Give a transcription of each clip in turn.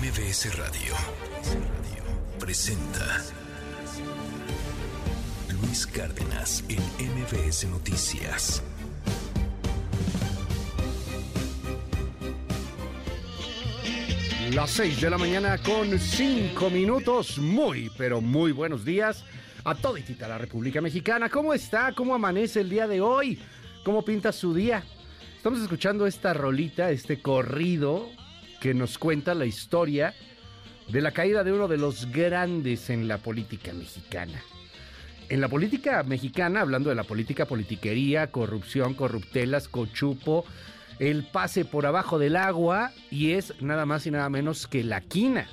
MBS Radio presenta Luis Cárdenas en MBS Noticias. Las 6 de la mañana con 5 minutos. Muy, pero muy buenos días a toditita la República Mexicana. ¿Cómo está? ¿Cómo amanece el día de hoy? ¿Cómo pinta su día? Estamos escuchando esta rolita, este corrido que nos cuenta la historia de la caída de uno de los grandes en la política mexicana. En la política mexicana, hablando de la política politiquería, corrupción, corruptelas, cochupo, el pase por abajo del agua y es nada más y nada menos que la quina.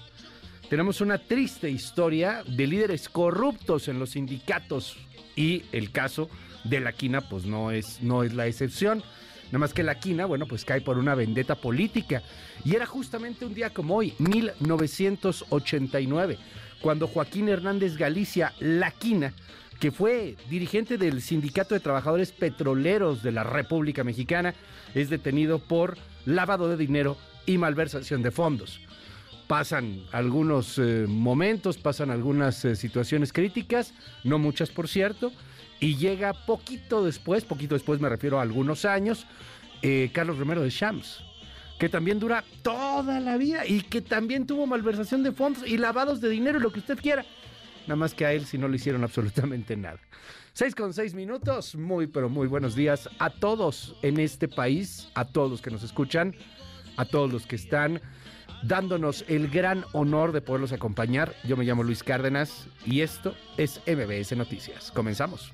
Tenemos una triste historia de líderes corruptos en los sindicatos y el caso de la quina pues no es, no es la excepción. Nada más que la quina, bueno, pues cae por una vendetta política. Y era justamente un día como hoy, 1989, cuando Joaquín Hernández Galicia, la quina, que fue dirigente del Sindicato de Trabajadores Petroleros de la República Mexicana, es detenido por lavado de dinero y malversación de fondos. Pasan algunos eh, momentos, pasan algunas eh, situaciones críticas, no muchas por cierto, y llega poquito después, poquito después me refiero a algunos años, eh, Carlos Romero de Shams, que también dura toda la vida y que también tuvo malversación de fondos y lavados de dinero, lo que usted quiera. Nada más que a él si no le hicieron absolutamente nada. Seis con seis minutos, muy pero muy buenos días a todos en este país, a todos los que nos escuchan, a todos los que están dándonos el gran honor de poderlos acompañar. Yo me llamo Luis Cárdenas y esto es MBS Noticias. Comenzamos.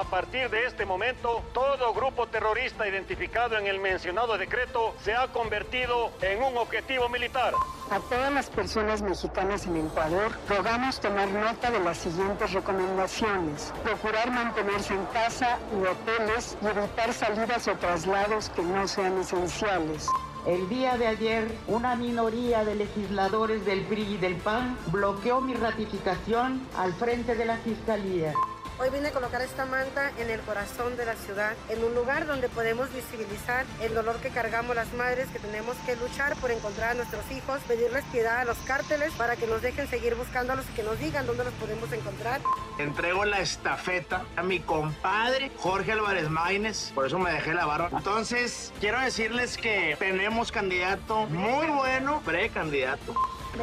A partir de este momento, todo grupo terrorista identificado en el mencionado decreto se ha convertido en un objetivo militar. A todas las personas mexicanas en Ecuador, rogamos tomar nota de las siguientes recomendaciones. Procurar mantenerse en casa y hoteles y evitar salidas o traslados que no sean esenciales. El día de ayer, una minoría de legisladores del PRI y del PAN bloqueó mi ratificación al frente de la Fiscalía. Hoy vine a colocar esta manta en el corazón de la ciudad, en un lugar donde podemos visibilizar el dolor que cargamos las madres, que tenemos que luchar por encontrar a nuestros hijos, pedirles piedad a los cárteles para que nos dejen seguir buscándolos y que nos digan dónde los podemos encontrar. Entrego la estafeta a mi compadre Jorge Álvarez Maínez, por eso me dejé la barba. Entonces, quiero decirles que tenemos candidato muy bueno, precandidato.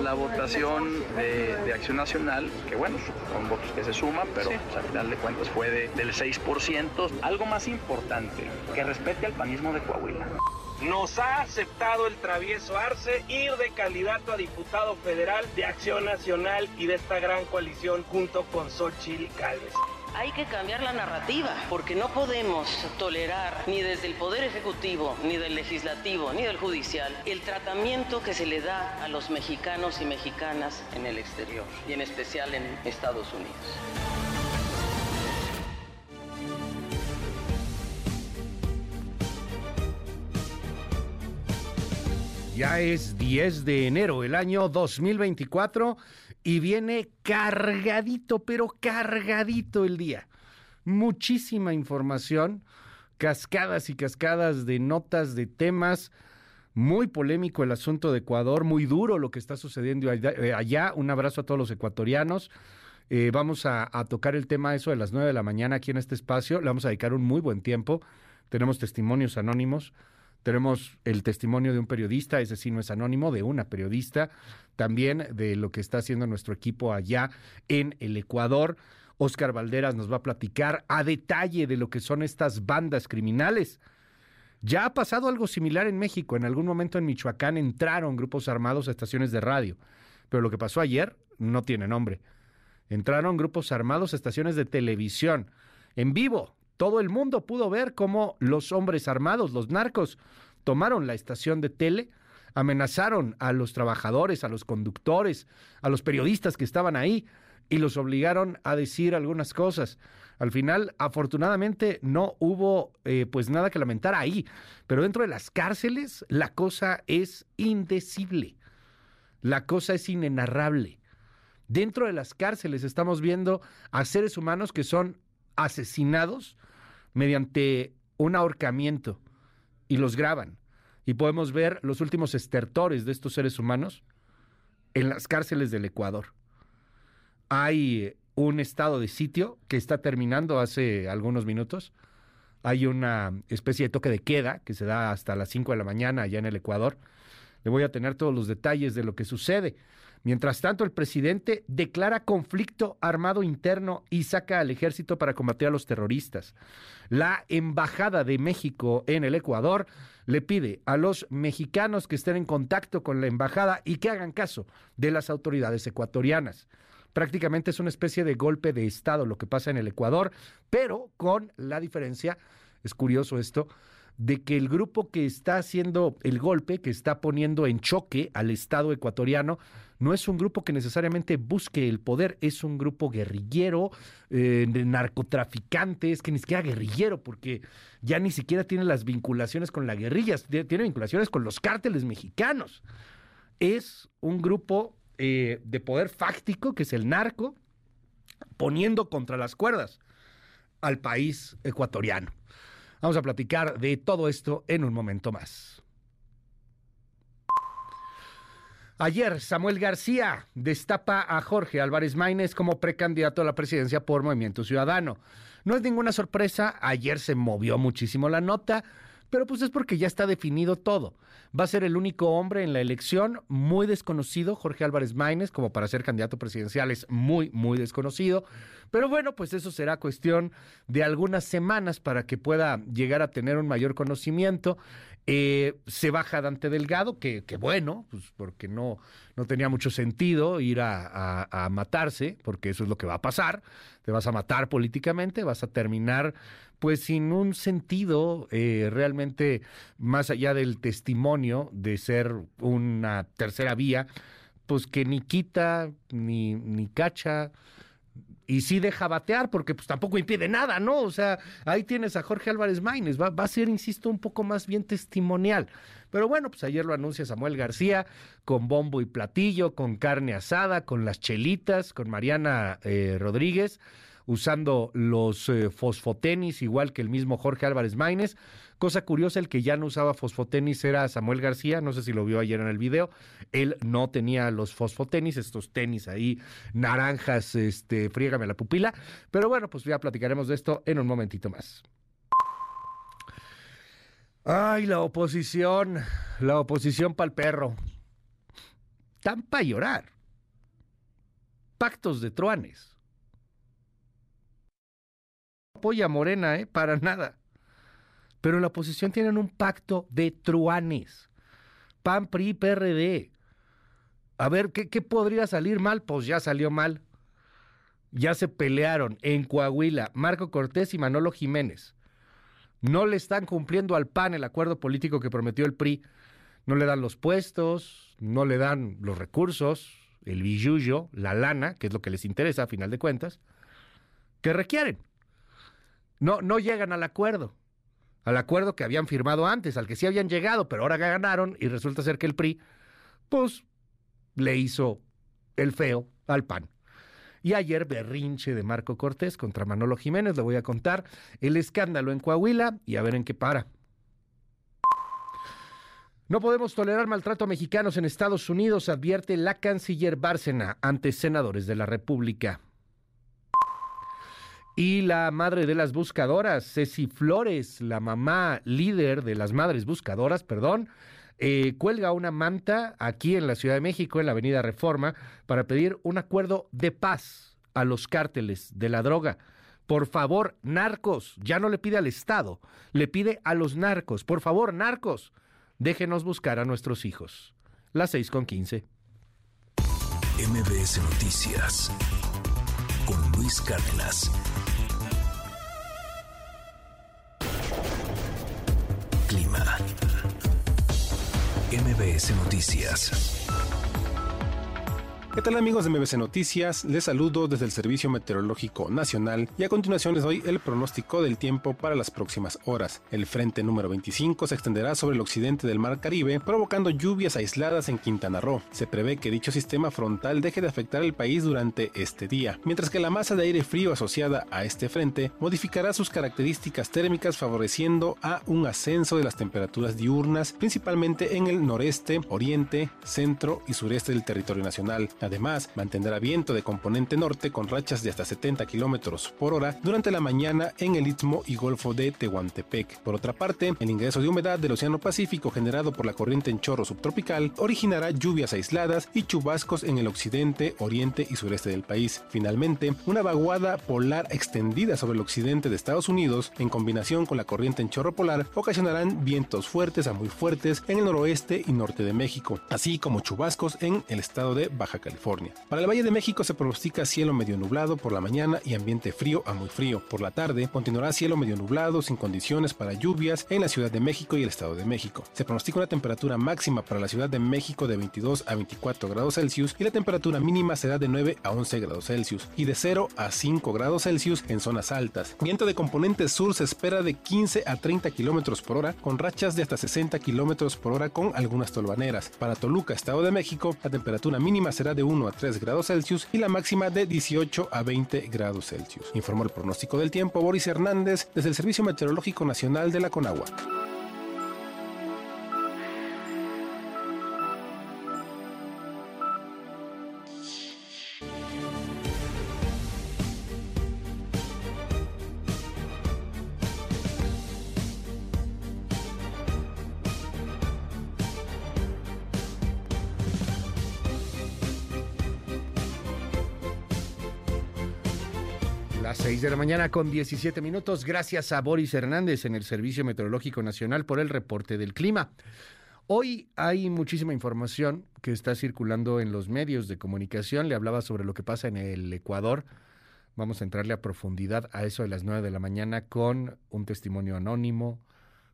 La votación de, de, Acción Nacional, que bueno, son votos que se suman, pero sí. pues, al final de cuentas fue de, del 6%. Algo más importante, que respete al panismo de Coahuila. Nos ha aceptado el travieso Arce ir de candidato a diputado federal de Acción Nacional y de esta gran coalición junto con Xochitl Gálvez. Hay que cambiar la narrativa, porque no podemos tolerar ni desde el Poder Ejecutivo, ni del Legislativo, ni del Judicial el tratamiento que se le da a los mexicanos y mexicanas en el exterior, y en especial en Estados Unidos. Ya es 10 de enero, el año 2024, y viene cargadito, pero cargadito el día. Muchísima información, cascadas y cascadas de notas, de temas. Muy polémico el asunto de Ecuador, muy duro lo que está sucediendo allá. Un abrazo a todos los ecuatorianos. Eh, vamos a, a, tocar el tema eso de las 9 de la mañana aquí en este espacio. Le vamos a dedicar un muy buen tiempo. Tenemos testimonios anónimos. Tenemos el testimonio de un periodista, ese sí no es anónimo, de una periodista, también de lo que está haciendo nuestro equipo allá en el Ecuador. Oscar Valderas nos va a platicar a detalle de lo que son estas bandas criminales. Ya ha pasado algo similar en México. En algún momento en Michoacán entraron grupos armados a estaciones de radio. Pero lo que pasó ayer no tiene nombre. Entraron grupos armados a estaciones de televisión en vivo. Todo el mundo pudo ver cómo los hombres armados, los narcos, tomaron la estación de tele, amenazaron a los trabajadores, a los conductores, a los periodistas que estaban ahí y los obligaron a decir algunas cosas. Al final, afortunadamente, no hubo eh, pues nada que lamentar ahí, pero dentro de las cárceles la cosa es indecible. La cosa es inenarrable. Dentro de las cárceles estamos viendo a seres humanos que son asesinados mediante un ahorcamiento y los graban. Y podemos ver los últimos estertores de estos seres humanos en las cárceles del Ecuador. Hay un estado de sitio que está terminando hace algunos minutos. Hay una especie de toque de queda que se da hasta las 5 de la mañana allá en el Ecuador. Le voy a tener todos los detalles de lo que sucede. Mientras tanto, el presidente declara conflicto armado interno y saca al ejército para combatir a los terroristas. La Embajada de México en el Ecuador le pide a los mexicanos que estén en contacto con la embajada y que hagan caso de las autoridades ecuatorianas. Prácticamente es una especie de golpe de Estado lo que pasa en el Ecuador, pero con la diferencia, es curioso esto, de que el grupo que está haciendo el golpe, que está poniendo en choque al Estado ecuatoriano, no es un grupo que necesariamente busque el poder, es un grupo guerrillero, eh, de narcotraficantes, que ni siquiera guerrillero, porque ya ni siquiera tiene las vinculaciones con la guerrilla, tiene vinculaciones con los cárteles mexicanos. Es un grupo eh, de poder fáctico, que es el narco, poniendo contra las cuerdas al país ecuatoriano. Vamos a platicar de todo esto en un momento más. Ayer, Samuel García destapa a Jorge Álvarez Maínez como precandidato a la presidencia por Movimiento Ciudadano. No es ninguna sorpresa, ayer se movió muchísimo la nota, pero pues es porque ya está definido todo. Va a ser el único hombre en la elección, muy desconocido, Jorge Álvarez Maínez, como para ser candidato presidencial es muy, muy desconocido. Pero bueno, pues eso será cuestión de algunas semanas para que pueda llegar a tener un mayor conocimiento. Eh, se baja Dante Delgado, que, bueno, pues porque no, no tenía mucho sentido ir a, matarse, porque eso es lo que va a pasar. Te vas a matar políticamente, vas a terminar pues sin un sentido eh, realmente más allá del testimonio de ser una tercera vía, pues que ni quita, ni, ni cacha, y sí deja batear, porque pues tampoco impide nada, ¿no? O sea, ahí tienes a Jorge Álvarez Maínez, va, va, a ser, insisto, un poco más bien testimonial. Pero bueno, pues ayer lo anuncia Samuel García, con bombo y platillo, con carne asada, con las chelitas, con Mariana eh, Rodríguez usando los eh, fosfotenis, igual que el mismo Jorge Álvarez Maínez. Cosa curiosa, el que ya no usaba fosfotenis era Samuel García, no sé si lo vio ayer en el video. Él no tenía los fosfotenis, estos tenis ahí, naranjas, este, frígame la pupila. Pero bueno, pues ya platicaremos de esto en un momentito más. Ay, la oposición, la oposición para el perro. Tan para llorar. Pactos de truanes apoya Morena, ¿eh? Para nada. Pero la oposición tienen un pacto de truanes. PAN, PRI, PRD. A ver, ¿qué, ¿qué podría salir mal? Pues ya salió mal. Ya se pelearon en Coahuila Marco Cortés y Manolo Jiménez. No le están cumpliendo al PAN el acuerdo político que prometió el PRI. No le dan los puestos, no le dan los recursos, el billullo, la lana, que es lo que les interesa a final de cuentas, que requieren. No, no llegan al acuerdo. Al acuerdo que habían firmado antes, al que sí habían llegado, pero ahora ganaron y resulta ser que el PRI, pues, le hizo el feo al PAN. Y ayer berrinche de Marco Cortés contra Manolo Jiménez, le voy a contar el escándalo en Coahuila y a ver en qué para. No podemos tolerar maltrato a mexicanos en Estados Unidos, advierte la canciller Bárcena ante senadores de la República. Y la madre de las buscadoras, Ceci Flores, la mamá líder de las madres buscadoras, perdón, eh, cuelga una manta aquí en la Ciudad de México, en la Avenida Reforma, para pedir un acuerdo de paz a los cárteles de la droga. Por favor, narcos, ya no le pide al Estado, le pide a los narcos. Por favor, narcos, déjenos buscar a nuestros hijos. Las seis con quince. MBS Noticias con Luis Cárdenas. Clima. MBS Noticias. ¿Qué tal amigos de MBC Noticias? Les saludo desde el Servicio Meteorológico Nacional y a continuación les doy el pronóstico del tiempo para las próximas horas. El frente número 25 se extenderá sobre el occidente del Mar Caribe, provocando lluvias aisladas en Quintana Roo. Se prevé que dicho sistema frontal deje de afectar el país durante este día, mientras que la masa de aire frío asociada a este frente modificará sus características térmicas favoreciendo a un ascenso de las temperaturas diurnas, principalmente en el noreste, oriente, centro y sureste del territorio nacional. Además, mantendrá viento de componente norte con rachas de hasta 70 km por hora durante la mañana en el Istmo y Golfo de Tehuantepec. Por otra parte, el ingreso de humedad del Océano Pacífico generado por la corriente en chorro subtropical originará lluvias aisladas y chubascos en el occidente, oriente y sureste del país. Finalmente, una vaguada polar extendida sobre el occidente de Estados Unidos, en combinación con la corriente en chorro polar, ocasionarán vientos fuertes a muy fuertes en el noroeste y norte de México, así como chubascos en el estado de Baja California. Para el Valle de México se pronostica cielo medio nublado por la mañana y ambiente frío a muy frío. Por la tarde continuará cielo medio nublado sin condiciones para lluvias en la Ciudad de México y el Estado de México. Se pronostica una temperatura máxima para la Ciudad de México de 22 a 24 grados Celsius y la temperatura mínima será de 9 a 11 grados Celsius y de 0 a 5 grados Celsius en zonas altas. Viento de componente sur se espera de 15 a 30 kilómetros por hora con rachas de hasta 60 kilómetros por hora con algunas tolvaneras. Para Toluca, Estado de México, la temperatura mínima será de 1 a 3 grados Celsius y la máxima de 18 a 20 grados Celsius. Informó el pronóstico del tiempo Boris Hernández desde el Servicio Meteorológico Nacional de la Conagua. 6 de la mañana con 17 minutos. Gracias a Boris Hernández en el Servicio Meteorológico Nacional por el reporte del clima. Hoy hay muchísima información que está circulando en los medios de comunicación. Le hablaba sobre lo que pasa en el Ecuador. Vamos a entrarle a profundidad a eso de las 9 de la mañana con un testimonio anónimo,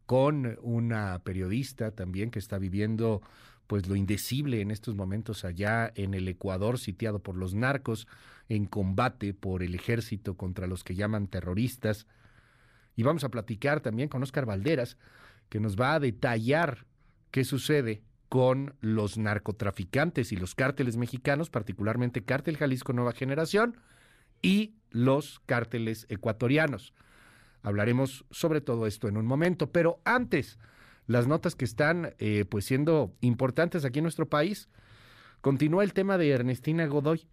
con una periodista también que está viviendo pues lo indecible en estos momentos allá en el Ecuador sitiado por los narcos en combate por el ejército contra los que llaman terroristas. Y vamos a platicar también con Oscar Valderas, que nos va a detallar qué sucede con los narcotraficantes y los cárteles mexicanos, particularmente Cártel Jalisco Nueva Generación y los cárteles ecuatorianos. Hablaremos sobre todo esto en un momento, pero antes, las notas que están eh, pues siendo importantes aquí en nuestro país. Continúa el tema de Ernestina Godoy.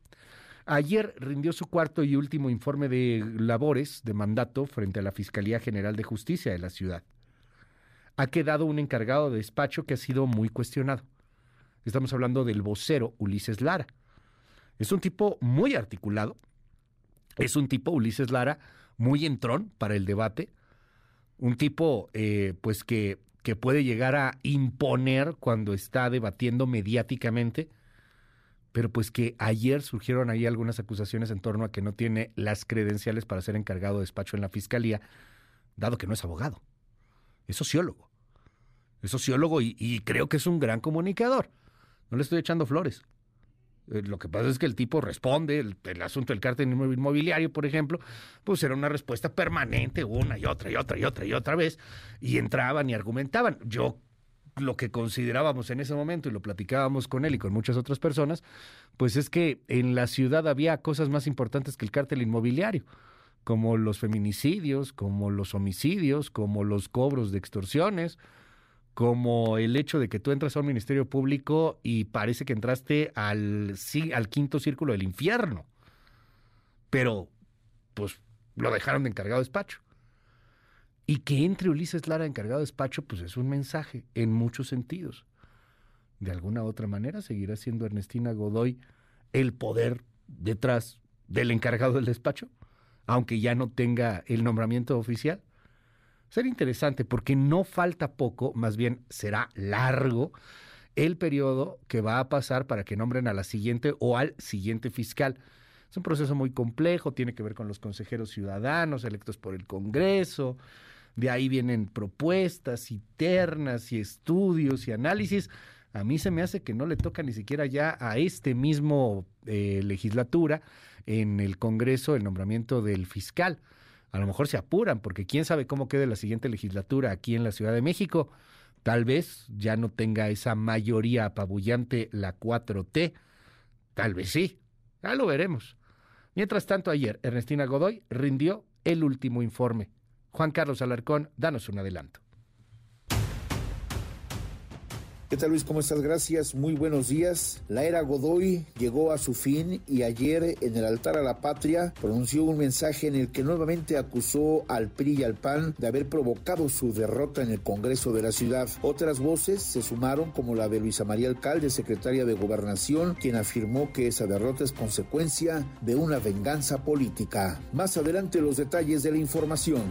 Ayer rindió su cuarto y último informe de labores de mandato frente a la Fiscalía General de Justicia de la ciudad. Ha quedado un encargado de despacho que ha sido muy cuestionado. Estamos hablando del vocero Ulises Lara. Es un tipo muy articulado. Es un tipo, Ulises Lara, muy entrón para el debate. Un tipo, eh, pues, que, que puede llegar a imponer cuando está debatiendo mediáticamente pero pues que ayer surgieron ahí algunas acusaciones en torno a que no tiene las credenciales para ser encargado de despacho en la fiscalía, dado que no es abogado, es sociólogo. Es sociólogo y, creo que es un gran comunicador. No le estoy echando flores. Eh, lo que pasa es que el tipo responde, el, asunto del cártel inmobiliario, por ejemplo, pues era una respuesta permanente, una y otra y otra y otra y otra vez, y entraban y argumentaban. Yo lo que considerábamos en ese momento y lo platicábamos con él y con muchas otras personas, pues es que en la ciudad había cosas más importantes que el cártel inmobiliario, como los feminicidios, como los homicidios, como los cobros de extorsiones, como el hecho de que tú entras a un ministerio público y parece que entraste al, al quinto círculo del infierno. Pero, pues, lo dejaron de encargado de despacho. Y que entre Ulises Lara encargado de despacho, pues es un mensaje en muchos sentidos. De alguna otra manera seguirá siendo Ernestina Godoy el poder detrás del encargado del despacho, aunque ya no tenga el nombramiento oficial. Será interesante porque no falta poco, más bien será largo el periodo que va a pasar para que nombren a la siguiente o al siguiente fiscal. Es un proceso muy complejo, tiene que ver con los consejeros ciudadanos electos por el Congreso, de ahí vienen propuestas y ternas y estudios y análisis. A mí se me hace que no le toca ni siquiera ya a este mismo eh, legislatura en el Congreso el nombramiento del fiscal. A lo mejor se apuran, porque quién sabe cómo quede la siguiente legislatura aquí en la Ciudad de México. Tal vez ya no tenga esa mayoría apabullante la 4T. Tal vez sí. Ya lo veremos. Mientras tanto, ayer Ernestina Godoy rindió el último informe. Juan Carlos Alarcón, danos un adelanto. ¿Qué tal Luis? ¿Cómo estás? Gracias, muy buenos días. La era Godoy llegó a su fin y ayer en el altar a la patria pronunció un mensaje en el que nuevamente acusó al PRI y al PAN de haber provocado su derrota en el Congreso de la ciudad. Otras voces se sumaron como la de Luisa María Alcalde, secretaria de Gobernación, quien afirmó que esa derrota es consecuencia de una venganza política. Más adelante los detalles de la información.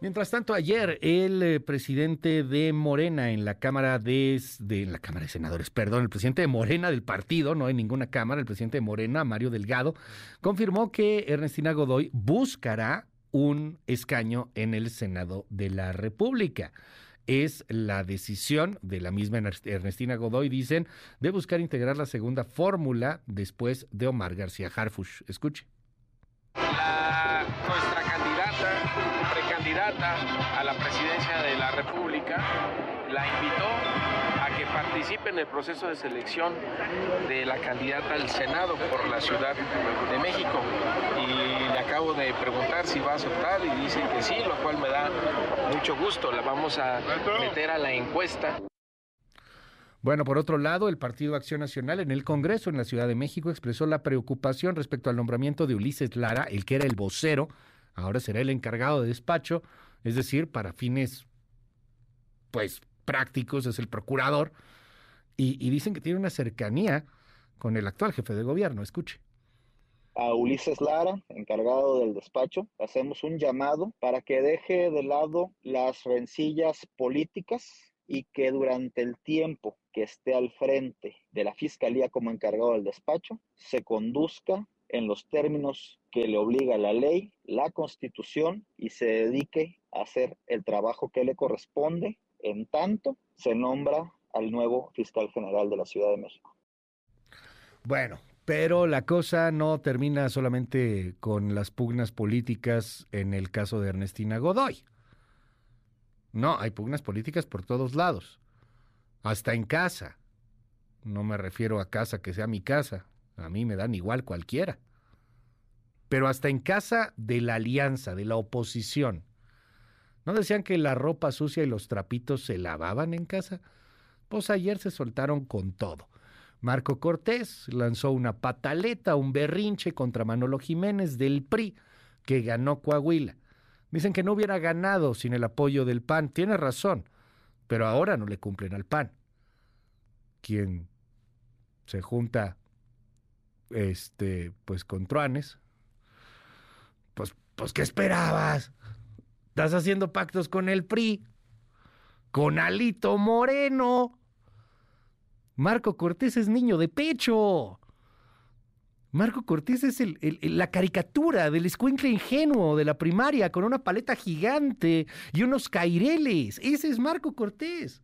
Mientras tanto, ayer el eh, presidente de Morena en la Cámara de, de, la Cámara de Senadores, perdón, el presidente de Morena del partido, no hay ninguna Cámara, el presidente de Morena, Mario Delgado, confirmó que Ernestina Godoy buscará un escaño en el Senado de la República. Es la decisión de la misma Ernestina Godoy, dicen, de buscar integrar la segunda fórmula después de Omar García Harfush. Escuche. La, la República, la invitó a que participe en el proceso de selección de la candidata al Senado por la Ciudad de México. Y le acabo de preguntar si va a aceptar y dice que sí, lo cual me da mucho gusto. La vamos a meter a la encuesta. Bueno, por otro lado, el Partido Acción Nacional en el Congreso en la Ciudad de México expresó la preocupación respecto al nombramiento de Ulises Lara, el que era el vocero, ahora será el encargado de despacho, es decir, para fines, pues, prácticos, es el procurador, y, y dicen que tiene una cercanía con el actual jefe de gobierno. Escuche a Ulises Lara, encargado del despacho, hacemos un llamado para que deje de lado las rencillas políticas y que durante el tiempo que esté al frente de la Fiscalía como encargado del despacho, se conduzca en los términos que le obliga la ley, la constitución y se dedique a hacer el trabajo que le corresponde en tanto se nombra al nuevo fiscal general de la Ciudad de México. Bueno, pero la cosa no termina solamente con las pugnas políticas en el caso de Ernestina Godoy. No, hay pugnas políticas por todos lados, hasta en casa. No me refiero a casa que sea mi casa, a mí me dan igual cualquiera. Pero hasta en casa de la alianza, de la oposición. ¿No decían que la ropa sucia y los trapitos se lavaban en casa? Pues ayer se soltaron con todo. Marco Cortés lanzó una pataleta, un berrinche contra Manolo Jiménez del PRI, que ganó Coahuila. Dicen que no hubiera ganado sin el apoyo del PAN. Tiene razón, pero ahora no le cumplen al PAN. Quien se junta este pues con Truanes, pues pues ¿qué esperabas? Estás haciendo pactos con el PRI, con Alito Moreno. Marco Cortés es niño de pecho. Marco Cortés es la caricatura del escuincle ingenuo de la primaria con una paleta gigante y unos caireles. Ese es Marco Cortés.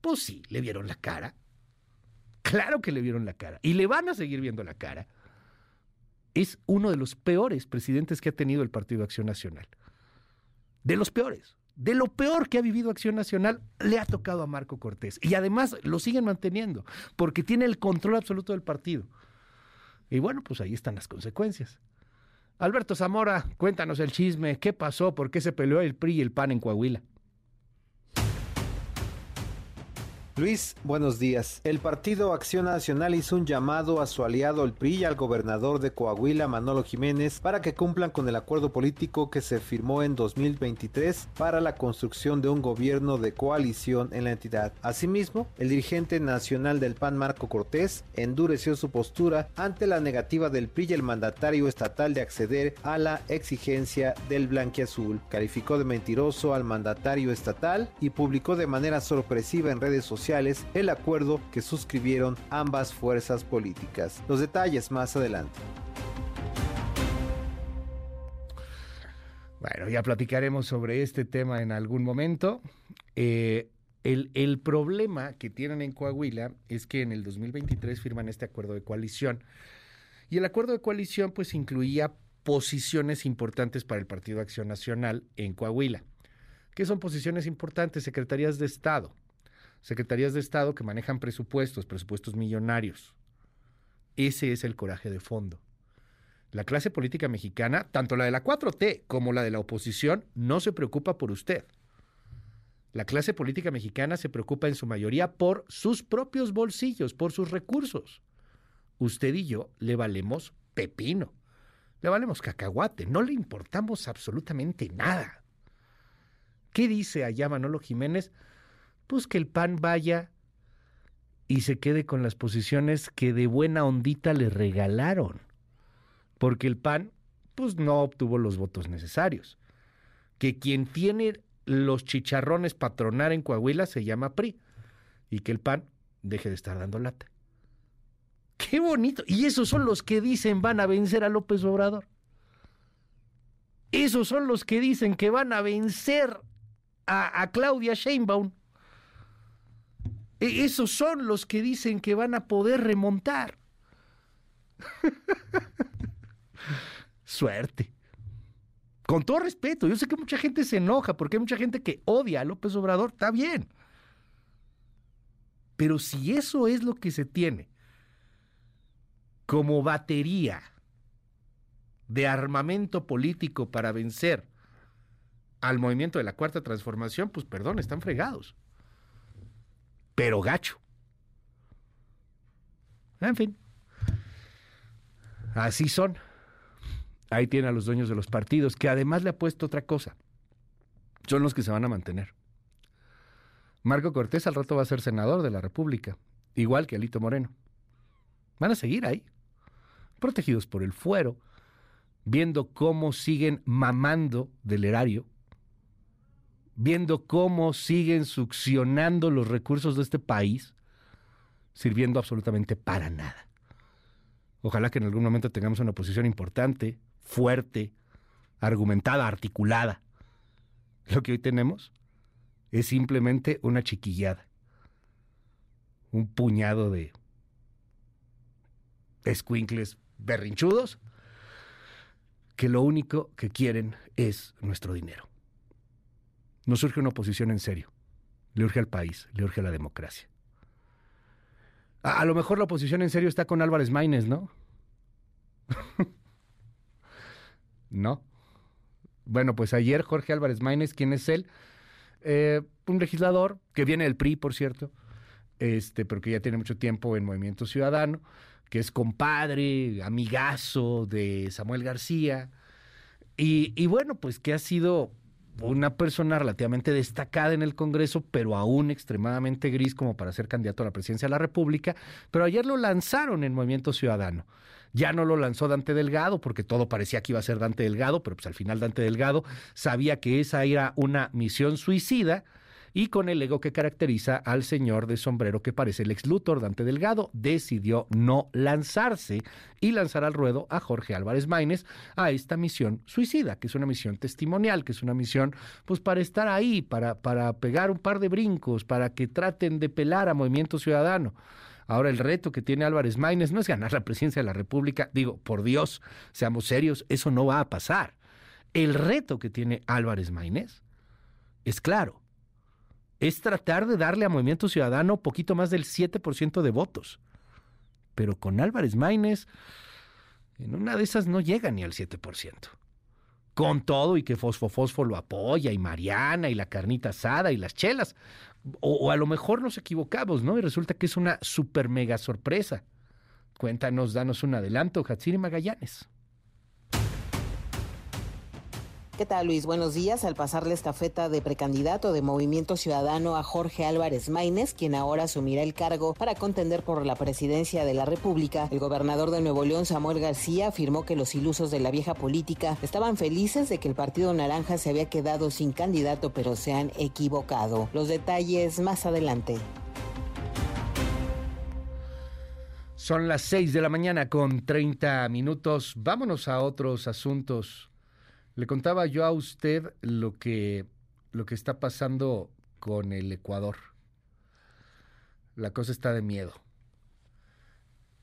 Pues sí, le vieron la cara. Claro que le vieron la cara. Y le van a seguir viendo la cara. Es uno de los peores presidentes que ha tenido el Partido Acción Nacional. De los peores. De lo peor que ha vivido Acción Nacional, le ha tocado a Marco Cortés. Y además lo siguen manteniendo, porque tiene el control absoluto del partido. Y bueno, pues ahí están las consecuencias. Alberto Zamora, cuéntanos el chisme. ¿Qué pasó? ¿Por qué se peleó el PRI y el PAN en Coahuila? Luis, buenos días. El Partido Acción Nacional hizo un llamado a su aliado el PRI y al gobernador de Coahuila, Manolo Jiménez, para que cumplan con el acuerdo político que se firmó en 2023 para la construcción de un gobierno de coalición en la entidad. Asimismo, el dirigente nacional del PAN, Marco Cortés, endureció su postura ante la negativa del PRI y el mandatario estatal de acceder a la exigencia del blanquiazul. Calificó de mentiroso al mandatario estatal y publicó de manera sorpresiva en redes sociales el acuerdo que suscribieron ambas fuerzas políticas. Los detalles más adelante. Bueno, ya platicaremos sobre este tema en algún momento. Eh, el, el, problema que tienen en Coahuila es que en el 2023 firman este acuerdo de coalición. Y el acuerdo de coalición pues incluía posiciones importantes para el Partido Acción Nacional en Coahuila. ¿Qué son posiciones importantes? Secretarías de Estado. Secretarías de Estado que manejan presupuestos, presupuestos millonarios. Ese es el coraje de fondo. La clase política mexicana, tanto la de la 4T como la de la oposición, no se preocupa por usted. La clase política mexicana se preocupa en su mayoría por sus propios bolsillos, por sus recursos. Usted y yo le valemos pepino, le valemos cacahuate, no le importamos absolutamente nada. ¿Qué dice allá Manolo Jiménez? Pues que el PAN vaya y se quede con las posiciones que de buena ondita le regalaron porque el PAN pues no obtuvo los votos necesarios. Que quien tiene los chicharrones patronar en Coahuila se llama PRI y que el PAN deje de estar dando lata. Qué bonito. Y esos son los que dicen van a vencer a López Obrador. Esos son los que dicen que van a vencer a, a Claudia Sheinbaum. E, esos son los que dicen que van a poder remontar. Suerte. Con todo respeto, yo sé que mucha gente se enoja porque hay mucha gente que odia a López Obrador, está bien. Pero si eso es lo que se tiene como batería de armamento político para vencer al movimiento de la cuarta transformación, pues perdón, están fregados. Pero gacho. En fin. Así son. Ahí tiene a los dueños de los partidos, que además le ha puesto otra cosa. Son los que se van a mantener. Marco Cortés al rato va a ser senador de la República, igual que Alito Moreno. Van a seguir ahí, protegidos por el fuero, viendo cómo siguen mamando del erario, viendo cómo siguen succionando los recursos de este país, sirviendo absolutamente para nada. Ojalá que en algún momento tengamos una posición importante, fuerte, argumentada, articulada. Lo que hoy tenemos es simplemente una chiquillada, un puñado de escuincles berrinchudos que lo único que quieren es nuestro dinero. No surge una oposición en serio. Le urge al país, le urge a la democracia. A, a lo mejor la oposición en serio está con Álvarez Maínez, ¿no? No. Bueno, pues ayer Jorge Álvarez Maínez, ¿quién es él? Eh, un legislador que viene del PRI, por cierto, este, pero que ya tiene mucho tiempo en Movimiento Ciudadano, que es compadre, amigazo de Samuel García, y, y bueno, pues que ha sido una persona relativamente destacada en el Congreso, pero aún extremadamente gris como para ser candidato a la presidencia de la República, pero ayer lo lanzaron en Movimiento Ciudadano. Ya no lo lanzó Dante Delgado, porque todo parecía que iba a ser Dante Delgado, pero pues al final Dante Delgado sabía que esa era una misión suicida y con el ego que caracteriza al señor de sombrero que parece el ex Luthor, Dante Delgado, decidió no lanzarse y lanzar al ruedo a Jorge Álvarez Maínez a esta misión suicida, que es una misión testimonial, que es una misión pues para estar ahí, para, para pegar un par de brincos, para que traten de pelar a Movimiento Ciudadano. Ahora el reto que tiene Álvarez Maínez no es ganar la presidencia de la República. Digo, por Dios, seamos serios, eso no va a pasar. El reto que tiene Álvarez Maínez es claro. Es tratar de darle a Movimiento Ciudadano poquito más del 7% de votos. Pero con Álvarez Maínez, en una de esas no llega ni al 7% con todo y que Fosfo Fosfo lo apoya y Mariana y la carnita asada y las chelas. O, a lo mejor nos equivocamos, ¿no? Y resulta que es una super mega sorpresa. Cuéntanos, danos un adelanto, Hatsiri Magallanes. ¿Qué tal Luis? Buenos días. Al pasar la estafeta de precandidato de Movimiento Ciudadano a Jorge Álvarez Maínez, quien ahora asumirá el cargo para contender por la presidencia de la República, el gobernador de Nuevo León, Samuel García, afirmó que los ilusos de la vieja política estaban felices de que el Partido Naranja se había quedado sin candidato, pero se han equivocado. Los detalles más adelante. Son las 6 de la mañana con 30 minutos. Vámonos a otros asuntos Le contaba yo a usted lo que, lo que está pasando con el Ecuador. La cosa está de miedo.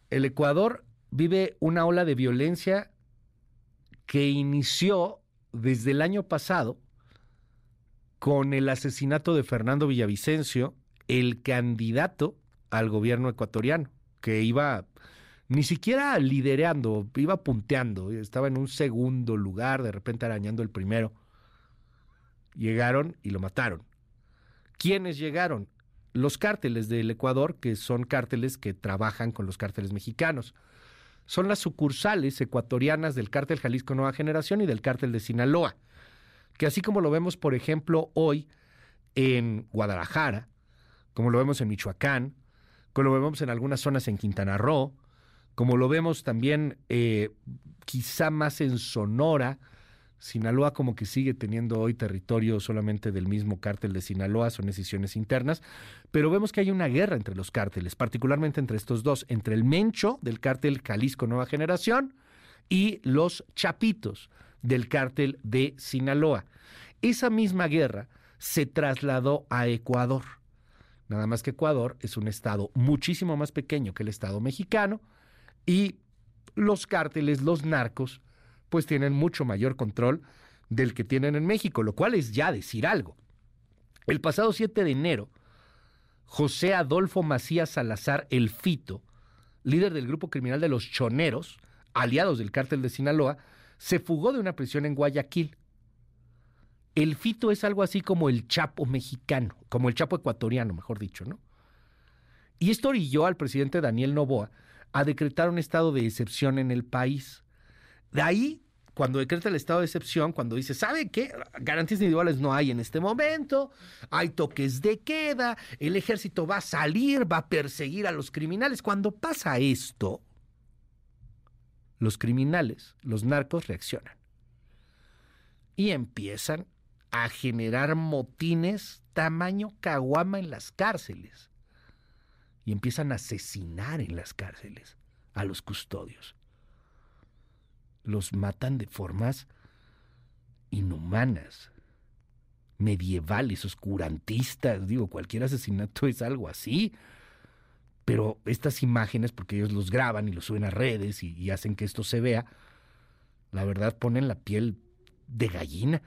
El Ecuador vive una ola de violencia que inició desde el año pasado con el asesinato de Fernando Villavicencio, el candidato al gobierno ecuatoriano, que iba ni siquiera liderando, iba punteando, estaba en un segundo lugar, de repente arañando el primero. Llegaron y lo mataron. ¿Quiénes llegaron? Los cárteles del Ecuador, que son cárteles que trabajan con los cárteles mexicanos. Son las sucursales ecuatorianas del cártel Jalisco Nueva Generación y del cártel de Sinaloa que así como lo vemos, por ejemplo, hoy en Guadalajara, como lo vemos en Michoacán, como lo vemos en algunas zonas en Quintana Roo, como lo vemos también eh, quizá más en Sonora, Sinaloa como que sigue teniendo hoy territorio solamente del mismo cártel de Sinaloa, son decisiones internas, pero vemos que hay una guerra entre los cárteles, particularmente entre estos dos, entre el Mencho del cártel Jalisco Nueva Generación y los Chapitos del cártel de Sinaloa. Esa misma guerra se trasladó a Ecuador. Nada más que Ecuador es un estado muchísimo más pequeño que el estado mexicano y los cárteles, los narcos, pues tienen mucho mayor control del que tienen en México, lo cual es ya decir algo. El pasado 7 de enero, José Adolfo Macías Salazar El Fito, líder del grupo criminal de los Choneros, aliados del cártel de Sinaloa, se fugó de una prisión en Guayaquil. El Fito es algo así como el Chapo mexicano, como el Chapo ecuatoriano, mejor dicho, ¿no? Y esto orilló al presidente Daniel Novoa a decretar un estado de excepción en el país. De ahí, cuando decreta el estado de excepción, cuando dice, ¿sabe qué? Garantías individuales no hay en este momento, hay toques de queda, el ejército va a salir, va a perseguir a los criminales. Cuando pasa esto, los criminales, los narcos reaccionan y empiezan a generar motines tamaño caguama en las cárceles y empiezan a asesinar en las cárceles a los custodios. Los matan de formas inhumanas, medievales, oscurantistas, digo, cualquier asesinato es algo así. Pero estas imágenes, porque ellos los graban y los suben a redes y, hacen que esto se vea, la verdad ponen la piel de gallina.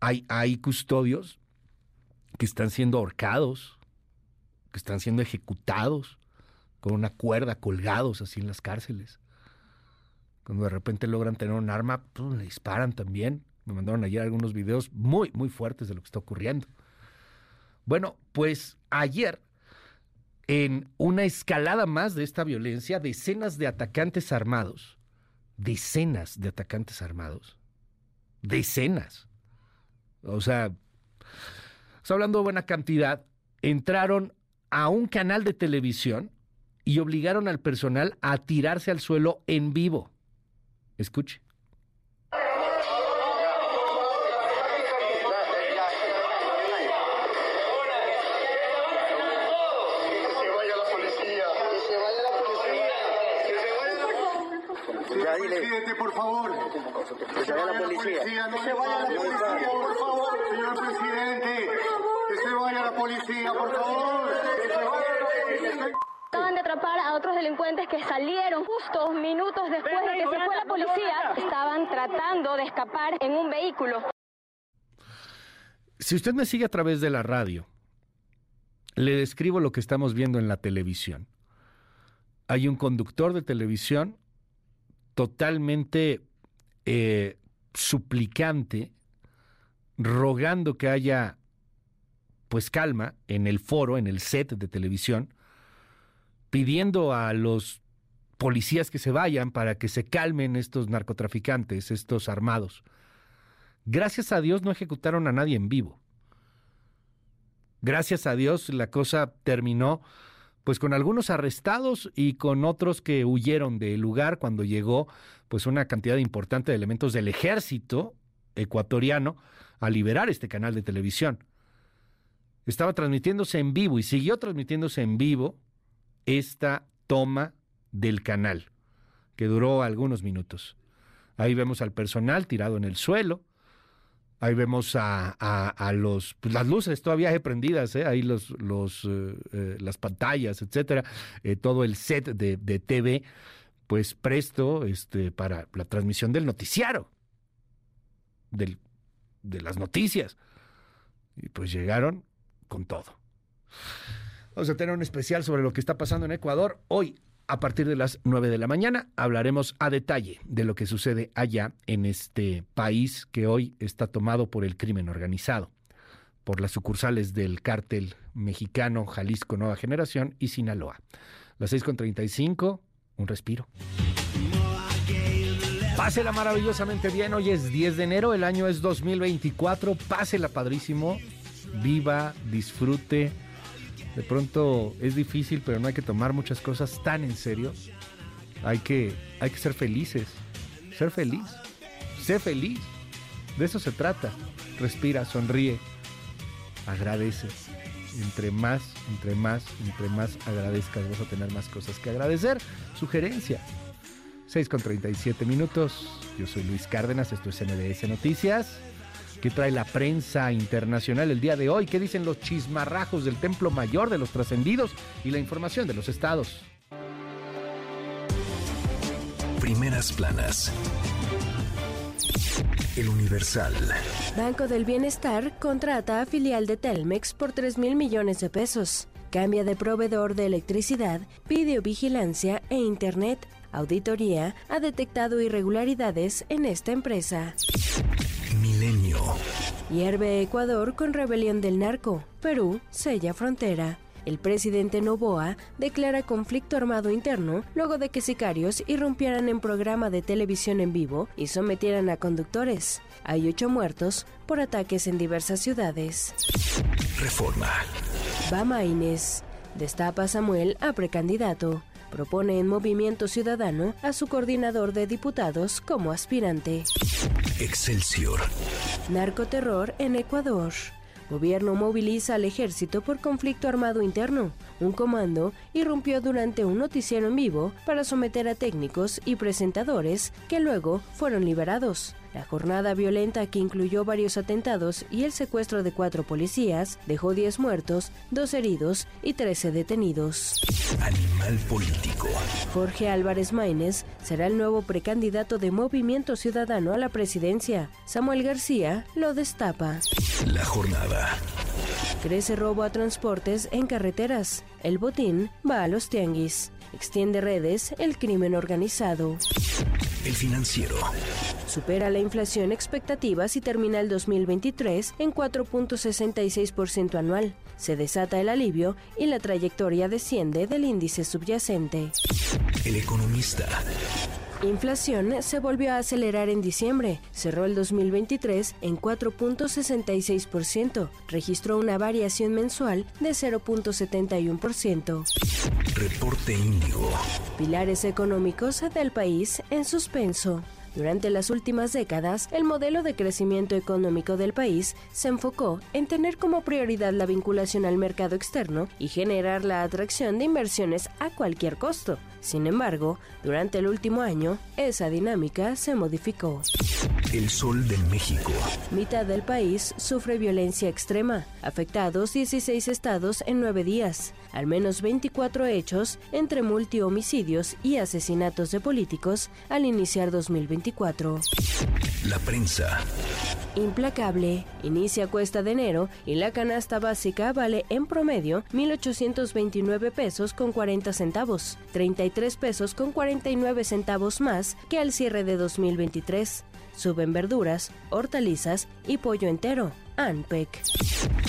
Hay, hay custodios que están siendo ahorcados, que están siendo ejecutados con una cuerda, colgados así en las cárceles. Cuando de repente logran tener un arma, pues, le disparan también. Me mandaron ayer algunos videos muy, muy fuertes de lo que está ocurriendo. Bueno, pues ayer en una escalada más de esta violencia, decenas de atacantes armados, decenas de atacantes armados, decenas. O sea, está hablando de buena cantidad, entraron a un canal de televisión y obligaron al personal a tirarse al suelo en vivo. Escuche. presidente, por favor. Que se vaya la policía. Que se vaya la policía, por favor, señor presidente. Que se vaya la policía, por favor. Acaban de atrapar a otros delincuentes que salieron justo minutos después de que se fue la policía. Estaban tratando de escapar en un vehículo. Si usted me sigue a través de la radio, le describo lo que estamos viendo en la televisión. Hay un conductor de televisión totalmente eh, suplicante, rogando que haya pues calma en el foro, en el set de televisión, pidiendo a los policías que se vayan para que se calmen estos narcotraficantes, estos armados. Gracias a Dios no ejecutaron a nadie en vivo. Gracias a Dios la cosa terminó pues con algunos arrestados y con otros que huyeron del lugar cuando llegó pues una cantidad importante de elementos del ejército ecuatoriano a liberar este canal de televisión. Estaba transmitiéndose en vivo y siguió transmitiéndose en vivo esta toma del canal, que duró algunos minutos. Ahí vemos al personal tirado en el suelo. Ahí vemos a, a, los pues las luces todavía prendidas, ¿eh? ahí los, los eh, eh, las pantallas, etcétera, todo el set de, de, TV, pues presto este, para la transmisión del noticiario, del, de las noticias. Y pues llegaron con todo. Vamos a tener un especial sobre lo que está pasando en Ecuador hoy a partir de las 9 de la mañana. Hablaremos a detalle de lo que sucede allá en este país que hoy está tomado por el crimen organizado, por las sucursales del cártel mexicano Jalisco Nueva Generación y Sinaloa. Las 6.35, un respiro. Pásela maravillosamente bien, hoy es 10 de enero, el año es 2024, pásela padrísimo, viva, disfrute de pronto es difícil, pero no hay que tomar muchas cosas tan en serio. Hay que, hay que ser felices. Ser feliz. Sé feliz. De eso se trata. Respira, sonríe. Agradece. Entre más, entre más, entre más agradezcas, vas a tener más cosas que agradecer. Sugerencia. 6 con 37 minutos. Yo soy Luis Cárdenas, esto es NDS Noticias. ¿Qué trae la prensa internacional el día de hoy? ¿Qué dicen los chismarrajos del Templo Mayor de los Trascendidos y la información de los estados? Primeras planas. El Universal. Banco del Bienestar contrata a filial de Telmex por 3 mil millones de pesos. Cambia de proveedor de electricidad, videovigilancia e Internet. Auditoría ha detectado irregularidades en esta empresa. Hierve Ecuador con rebelión del narco. Perú sella frontera. El presidente Novoa declara conflicto armado interno luego de que sicarios irrumpieran en programa de televisión en vivo y sometieran a conductores. Hay ocho muertos por ataques en diversas ciudades. Reforma. Bama Inés. Destapa Samuel a precandidato propone en Movimiento Ciudadano a su coordinador de diputados como aspirante. Excelsior. Narcoterror en Ecuador. Gobierno moviliza al ejército por conflicto armado interno. Un comando irrumpió durante un noticiero en vivo para someter a técnicos y presentadores que luego fueron liberados. La jornada violenta que incluyó varios atentados y el secuestro de cuatro policías dejó 10 muertos, 2 heridos y 13 detenidos. Animal político. Jorge Álvarez Maínez será el nuevo precandidato de Movimiento Ciudadano a la presidencia. Samuel García lo destapa. La jornada. Crece robo a transportes en carreteras. El botín va a los tianguis. Extiende redes el crimen organizado. El financiero. Supera la inflación expectativas y termina el 2023 en 4.66% anual. Se desata el alivio y la trayectoria desciende del índice subyacente. El economista. Inflación se volvió a acelerar en diciembre. Cerró el 2023 en 4.66%. Registró una variación mensual de 0.71%. Reporte Índigo. Pilares económicos del país en suspenso. Durante las últimas décadas, el modelo de crecimiento económico del país se enfocó en tener como prioridad la vinculación al mercado externo y generar la atracción de inversiones a cualquier costo. Sin embargo, durante el último año, esa dinámica se modificó. El Sol de México. Mitad del país sufre violencia extrema, afectados 16 estados en nueve días, al menos 24 hechos entre multihomicidios y asesinatos de políticos al iniciar 2024. La prensa. Implacable. Inicia cuesta de enero y la canasta básica vale en promedio 1.829 pesos con 40 centavos, 33 pesos con 49 centavos más que al cierre de 2023. Suben verduras, hortalizas y pollo entero. ANPEC.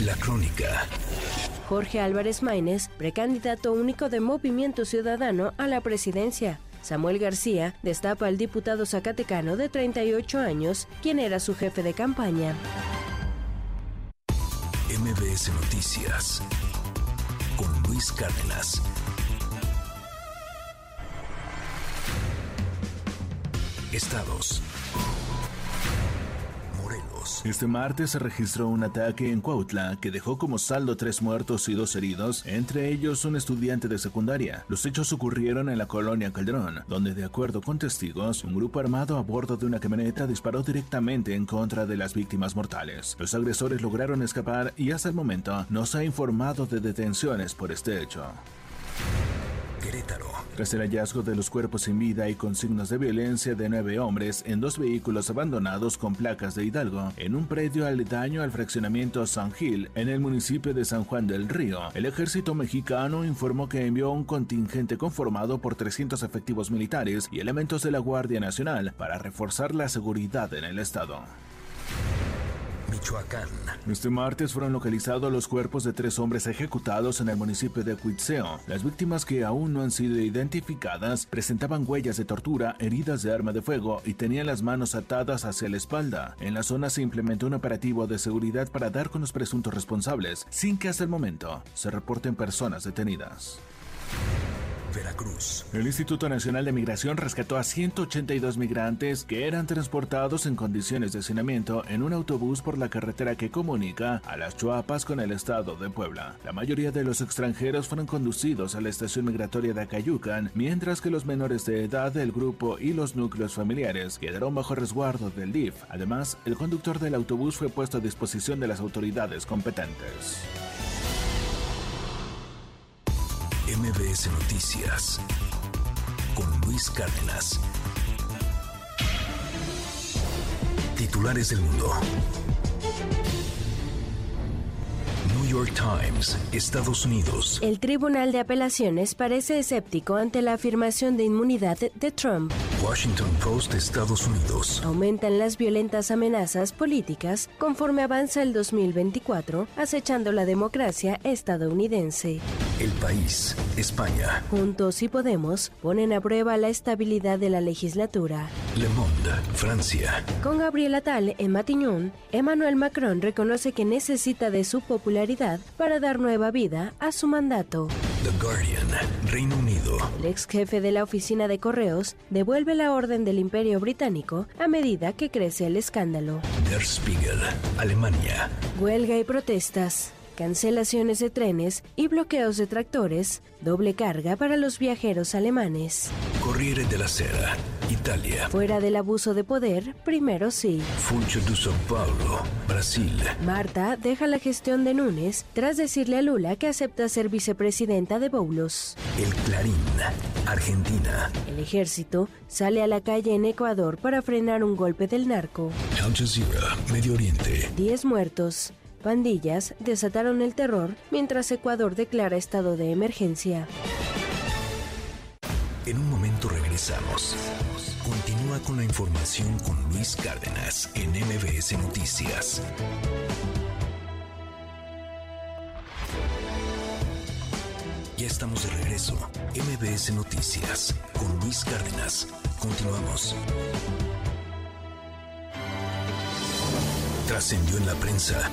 La crónica. Jorge Álvarez Maínez, precandidato único de Movimiento Ciudadano a la presidencia. Samuel García destapa al diputado zacatecano de 38 años, quien era su jefe de campaña. MBS Noticias con Luis Cárdenas. Estados. Este martes se registró un ataque en Cuautla que dejó como saldo tres muertos y dos heridos, entre ellos un estudiante de secundaria. Los hechos ocurrieron en la colonia Calderón, donde de acuerdo con testigos, un grupo armado a bordo de una camioneta disparó directamente en contra de las víctimas mortales. Los agresores lograron escapar y hasta el momento no se ha informado de detenciones por este hecho. Querétaro. Tras el hallazgo de los cuerpos sin vida y con signos de violencia de nueve hombres en dos vehículos abandonados con placas de Hidalgo en un predio aledaño al fraccionamiento San Gil en el municipio de San Juan del Río, el ejército mexicano informó que envió un contingente conformado por 300 efectivos militares y elementos de la Guardia Nacional para reforzar la seguridad en el estado. Michoacán. Este martes fueron localizados los cuerpos de tres hombres ejecutados en el municipio de Cuitzeo. Las víctimas que aún no han sido identificadas presentaban huellas de tortura, heridas de arma de fuego y tenían las manos atadas hacia la espalda. En la zona se implementó un operativo de seguridad para dar con los presuntos responsables, sin que hasta el momento se reporten personas detenidas. Veracruz. El Instituto Nacional de Migración rescató a 182 migrantes que eran transportados en condiciones de hacinamiento en un autobús por la carretera que comunica a las Chuapas con el estado de Puebla. La mayoría de los extranjeros fueron conducidos a la estación migratoria de Acayucan, mientras que los menores de edad del grupo y los núcleos familiares quedaron bajo resguardo del DIF. Además, el conductor del autobús fue puesto a disposición de las autoridades competentes. MBS Noticias con Luis Cárdenas. Titulares del mundo. New York Times, Estados Unidos. El Tribunal de Apelaciones parece escéptico ante la afirmación de inmunidad de Trump. Washington Post, Estados Unidos. Aumentan las violentas amenazas políticas conforme avanza el 2024, acechando la democracia estadounidense. El país, España. Juntos y Podemos ponen a prueba la estabilidad de la legislatura. Le Monde, Francia. Con Gabriel Attal en Matignon, Emmanuel Macron reconoce que necesita de su popularidad para dar nueva vida a su mandato. The Guardian, Reino Unido. El ex jefe de la oficina de correos devuelve la orden del Imperio Británico a medida que crece el escándalo. Der Spiegel, Alemania. Huelga y protestas cancelaciones de trenes y bloqueos de tractores, doble carga para los viajeros alemanes. Corriere della Sera, Italia. Fuera del abuso de poder, primero sí. Funcho de São Paulo, Brasil. Marta deja la gestión de Núñez tras decirle a Lula que acepta ser vicepresidenta de Boulos. El Clarín, Argentina. El ejército sale a la calle en Ecuador para frenar un golpe del narco. Al Jazeera, Medio Oriente. Diez muertos. Pandillas desataron el terror mientras Ecuador declara estado de emergencia. En un momento regresamos. Continúa con la información con Luis Cárdenas en MBS Noticias. Ya estamos de regreso. MBS Noticias con Luis Cárdenas. Continuamos. Trascendió en la prensa.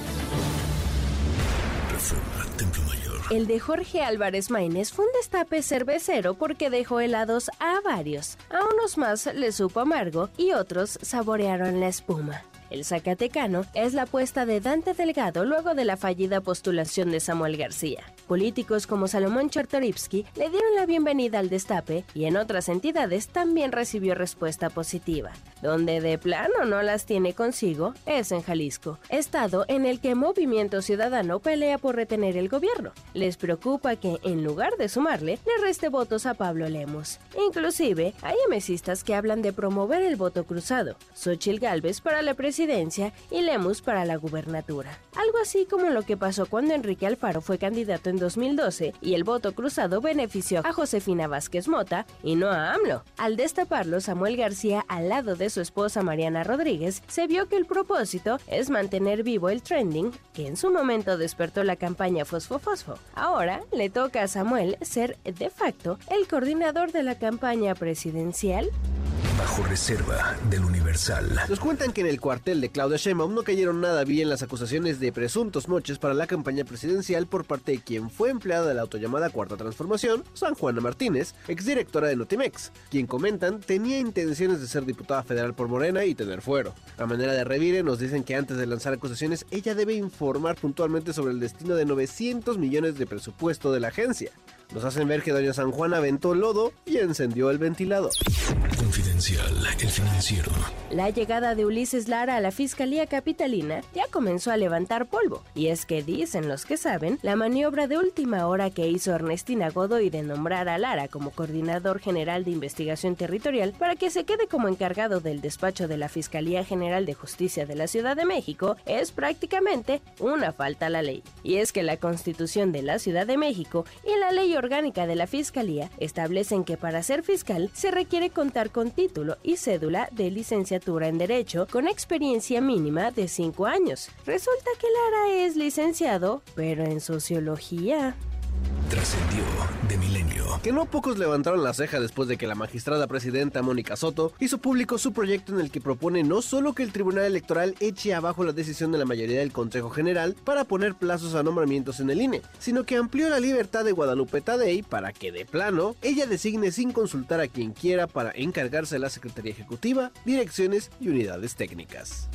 Reforma, Templo Mayor. El de Jorge Álvarez Maínez fue un destape cervecero porque dejó helados a varios. A unos más les supo amargo y otros saborearon la espuma. El Zacatecano es la apuesta de Dante Delgado luego de la fallida postulación de Samuel García. Políticos como Salomón Chertorivsky le dieron la bienvenida al destape y en otras entidades también recibió respuesta positiva. Donde de plano no las tiene consigo es en Jalisco, estado en el que Movimiento Ciudadano pelea por retener el gobierno. Les preocupa que, en lugar de sumarle, le reste votos a Pablo Lemos. Inclusive, hay emesistas que hablan de promover el voto cruzado, Xochil Gálvez para la presidencia y Lemus para la gubernatura. Algo así como lo que pasó cuando Enrique Alfaro fue candidato en 2012 y el voto cruzado benefició a Josefina Vázquez Mota y no a AMLO. Al destaparlo, Samuel García al lado de su esposa Mariana Rodríguez, se vio que el propósito es mantener vivo el trending que en su momento despertó la campaña Fosfo Fosfo. Ahora le toca a Samuel ser de facto el coordinador de la campaña presidencial. Bajo reserva del Universal. Nos cuentan que en el cuartel de Claudia Sheinbaum no cayeron nada bien las acusaciones de presuntos moches para la campaña presidencial por parte de quien fue empleada de la autollamada Cuarta Transformación, San Juana Martínez, exdirectora de Notimex, quien comentan tenía intenciones de ser diputada federal por Morena y tener fuero. A manera de revire nos dicen que antes de lanzar acusaciones ella debe informar puntualmente sobre el destino de 900 millones de presupuesto de la agencia. Nos hacen ver que doña San Juan aventó lodo y encendió el ventilador. Confidencial, el financiero. La llegada de Ulises Lara a la Fiscalía Capitalina ya comenzó a levantar polvo. Y es que dicen los que saben, la maniobra de última hora que hizo Ernestina Godoy de nombrar a Lara como coordinador general de investigación territorial para que se quede como encargado del despacho de la Fiscalía General de Justicia de la Ciudad de México es prácticamente una falta a la ley. Y es que la Constitución de la Ciudad de México y la Ley Orgánica de la Fiscalía establecen que para ser fiscal se requiere contar con y cédula de licenciatura en Derecho con experiencia mínima de 5 años. Resulta que Lara es licenciado, pero en Sociología. Trascendió de milenio. Que no pocos levantaron la ceja después de que la magistrada presidenta Mónica Soto hizo público su proyecto en el que propone no solo que el Tribunal Electoral eche abajo la decisión de la mayoría del Consejo General para poner plazos a nombramientos en el INE, sino que amplió la libertad de Guadalupe Tadei para que de plano ella designe sin consultar a quien quiera para encargarse de la Secretaría Ejecutiva, direcciones y unidades técnicas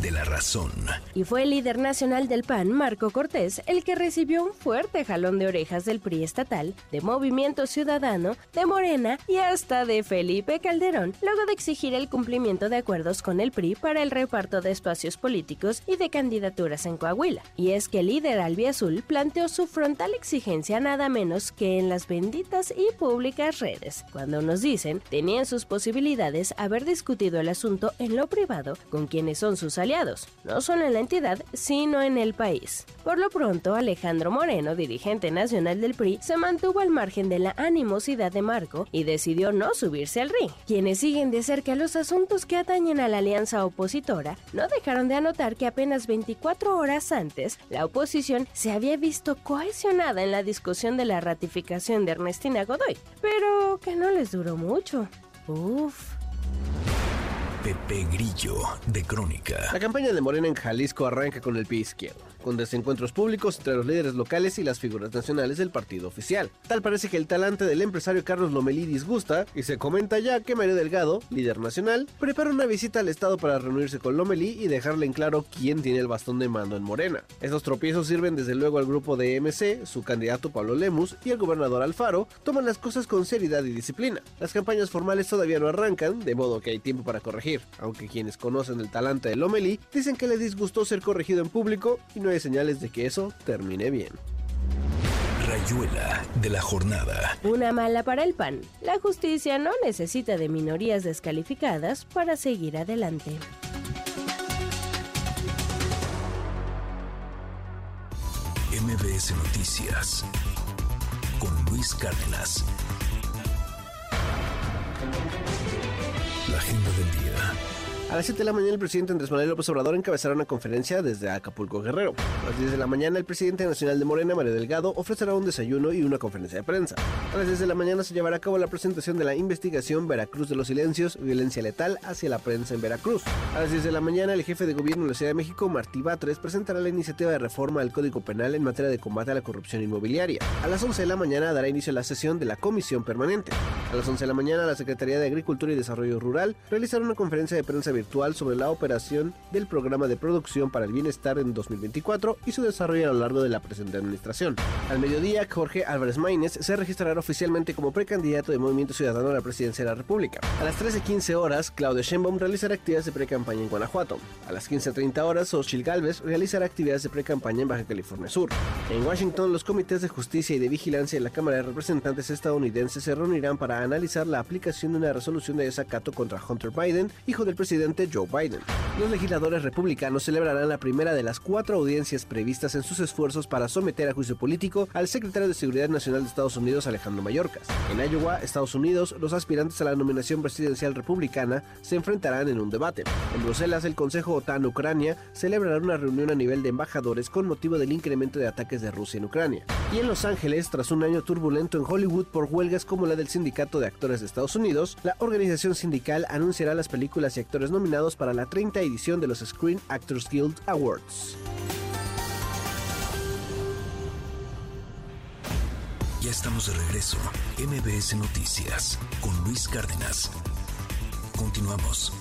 de la razón. Y fue el líder nacional del PAN, Marco Cortés, el que recibió un fuerte jalón de orejas del PRI estatal, de Movimiento Ciudadano, de Morena y hasta de Felipe Calderón, luego de exigir el cumplimiento de acuerdos con el PRI para el reparto de espacios políticos y de candidaturas en Coahuila. Y es que el líder albiazul planteó su frontal exigencia nada menos que en las benditas y públicas redes, cuando nos dicen tenían sus posibilidades haber discutido el asunto en lo privado con quienes son sus aliados, no solo en la entidad, sino en el país. Por lo pronto, Alejandro Moreno, dirigente nacional del PRI, se mantuvo al margen de la animosidad de Marco y decidió no subirse al ring. Quienes siguen de cerca los asuntos que atañen a la alianza opositora no dejaron de anotar que apenas 24 horas antes, la oposición se había visto cohesionada en la discusión de la ratificación de Ernestina Godoy, pero que no les duró mucho. Uf. Pepe Grillo, de Crónica. La campaña de Morena en Jalisco arranca con el pie izquierdo con desencuentros públicos entre los líderes locales y las figuras nacionales del partido oficial. Tal parece que el talante del empresario Carlos Lomelí disgusta y se comenta ya que Mario Delgado, líder nacional, prepara una visita al Estado para reunirse con Lomelí y dejarle en claro quién tiene el bastón de mando en Morena. Estos tropiezos sirven desde luego al grupo de MC, su candidato Pablo Lemus y el gobernador Alfaro toman las cosas con seriedad y disciplina. Las campañas formales todavía no arrancan, de modo que hay tiempo para corregir, aunque quienes conocen el talante de Lomelí dicen que le disgustó ser corregido en público y no hay señales de que eso termine bien. Rayuela de la jornada. Una mala para el PAN. La justicia no necesita de minorías descalificadas para seguir adelante. MBS Noticias con Luis Cárdenas. La agenda del día. A las 7 de la mañana el presidente Andrés Manuel López Obrador encabezará una conferencia desde Acapulco Guerrero. A las 10 de la mañana el presidente nacional de Morena, Mario Delgado, ofrecerá un desayuno y una conferencia de prensa. A las 10 de la mañana se llevará a cabo la presentación de la investigación Veracruz de los Silencios, violencia letal hacia la prensa en Veracruz. A las 10 de la mañana el jefe de gobierno de la Ciudad de México, Martí Batres, presentará la iniciativa de reforma al Código Penal en materia de combate a la corrupción inmobiliaria. A las 11 de la mañana dará inicio a la sesión de la Comisión Permanente. A las 11 de la mañana la Secretaría de Agricultura y Desarrollo Rural realizará una conferencia de prensa virtual sobre la operación del programa de producción para el bienestar en 2024 y su desarrollo a lo largo de la presente administración. Al mediodía, Jorge Álvarez Maínez se registrará oficialmente como precandidato de Movimiento Ciudadano a la presidencia de la República. A las 13.15 horas, Claudio Sheinbaum realizará actividades de pre-campaña en Guanajuato. A las 15.30 horas, Xochitl Galvez realizará actividades de pre-campaña en Baja California Sur. En Washington, los comités de justicia y de vigilancia de la Cámara de Representantes estadounidenses se reunirán para analizar la aplicación de una resolución de desacato contra Hunter Biden, hijo del presidente Joe Biden. Los legisladores republicanos celebrarán la primera de las cuatro audiencias previstas en sus esfuerzos para someter a juicio político al secretario de Seguridad Nacional de Estados Unidos, Alejandro Mayorkas. En Iowa, Estados Unidos, los aspirantes a la nominación presidencial republicana se enfrentarán en un debate. En Bruselas, el Consejo OTAN-Ucrania celebrará una reunión a nivel de embajadores con motivo del incremento de ataques de Rusia en Ucrania. Y en Los Ángeles, tras un año turbulento en Hollywood por huelgas como la del Sindicato de Actores de Estados Unidos, la organización sindical anunciará las películas y actores nominados para la 30 edición de los Screen Actors Guild Awards. Ya estamos de regreso. MBS Noticias con Luis Cárdenas. Continuamos.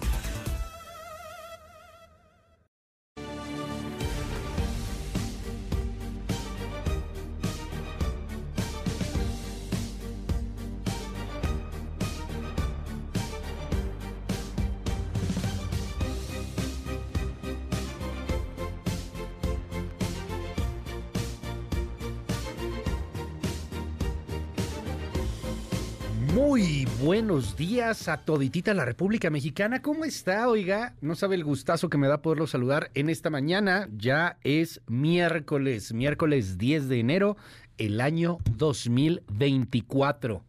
Buenos días a toditita la República Mexicana. ¿Cómo está, oiga? No sabe el gustazo que me da poderlo saludar en esta mañana. Ya es miércoles, miércoles 10 de enero, el año 2024.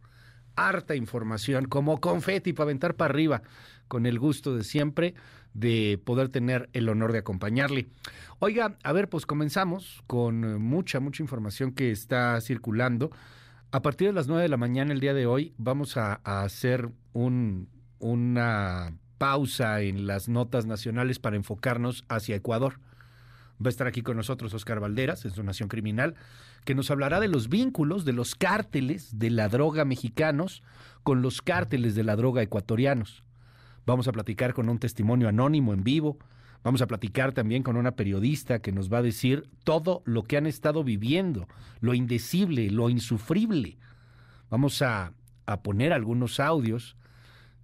Harta información, como confeti para aventar para arriba, con el gusto de siempre de poder tener el honor de acompañarle. Oiga, a ver, pues comenzamos con mucha, mucha información que está circulando. A partir de las 9 de la mañana el día de hoy vamos a, a hacer un, una pausa en las notas nacionales para enfocarnos hacia Ecuador. Va a estar aquí con nosotros Oscar Valderas, en su Nación Criminal, que nos hablará de los vínculos de los cárteles de la droga mexicanos con los cárteles de la droga ecuatorianos. Vamos a platicar con un testimonio anónimo en vivo. Vamos a platicar también con una periodista que nos va a decir todo lo que han estado viviendo, lo indecible, lo insufrible. Vamos a, a poner algunos audios,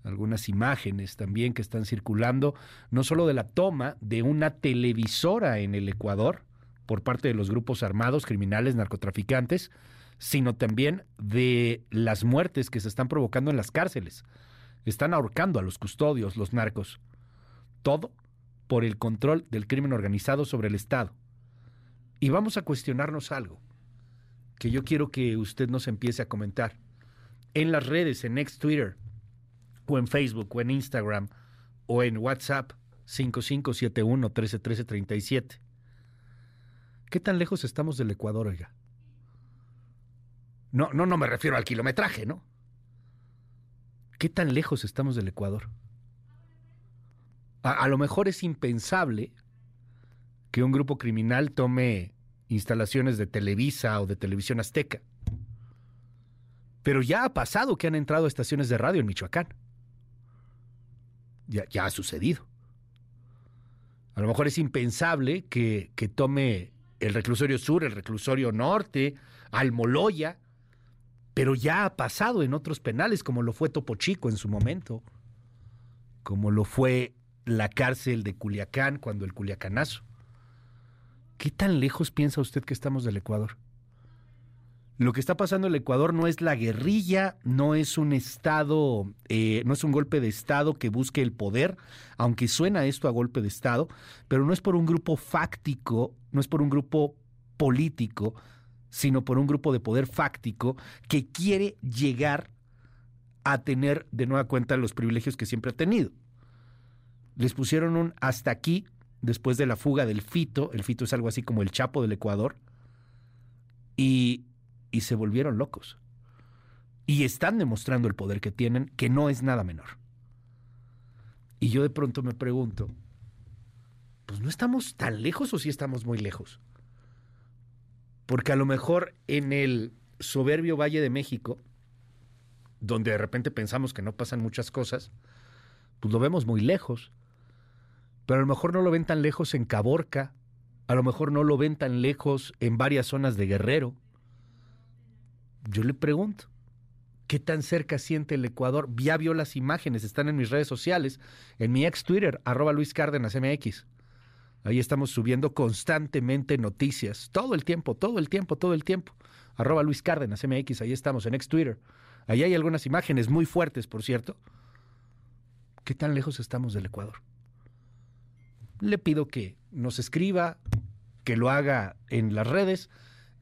algunas imágenes también que están circulando, no solo de la toma de una televisora en el Ecuador por parte de los grupos armados, criminales, narcotraficantes, sino también de las muertes que se están provocando en las cárceles. Están ahorcando a los custodios, los narcos. Todo por el control del crimen organizado sobre el Estado. Y vamos a cuestionarnos algo que yo quiero que usted nos empiece a comentar. En las redes, en ex Twitter, o en Facebook, o en Instagram, o en WhatsApp, 5571-131337. ¿Qué tan lejos estamos del Ecuador, oiga? No, no, no me refiero al kilometraje, ¿no? ¿Qué tan lejos estamos del Ecuador? A, lo mejor es impensable que un grupo criminal tome instalaciones de Televisa o de Televisión Azteca. Pero ya ha pasado que han entrado a estaciones de radio en Michoacán. Ya, ya ha sucedido. A lo mejor es impensable que, que, tome el reclusorio sur, el reclusorio norte, Almoloya, pero ya ha pasado en otros penales, como lo fue Topo Chico en su momento, como lo fue la cárcel de Culiacán cuando el Culiacanazo. ¿Qué tan lejos piensa usted que estamos del Ecuador? Lo que está pasando en el Ecuador no es la guerrilla, no es un Estado, eh, no es un golpe de Estado que busque el poder, aunque suena esto a golpe de Estado, pero no es por un grupo fáctico, no es por un grupo político, sino por un grupo de poder fáctico que quiere llegar a tener de nueva cuenta los privilegios que siempre ha tenido. Les pusieron un hasta aquí después de la fuga del Fito, el Fito es algo así como el Chapo del Ecuador, y y se volvieron locos. Y están demostrando el poder que tienen, que no es nada menor. Y yo de pronto me pregunto, pues no estamos tan lejos o sí estamos muy lejos. Porque a lo mejor en el soberbio Valle de México, donde de repente pensamos que no pasan muchas cosas, pues lo vemos muy lejos. Pero a lo mejor no lo ven tan lejos en Caborca, a lo mejor no lo ven tan lejos en varias zonas de Guerrero yo le pregunto, ¿qué tan cerca siente el Ecuador? Ya vio las imágenes, están en mis redes sociales, en mi ex Twitter, arroba Luis Cárdenas. Ahí estamos subiendo constantemente noticias, todo el tiempo, todo el tiempo, todo el tiempo. Arroba Luis Cárdenas ahí estamos, en ex Twitter. Ahí hay algunas imágenes muy fuertes, por cierto. ¿Qué tan lejos estamos del Ecuador? Le pido que nos escriba, que lo haga en las redes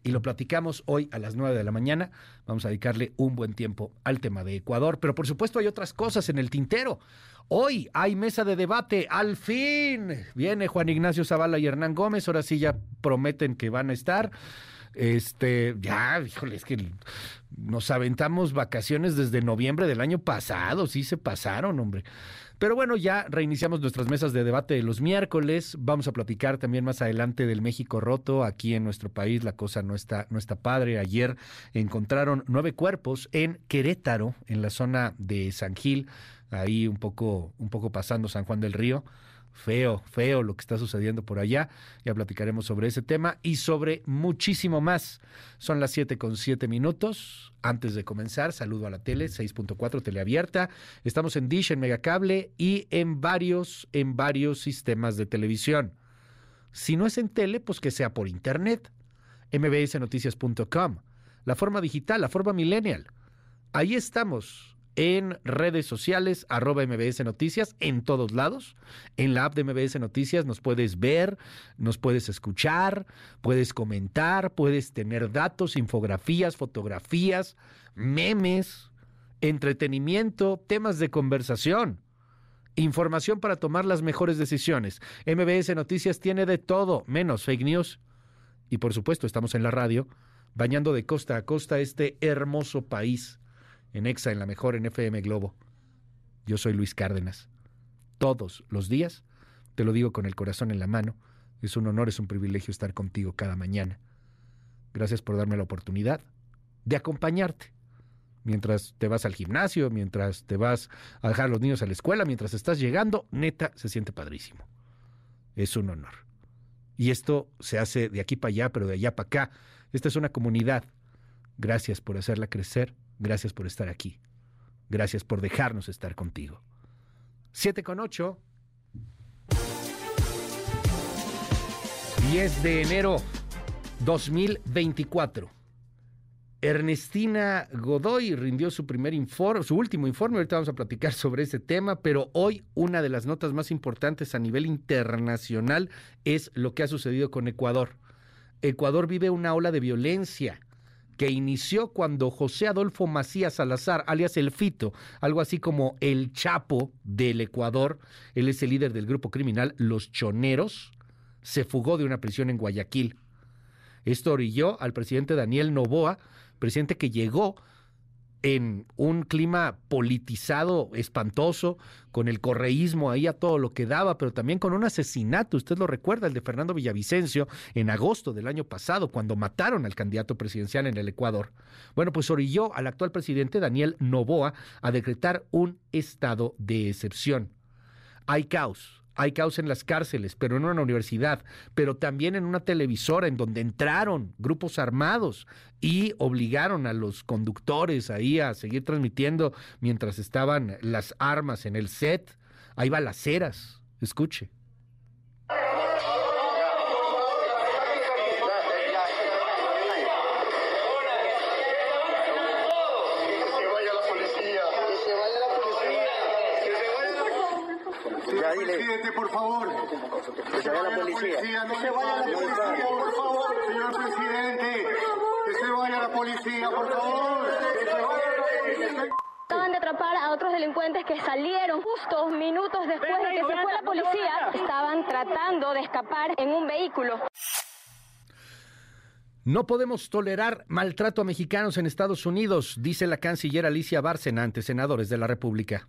y lo platicamos hoy a las 9 de la mañana. Vamos a dedicarle un buen tiempo al tema de Ecuador, pero por supuesto hay otras cosas en el tintero. Hoy hay mesa de debate, al fin. Viene Juan Ignacio Zavala y Hernán Gómez, ahora sí ya prometen que van a estar. Este, ya, híjole, es que nos aventamos vacaciones desde noviembre del año pasado, sí se pasaron, hombre. Pero bueno, ya reiniciamos nuestras mesas de debate de los miércoles. Vamos a platicar también más adelante del México roto. Aquí en nuestro país la cosa no está, no está padre. Ayer encontraron nueve cuerpos en Querétaro, en la zona de San Gil, ahí un poco, un poco pasando San Juan del Río. Feo, feo lo que está sucediendo por allá. Ya platicaremos sobre ese tema y sobre muchísimo más. Son las siete con siete minutos. Antes de comenzar, saludo a la tele, 6.4 teleabierta. Estamos en Dish, en Megacable y en varios, en varios sistemas de televisión. Si no es en tele, pues que sea por internet. mbsnoticias.com. La forma digital, la forma millennial. Ahí estamos en redes sociales, arroba MBS Noticias, en todos lados. En la app de MBS Noticias nos puedes ver, nos puedes escuchar, puedes comentar, puedes tener datos, infografías, fotografías, memes, entretenimiento, temas de conversación. Información para tomar las mejores decisiones. MBS Noticias tiene de todo, menos fake news. Y por supuesto, estamos en la radio, bañando de costa a costa este hermoso país en EXA, en la mejor, en FM Globo. Yo soy Luis Cárdenas. Todos los días, te lo digo con el corazón en la mano, es un honor, es un privilegio estar contigo cada mañana. Gracias por darme la oportunidad de acompañarte. Mientras te vas al gimnasio, mientras te vas a dejar a los niños a la escuela, mientras estás llegando, neta, se siente padrísimo. Es un honor. Y esto se hace de aquí para allá, pero de allá para acá. Esta es una comunidad. Gracias por hacerla crecer Gracias por estar aquí. Gracias por dejarnos estar contigo. 7 con 8. 10 de enero 2024. Ernestina Godoy rindió su primer informe, su último informe, ahorita vamos a platicar sobre ese tema, pero hoy una de las notas más importantes a nivel internacional es lo que ha sucedido con Ecuador. Ecuador vive una ola de violencia que inició cuando José Adolfo Macías Salazar, alias El Fito, algo así como el Chapo del Ecuador, él es el líder del grupo criminal Los Choneros, se fugó de una prisión en Guayaquil. Esto orilló al presidente Daniel Novoa, presidente que llegó en un clima politizado, espantoso, con el correísmo ahí a todo lo que daba, pero también con un asesinato, usted lo recuerda, el de Fernando Villavicencio, en agosto del año pasado, cuando mataron al candidato presidencial en el Ecuador. Bueno, pues orilló al actual presidente Daniel Novoa a decretar un estado de excepción. Hay caos, hay caos en las cárceles, pero en una universidad, pero también en una televisora en donde entraron grupos armados y obligaron a los conductores ahí a seguir transmitiendo mientras estaban las armas en el set. Hay balaceras, escuche. Presidente, por favor. Que se vaya la policía. Que se vaya la policía, por favor, señor presidente. Que se vaya la policía, por favor. Que se vaya la policía. Acaban de atrapar a otros delincuentes que salieron justo minutos después de que se fue la policía. Estaban tratando de escapar en un vehículo. No podemos tolerar maltrato a mexicanos en Estados Unidos, dice la canciller Alicia Bárcena ante senadores de la República.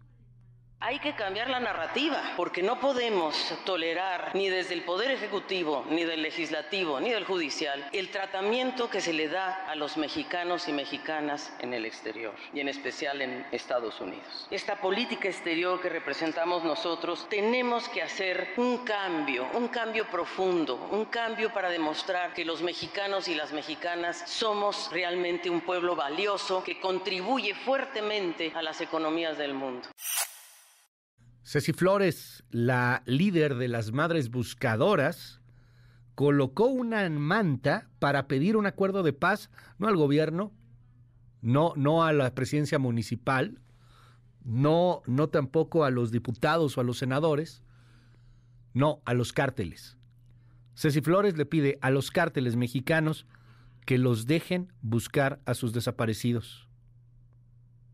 Hay que cambiar la narrativa, porque no podemos tolerar ni desde el Poder Ejecutivo, ni del Legislativo, ni del Judicial el tratamiento que se le da a los mexicanos y mexicanas en el exterior, y en especial en Estados Unidos. Esta política exterior que representamos nosotros, tenemos que hacer un cambio, un cambio profundo, un cambio para demostrar que los mexicanos y las mexicanas somos realmente un pueblo valioso que contribuye fuertemente a las economías del mundo. Ceci Flores, la líder de las Madres Buscadoras, colocó una manta para pedir un acuerdo de paz, no al gobierno, no, no a la presidencia municipal, no, no tampoco a los diputados o a los senadores, no, a los cárteles. Ceci Flores le pide a los cárteles mexicanos que los dejen buscar a sus desaparecidos.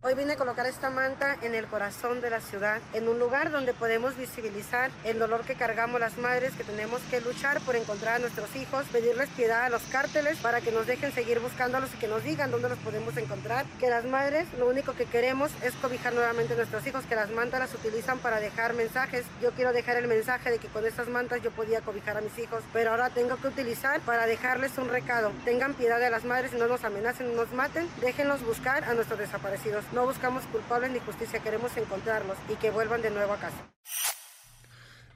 Hoy vine a colocar esta manta en el corazón de la ciudad, en un lugar donde podemos visibilizar el dolor que cargamos las madres, que tenemos que luchar por encontrar a nuestros hijos, pedirles piedad a los cárteles para que nos dejen seguir buscándolos y que nos digan dónde los podemos encontrar. Que las madres lo único que queremos es cobijar nuevamente a nuestros hijos, que las mantas las utilizan para dejar mensajes. Yo quiero dejar el mensaje de que con estas mantas yo podía cobijar a mis hijos, pero ahora tengo que utilizar para dejarles un recado. Tengan piedad de las madres y no nos amenacen, no nos maten, déjenlos buscar a nuestros desaparecidos. No buscamos culpables ni justicia, queremos encontrarlos y que vuelvan de nuevo a casa.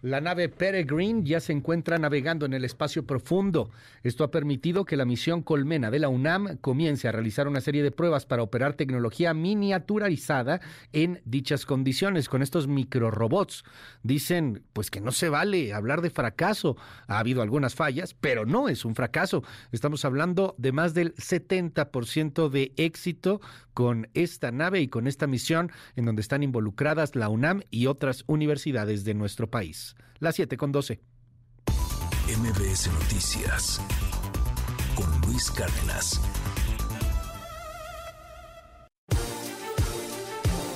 La nave Peregrine ya se encuentra navegando en el espacio profundo. Esto ha permitido que la misión Colmena de la UNAM comience a realizar una serie de pruebas para operar tecnología miniaturizada en dichas condiciones con estos microrobots. Dicen pues que no se vale hablar de fracaso. Ha habido algunas fallas, pero no es un fracaso. Estamos hablando de más del 70% de éxito con esta nave y con esta misión en donde están involucradas la UNAM y otras universidades de nuestro país. Las 7 con 12. MBS Noticias con Luis Cárdenas.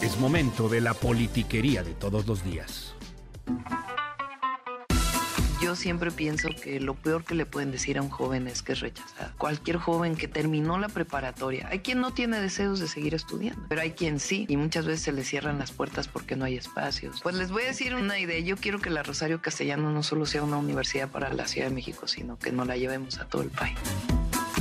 Es momento de la politiquería de todos los días. Yo siempre pienso que lo peor que le pueden decir a un joven es que es rechazado. Cualquier joven que terminó la preparatoria, hay quien no tiene deseos de seguir estudiando, pero hay quien sí, y muchas veces se le cierran las puertas porque no hay espacios. Pues les voy a decir una idea, yo quiero que la Rosario Castellano no solo sea una universidad para la Ciudad de México, sino que nos la llevemos a todo el país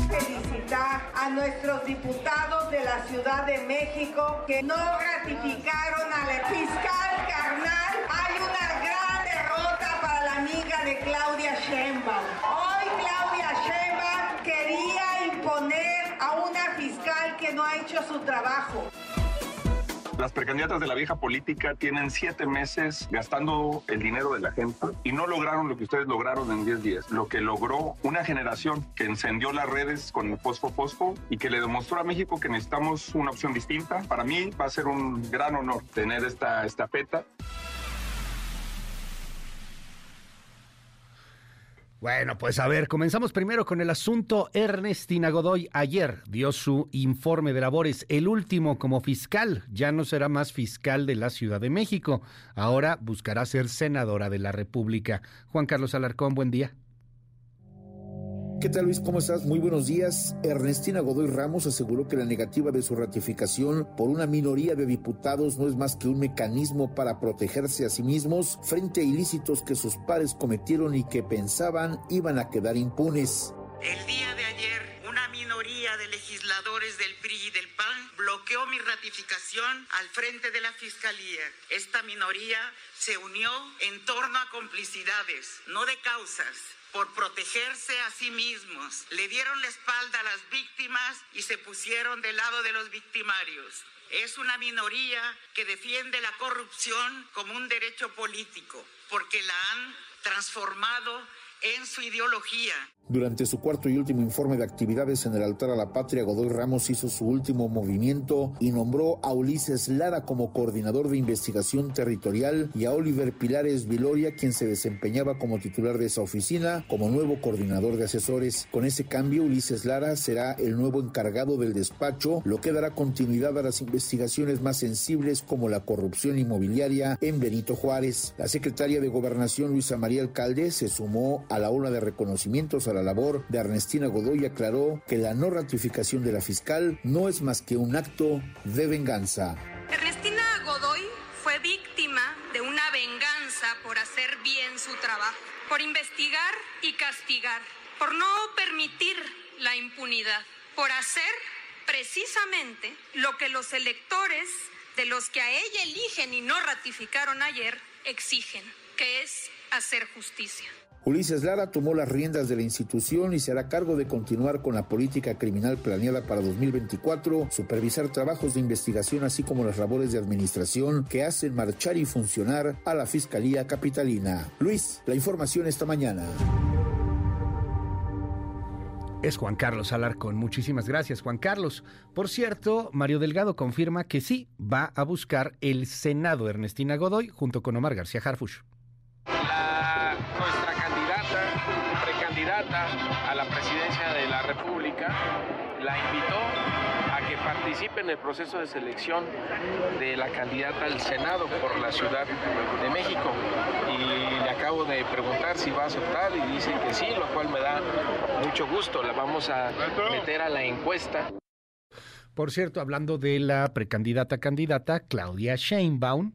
felicitar a nuestros diputados de la Ciudad de México que no ratificaron al fiscal carnal. Hay una amiga de Claudia Sheinbaum. Hoy Claudia Sheinbaum quería imponer a una fiscal que no ha hecho su trabajo. Las precandidatas de la vieja política tienen siete meses gastando el dinero de la gente y no lograron lo que ustedes lograron en 10 días. Lo que logró una generación que encendió las redes con el fosfo fosfo y que le demostró a México que necesitamos una opción distinta. Para mí va a ser un gran honor tener esta estafeta. Bueno, pues a ver, comenzamos primero con el asunto. Ernestina Godoy ayer dio su informe de labores, el último como fiscal. Ya no será más fiscal de la Ciudad de México. Ahora buscará ser senadora de la República. Juan Carlos Alarcón, buen día. ¿Qué tal Luis? ¿Cómo estás? Muy buenos días. Ernestina Godoy Ramos aseguró que la negativa de su ratificación por una minoría de diputados no es más que un mecanismo para protegerse a sí mismos frente a ilícitos que sus pares cometieron y que pensaban iban a quedar impunes. El día de ayer, una minoría de legisladores del PRI y del PAN bloqueó mi ratificación al frente de la Fiscalía. Esta minoría se unió en torno a complicidades, no de causas por protegerse a sí mismos. Le dieron la espalda a las víctimas y se pusieron del lado de los victimarios. Es una minoría que defiende la corrupción como un derecho político, porque la han transformado en su ideología. Durante su cuarto y último informe de actividades en el altar a la patria, Godoy Ramos hizo su último movimiento y nombró a Ulises Lara como coordinador de investigación territorial y a Oliver Pilares Viloria, quien se desempeñaba como titular de esa oficina, como nuevo coordinador de asesores. Con ese cambio, Ulises Lara será el nuevo encargado del despacho, lo que dará continuidad a las investigaciones más sensibles como la corrupción inmobiliaria en Benito Juárez. La secretaria de Gobernación, Luisa María Alcalde, se sumó a la ola de reconocimientos a la labor de Ernestina Godoy aclaró que la no ratificación de la fiscal no es más que un acto de venganza. Ernestina Godoy fue víctima de una venganza por hacer bien su trabajo, por investigar y castigar, por no permitir la impunidad, por hacer precisamente lo que los electores de los que a ella eligen y no ratificaron ayer exigen, que es hacer justicia. Ulises Lara tomó las riendas de la institución y se hará cargo de continuar con la política criminal planeada para 2024, supervisar trabajos de investigación así como las labores de administración que hacen marchar y funcionar a la Fiscalía Capitalina. Luis, la información esta mañana. Es Juan Carlos Alarcón. Muchísimas gracias, Juan Carlos. Por cierto, Mario Delgado confirma que sí va a buscar el Senado Ernestina Godoy junto con Omar García Harfush. La, nuestra candidata, a la presidencia de la República, la invitó a que participe en el proceso de selección de la candidata al Senado por la Ciudad de México. Y le acabo de preguntar si va a aceptar y dice que sí, lo cual me da mucho gusto. La vamos a meter a la encuesta. Por cierto, hablando de la precandidata candidata, Claudia Sheinbaum,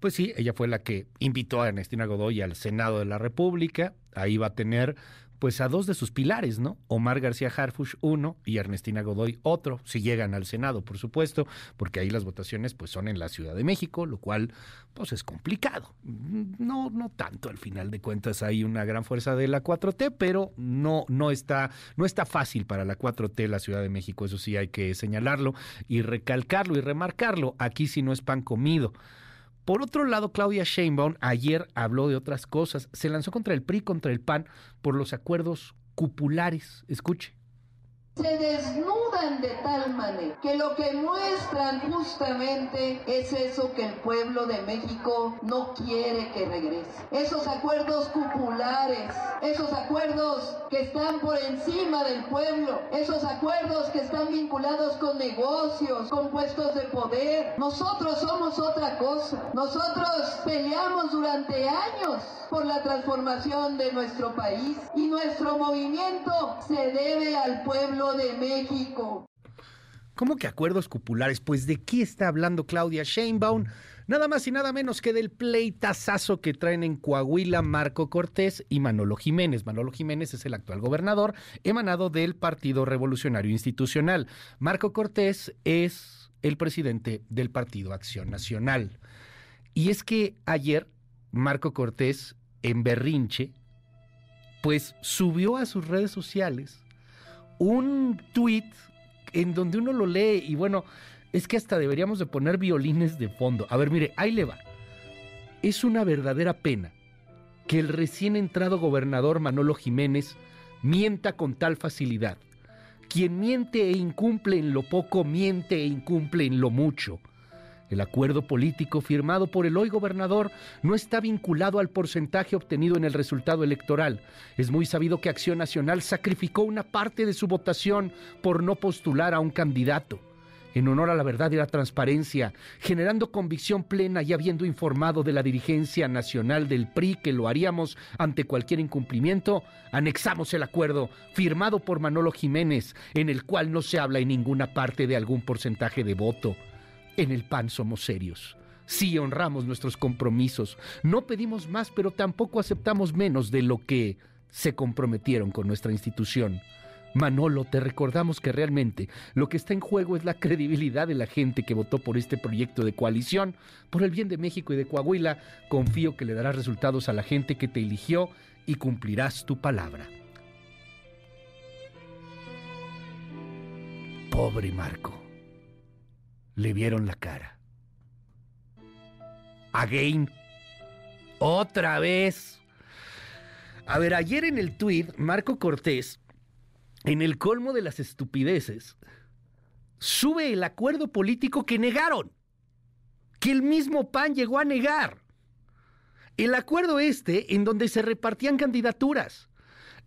pues sí, ella fue la que invitó a Ernestina Godoy al Senado de la República. Ahí va a tener pues a dos de sus pilares, ¿no? Omar García Harfush, uno, y Ernestina Godoy, otro, si llegan al Senado, por supuesto, porque ahí las votaciones pues son en la Ciudad de México, lo cual pues es complicado. No, no tanto, al final de cuentas hay una gran fuerza de la 4T, pero no, no está, no está fácil para la 4T la Ciudad de México, eso sí hay que señalarlo y recalcarlo y remarcarlo. Aquí sí no es pan comido. Por otro lado, Claudia Sheinbaum ayer habló de otras cosas. Se lanzó contra el PRI, contra el PAN, por los acuerdos cupulares. Escuche se desnudan de tal manera que lo que muestran justamente es eso que el pueblo de México no quiere que regrese. Esos acuerdos cupulares, esos acuerdos que están por encima del pueblo, esos acuerdos que están vinculados con negocios, con puestos de poder. Nosotros somos otra cosa. Nosotros peleamos durante años por la transformación de nuestro país y nuestro movimiento se debe al pueblo de México. ¿Cómo que acuerdos cupulares? Pues de qué está hablando Claudia Sheinbaum? Nada más y nada menos que del pleitazazo que traen en Coahuila Marco Cortés y Manolo Jiménez. Manolo Jiménez es el actual gobernador, emanado del Partido Revolucionario Institucional. Marco Cortés es el presidente del Partido Acción Nacional. Y es que ayer Marco Cortés, en Berrinche, pues subió a sus redes sociales un tuit en donde uno lo lee y bueno, es que hasta deberíamos de poner violines de fondo. A ver, mire, ahí le va. Es una verdadera pena que el recién entrado gobernador Manolo Jiménez mienta con tal facilidad. Quien miente e incumple en lo poco, miente e incumple en lo mucho. El acuerdo político firmado por el hoy gobernador no está vinculado al porcentaje obtenido en el resultado electoral. Es muy sabido que Acción Nacional sacrificó una parte de su votación por no postular a un candidato. En honor a la verdad y la transparencia, generando convicción plena y habiendo informado de la dirigencia nacional del PRI que lo haríamos ante cualquier incumplimiento, anexamos el acuerdo firmado por Manolo Jiménez, en el cual no se habla en ninguna parte de algún porcentaje de voto. En el PAN somos serios. Sí honramos nuestros compromisos. No pedimos más, pero tampoco aceptamos menos de lo que se comprometieron con nuestra institución. Manolo, te recordamos que realmente lo que está en juego es la credibilidad de la gente que votó por este proyecto de coalición. Por el bien de México y de Coahuila, confío que le darás resultados a la gente que te eligió y cumplirás tu palabra. Pobre Marco le vieron la cara. Again. Otra vez. A ver, ayer en el tuit, Marco Cortés, en el colmo de las estupideces, sube el acuerdo político que negaron, que el mismo PAN llegó a negar. El acuerdo este, en donde se repartían candidaturas,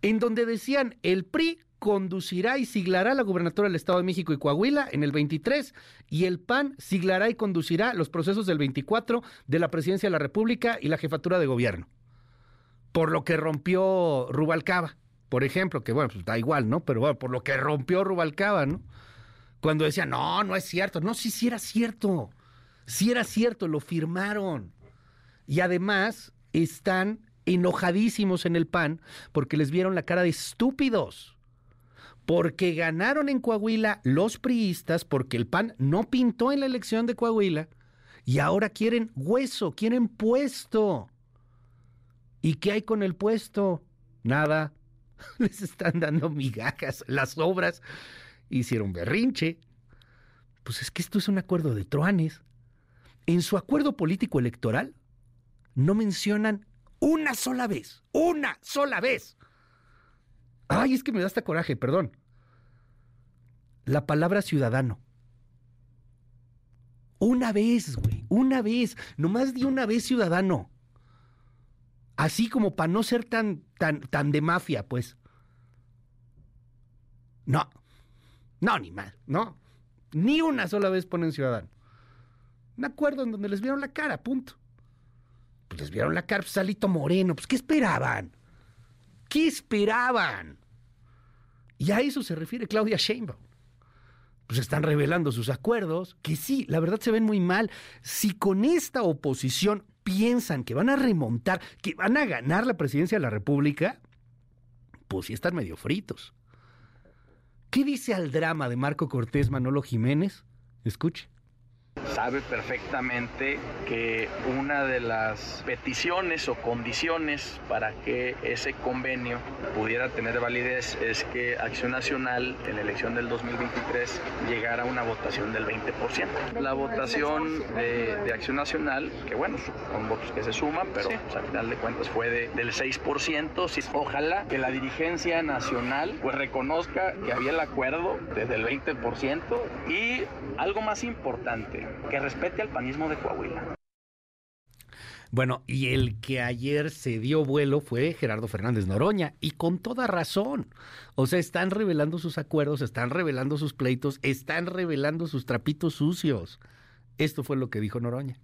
en donde decían el PRI conducirá y siglará la gubernatura del Estado de México y Coahuila en el 23 y el PAN siglará y conducirá los procesos del 24 de la presidencia de la República y la jefatura de gobierno. Por lo que rompió Rubalcaba, por ejemplo, que bueno, pues da igual, ¿no? Pero bueno, por lo que rompió Rubalcaba, ¿no? Cuando decía, no, no es cierto. No, sí, sí era cierto. Sí era cierto, lo firmaron. Y además están enojadísimos en el PAN porque les vieron la cara de estúpidos porque ganaron en Coahuila los priistas, porque el PAN no pintó en la elección de Coahuila, y ahora quieren hueso, quieren puesto. ¿Y qué hay con el puesto? Nada. Les están dando migajas. Las obras hicieron berrinche. Pues es que esto es un acuerdo de truanes. En su acuerdo político electoral no mencionan una sola vez, una sola vez Ay, es que me da hasta coraje, perdón. La palabra ciudadano. Una vez, güey, una vez, nomás di una vez ciudadano. Así como para no ser tan, tan, tan de mafia, pues. No, no, ni mal, no. Ni una sola vez ponen ciudadano. Un acuerdo en donde les vieron la cara, punto. Pues les vieron la cara, pues Salito Moreno, pues ¿qué esperaban? ¿Qué esperaban? Y a eso se refiere Claudia Sheinbaum. Pues están revelando sus acuerdos, que sí, la verdad se ven muy mal. Si con esta oposición piensan que van a remontar, que van a ganar la presidencia de la República, pues sí están medio fritos. ¿Qué dice al drama de Marco Cortés Manolo Jiménez? Escuche sabe perfectamente que una de las peticiones o condiciones para que ese convenio pudiera tener validez es que Acción Nacional en la elección del 2023 llegara a una votación del 20%. La votación de, Acción Nacional, que bueno, son votos que se suman, pero pues, al final de cuentas fue del 6%. Ojalá que la dirigencia nacional pues reconozca que había el acuerdo desde el 20% y algo más importante, que respete al panismo de Coahuila. Bueno, y el que ayer se dio vuelo fue Gerardo Fernández Noroña, y con toda razón. O sea, están revelando sus acuerdos, están revelando sus pleitos, están revelando sus trapitos sucios. Esto fue lo que dijo Noroña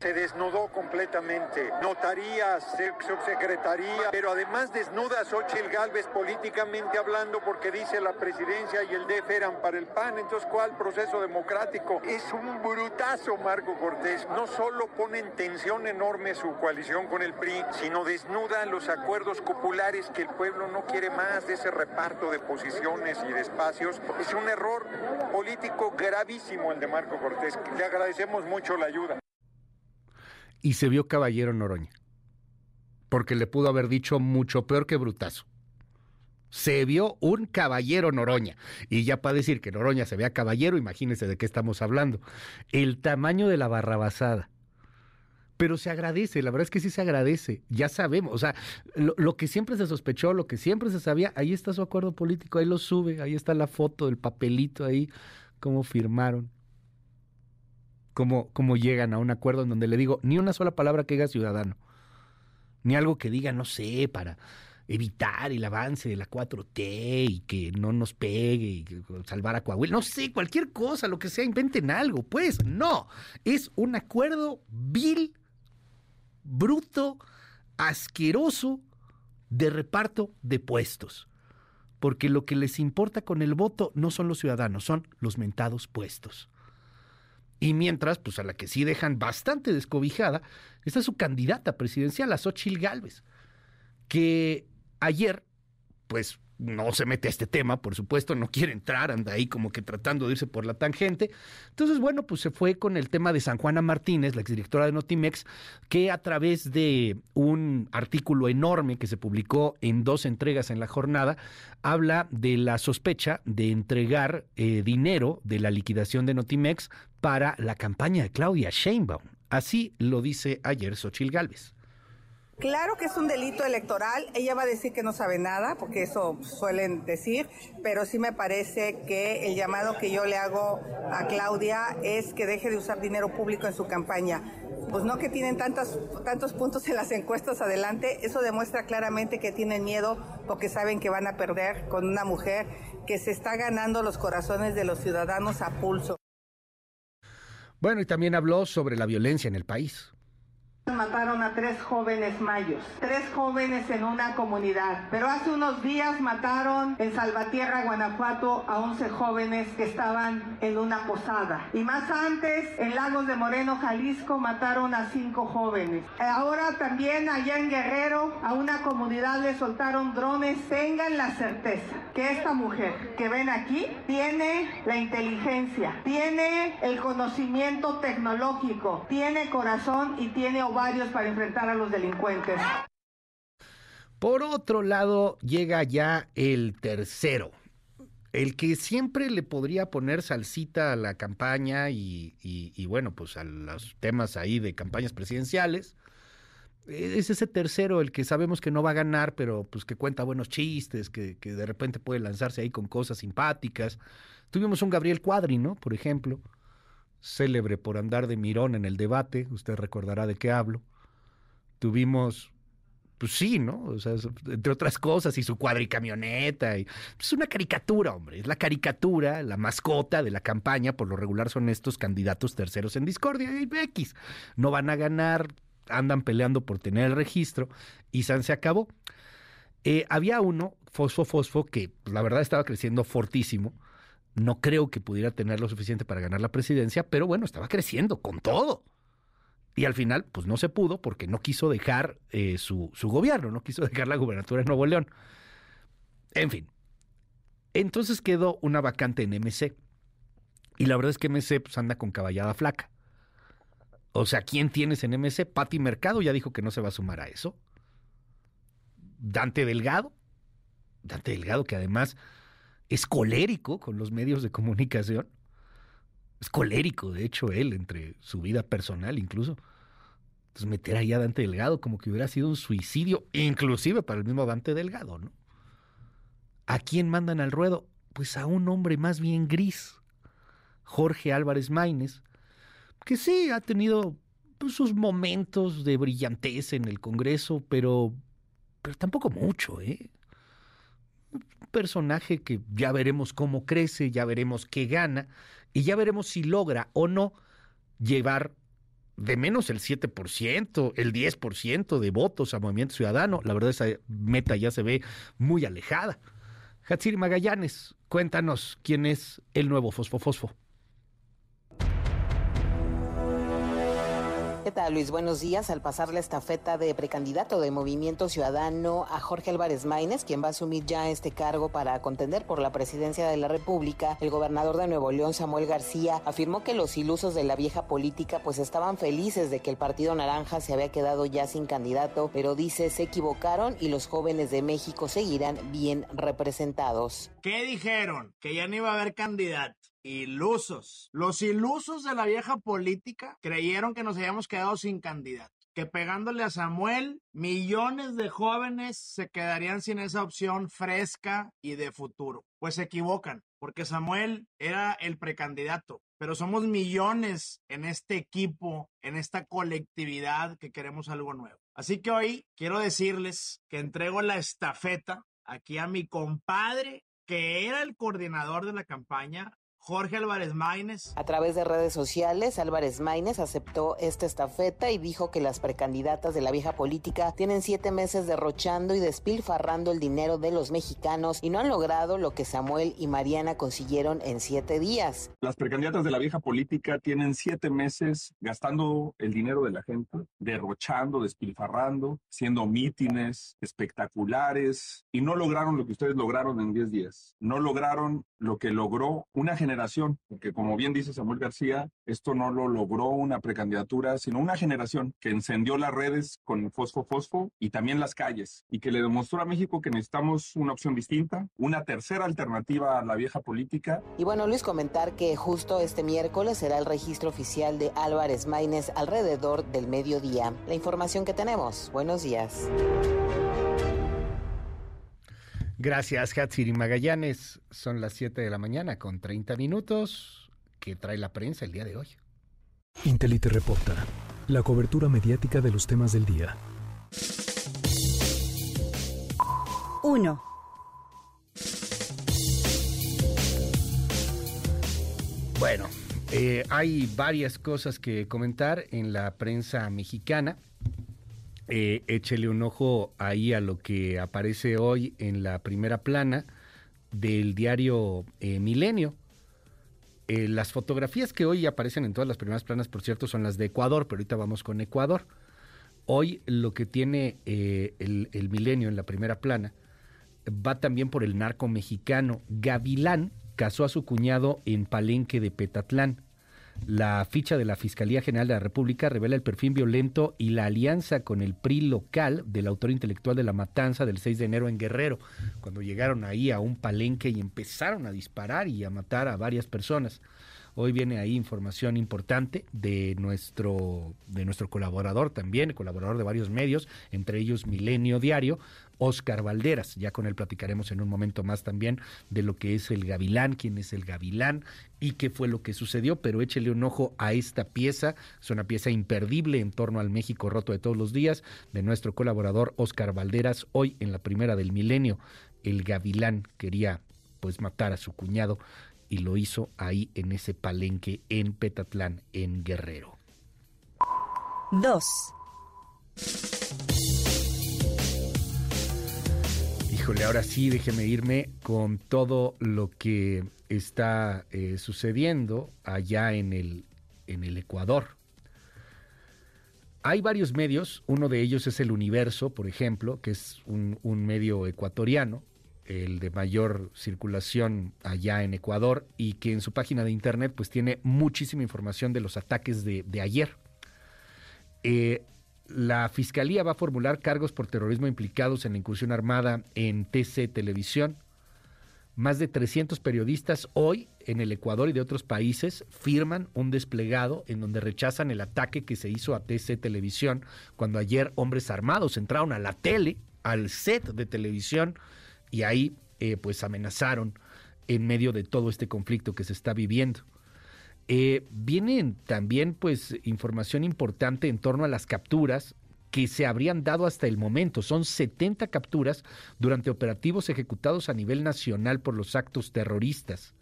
se desnudó completamente. Notarías, subsecretaría, pero además desnuda a Xochitl Galvez políticamente hablando porque dice la presidencia y el DF eran para el PAN. Entonces, ¿cuál proceso democrático? Es un brutazo Marco Cortés. No solo pone en tensión enorme su coalición con el PRI, sino desnuda los acuerdos populares que el pueblo no quiere más de ese reparto de posiciones y de espacios. Es un error político gravísimo el de Marco Cortés. Le agradecemos mucho la ayuda y se vio caballero Noroña. Porque le pudo haber dicho mucho peor que brutazo. Se vio un caballero Noroña. Y ya para decir que Noroña se vea caballero, imagínense de qué estamos hablando. El tamaño de la barrabasada. Pero se agradece, la verdad es que sí se agradece. Ya sabemos, o sea, lo, lo, que siempre se sospechó, lo que siempre se sabía, ahí está su acuerdo político, ahí lo sube, ahí está la foto, el papelito ahí, cómo firmaron cómo, llegan a un acuerdo en donde le digo ni una sola palabra que diga ciudadano, ni algo que diga, no sé, para evitar el avance de la 4T y que no nos pegue y salvar a Coahuila, no sé, cualquier cosa, lo que sea, inventen algo, pues no, es un acuerdo vil, bruto, asqueroso de reparto de puestos. Porque lo que les importa con el voto no son los ciudadanos, son los mentados puestos. Y mientras, pues a la que sí dejan bastante descobijada, está su candidata presidencial, a Xochitl Gálvez, que ayer, pues no se mete a este tema, por supuesto, no quiere entrar, anda ahí como que tratando de irse por la tangente. Entonces, bueno, pues se fue con el tema de San Juana Martínez, la exdirectora de Notimex, que a través de un artículo enorme que se publicó en dos entregas en la jornada, habla de la sospecha de entregar eh, dinero de la liquidación de Notimex para la campaña de Claudia Sheinbaum. Así lo dice ayer Xochil Gálvez. Claro que es un delito electoral. Ella va a decir que no sabe nada, porque eso suelen decir, pero sí me parece que el llamado que yo le hago a Claudia es que deje de usar dinero público en su campaña. Pues no que tienen tantos, tantos puntos en las encuestas adelante, eso demuestra claramente que tienen miedo porque saben que van a perder con una mujer que se está ganando los corazones de los ciudadanos a pulso. Bueno, y también habló sobre la violencia en el país. Mataron a tres jóvenes mayos, tres jóvenes en una comunidad. Pero hace unos días mataron en Salvatierra, Guanajuato, a 11 jóvenes que estaban en una posada. Y más antes, en Lagos de Moreno, Jalisco, mataron a cinco jóvenes. Ahora también allá en Guerrero, a una comunidad le soltaron drones. Tengan la certeza que esta mujer que ven aquí tiene la inteligencia, tiene el conocimiento tecnológico, tiene corazón y tiene varios para enfrentar a los delincuentes. Por otro lado, llega ya el tercero, el que siempre le podría poner salsita a la campaña y, bueno, pues a los temas ahí de campañas presidenciales. Es ese tercero el que sabemos que no va a ganar, pero pues que cuenta buenos chistes, que, que de repente puede lanzarse ahí con cosas simpáticas. Tuvimos un Gabriel Cuadri, ¿no? Por ejemplo, célebre por andar de mirón en el debate, usted recordará de qué hablo. Tuvimos Pues sí, ¿no? O sea, entre otras cosas, y su cuadricamioneta. Y, es una caricatura, hombre. Es la caricatura, la mascota de la campaña. Por lo regular son estos candidatos terceros en discordia y X. No van a ganar, andan peleando por tener el registro y San se acabó. Eh, había uno, Fosfo Fosfo, que la verdad estaba creciendo fortísimo. No creo que pudiera tener lo suficiente para ganar la presidencia, pero bueno, estaba creciendo con todo. Y al final, pues no se pudo porque no quiso dejar eh, su, su gobierno, no quiso dejar la gubernatura de Nuevo León. En fin. Entonces quedó una vacante en MC. Y la verdad es que MC pues, anda con caballada flaca. O sea, ¿quién tienes en MC? Pati Mercado ya dijo que no se va a sumar a eso. Dante Delgado. Dante Delgado, que además es colérico con los medios de comunicación. Es colérico, de hecho, él, entre su vida personal incluso. Entonces meter ahí a Dante Delgado como que hubiera sido un suicidio, inclusive para el mismo Dante Delgado, ¿no? ¿A quién mandan al ruedo? Pues a un hombre más bien gris, Jorge Álvarez Maínez, que sí ha tenido pues, sus momentos de brillantez en el Congreso, pero, pero tampoco mucho, ¿eh? Personaje que ya veremos cómo crece, ya veremos qué gana y ya veremos si logra o no llevar de menos el 7%, el 10% de votos a Movimiento Ciudadano. La verdad, esa meta ya se ve muy alejada. Hatsiri Magallanes, cuéntanos quién es el nuevo Fosfo Fosfo. ¿Qué tal, Luis? Buenos días. Al pasar la estafeta de precandidato de Movimiento Ciudadano a Jorge Álvarez Maínez, quien va a asumir ya este cargo para contender por la presidencia de la República, el gobernador de Nuevo León, Samuel García, afirmó que los ilusos de la vieja política pues estaban felices de que el Partido Naranja se había quedado ya sin candidato, pero dice se equivocaron y los jóvenes de México seguirán bien representados. ¿Qué dijeron? Que ya no iba a haber candidato. Ilusos. Los ilusos de la vieja política creyeron que nos habíamos quedado sin candidato. Que pegándole a Samuel, millones de jóvenes se quedarían sin esa opción fresca y de futuro. Pues se equivocan, porque Samuel era el precandidato, pero somos millones en este equipo, en esta colectividad que queremos algo nuevo. Así que hoy quiero decirles que entrego la estafeta aquí a mi compadre, que era el coordinador de la campaña, Jorge Álvarez Maínez. A través de redes sociales, Álvarez Maínez aceptó esta estafeta y dijo que las precandidatas de la vieja política tienen siete meses derrochando y despilfarrando el dinero de los mexicanos y no han logrado lo que Samuel y Mariana consiguieron en siete días. Las precandidatas de la vieja política tienen siete meses gastando el dinero de la gente, derrochando, despilfarrando, haciendo mítines espectaculares y no lograron lo que ustedes lograron en diez días. No lograron lo que logró una generación, porque como bien dice Samuel García, esto no lo logró una precandidatura, sino una generación que encendió las redes con Fosfo Fosfo y también las calles, y que le demostró a México que necesitamos una opción distinta, una tercera alternativa a la vieja política. Y bueno, Luis, comentar que justo este miércoles será el registro oficial de Álvarez Maínez alrededor del mediodía. La información que tenemos. Buenos días. Gracias, Hatsiri Magallanes. Son las 7 de la mañana con 30 minutos. que trae la prensa el día de hoy? Intelite reporta. La cobertura mediática de los temas del día. 1. Bueno, eh, hay varias cosas que comentar en la prensa mexicana. Eh, échele un ojo ahí a lo que aparece hoy en la primera plana del diario eh, Milenio. Eh, las fotografías que hoy aparecen en todas las primeras planas, por cierto, son las de Ecuador, pero ahorita vamos con Ecuador. Hoy lo que tiene el, el Milenio en la primera plana va también por el narco mexicano. Gavilán casó a su cuñado en Palenque de Petatlán. La ficha de la Fiscalía General de la República revela el perfil violento y la alianza con el PRI local del autor intelectual de la matanza del 6 de enero en Guerrero, cuando llegaron ahí a un palenque y empezaron a disparar y a matar a varias personas. Hoy viene ahí información importante de nuestro, de nuestro colaborador también, colaborador de varios medios, entre ellos Milenio Diario, Oscar Valderas. Ya con él platicaremos en un momento más también de lo que es el gavilán, quién es el gavilán y qué fue lo que sucedió, pero échele un ojo a esta pieza, es una pieza imperdible en torno al México roto de todos los días de nuestro colaborador Oscar Valderas, hoy en la primera del milenio. El gavilán quería pues matar a su cuñado y lo hizo ahí en ese palenque en Petatlán, en Guerrero. 2. Híjole, ahora sí, déjeme irme con todo lo que está eh, sucediendo allá en el, en el Ecuador. Hay varios medios, uno de ellos es El Universo, por ejemplo, que es un, un medio ecuatoriano, el de mayor circulación allá en Ecuador y que en su página de internet pues tiene muchísima información de los ataques de, de ayer. Eh, la Fiscalía va a formular cargos por terrorismo implicados en la incursión armada en TC Televisión. Más de 300 periodistas hoy en el Ecuador y de otros países firman un desplegado en donde rechazan el ataque que se hizo a TC Televisión cuando ayer hombres armados entraron a la tele, al set de televisión y ahí eh, pues amenazaron en medio de todo este conflicto que se está viviendo. Eh, también pues información importante en torno a las capturas que se habrían dado hasta el momento. Son 70 capturas durante operativos ejecutados a nivel nacional por los actos terroristas.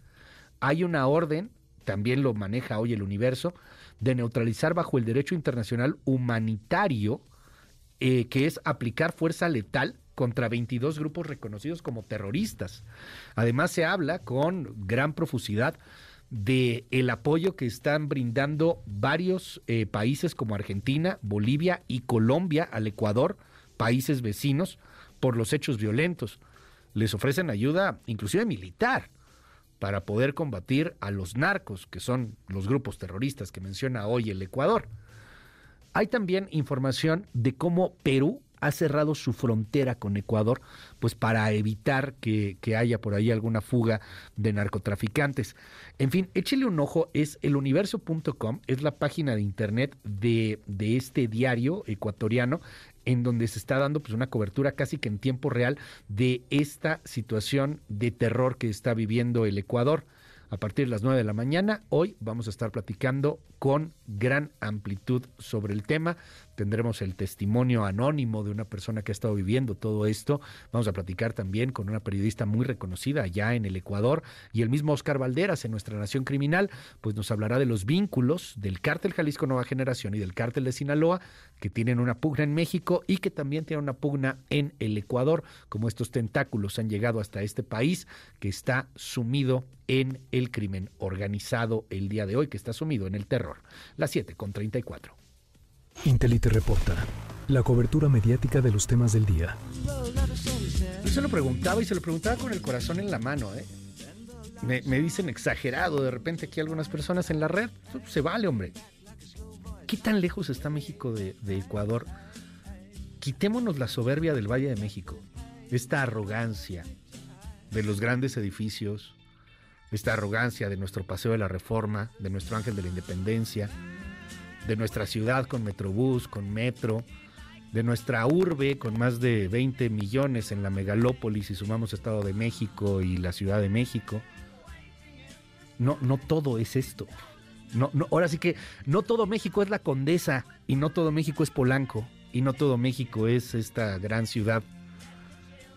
Hay una orden, también lo maneja hoy el universo, de neutralizar bajo el derecho internacional humanitario, eh, que es aplicar fuerza letal contra 22 grupos reconocidos como terroristas. Además se habla con gran profusidad de el apoyo que están brindando varios eh, países como Argentina, Bolivia y Colombia al Ecuador, países vecinos, por los hechos violentos. Les ofrecen ayuda inclusive militar para poder combatir a los narcos, que son los grupos terroristas que menciona hoy el Ecuador. Hay también información de cómo Perú ha cerrado su frontera con Ecuador, pues para evitar que, haya por ahí alguna fuga de narcotraficantes. En fin, échele un ojo, es eluniverso.com, es la página de internet de, de este diario ecuatoriano en donde se está dando pues una cobertura casi que en tiempo real de esta situación de terror que está viviendo el Ecuador a partir de las 9 de la mañana. Hoy vamos a estar platicando con gran amplitud sobre el tema. Tendremos el testimonio anónimo de una persona que ha estado viviendo todo esto. Vamos a platicar también con una periodista muy reconocida allá en el Ecuador y el mismo Oscar Valderas en nuestra Nación Criminal, pues nos hablará de los vínculos del cártel Jalisco Nueva Generación y del cártel de Sinaloa que tienen una pugna en México y que también tienen una pugna en el Ecuador, como estos tentáculos han llegado hasta este país que está sumido en el crimen organizado el día de hoy, que está sumido en el terror. Las 7 con 34. Intelite reporta. La cobertura mediática de los temas del día. Yo se lo preguntaba y se lo preguntaba con el corazón en la mano, ¿eh? Me, dicen exagerado de repente aquí algunas personas en la red. Se vale, hombre. ¿Qué tan lejos está México de, de Ecuador? Quitémonos la soberbia del Valle de México, esta arrogancia de los grandes edificios, esta arrogancia de nuestro Paseo de la Reforma, de nuestro Ángel de la Independencia, de nuestra ciudad con Metrobús, con Metro, de nuestra urbe con más de 20 millones en la megalópolis y sumamos Estado de México y la Ciudad de México. No, no todo es esto. No, no, ahora sí que no todo México es la Condesa y no todo México es Polanco y no todo México es esta gran ciudad.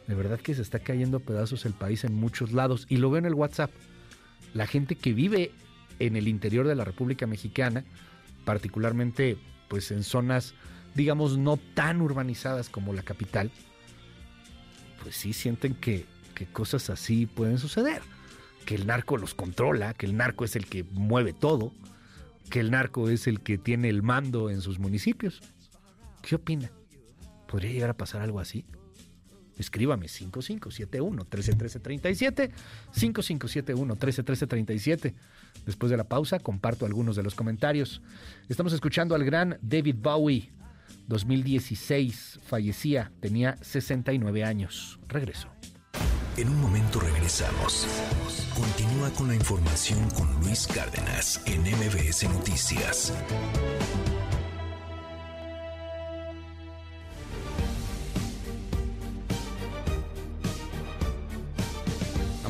De verdad que se está cayendo pedazos el país en muchos lados y lo veo en el WhatsApp la gente que vive en el interior de la República Mexicana, particularmente pues en zonas digamos no tan urbanizadas como la capital, pues sí sienten que, que cosas así pueden suceder, que el narco los controla, que el narco es el que mueve todo, que el narco es el que tiene el mando en sus municipios. ¿Qué opina? ¿Podría llegar a pasar algo así? escríbame 5571-131337, 5571-131337. Después de la pausa comparto algunos de los comentarios. Estamos escuchando al gran David Bowie, 2016, fallecía, tenía 69 años. Regreso. En un momento regresamos. Continúa con la información con Luis Cárdenas en MBS Noticias.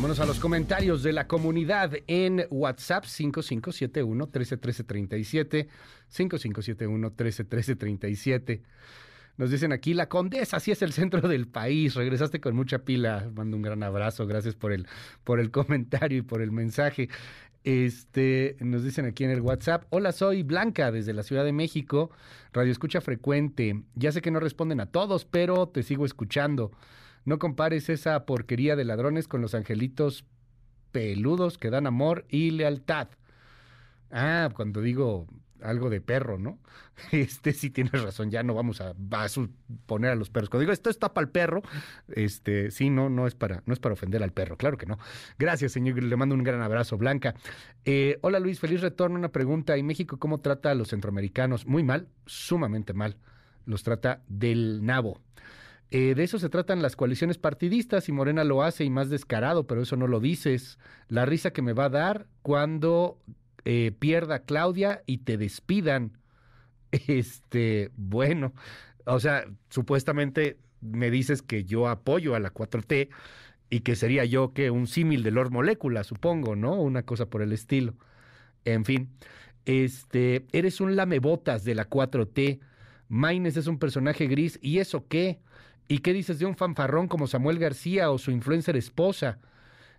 Vámonos a los comentarios de la comunidad en WhatsApp 5571 131337 5571 131337. Nos dicen aquí, la condesa, sí es el centro del país. Regresaste con mucha pila. Mando un gran abrazo. Gracias por el, por el comentario y por el mensaje. Este, nos dicen aquí en el WhatsApp, hola, soy Blanca desde la Ciudad de México, radio escucha frecuente. Ya sé que no responden a todos, pero te sigo escuchando. No compares esa porquería de ladrones con los angelitos peludos que dan amor y lealtad. Ah, cuando digo algo de perro, ¿no? Este sí tienes razón, ya no vamos a, a poner a los perros. Cuando digo esto está para el perro, este sí, no, no es para, no es para ofender al perro, claro que no. Gracias, señor, le mando un gran abrazo, Blanca. Eh, hola Luis, feliz retorno. Una pregunta. ¿Y México cómo trata a los centroamericanos? Muy mal, sumamente mal. Los trata del nabo. Eh, de eso se tratan las coaliciones partidistas y Morena lo hace y más descarado, pero eso no lo dices. La risa que me va a dar cuando eh, pierda Claudia y te despidan. Este, bueno, o sea, supuestamente me dices que yo apoyo a la 4T y que sería yo que un símil de Lord Molécula, supongo, ¿no? Una cosa por el estilo. En fin, este, eres un lamebotas de la 4T. Maines es un personaje gris, ¿y eso qué? ¿Y qué dices de un fanfarrón como Samuel García o su influencer esposa?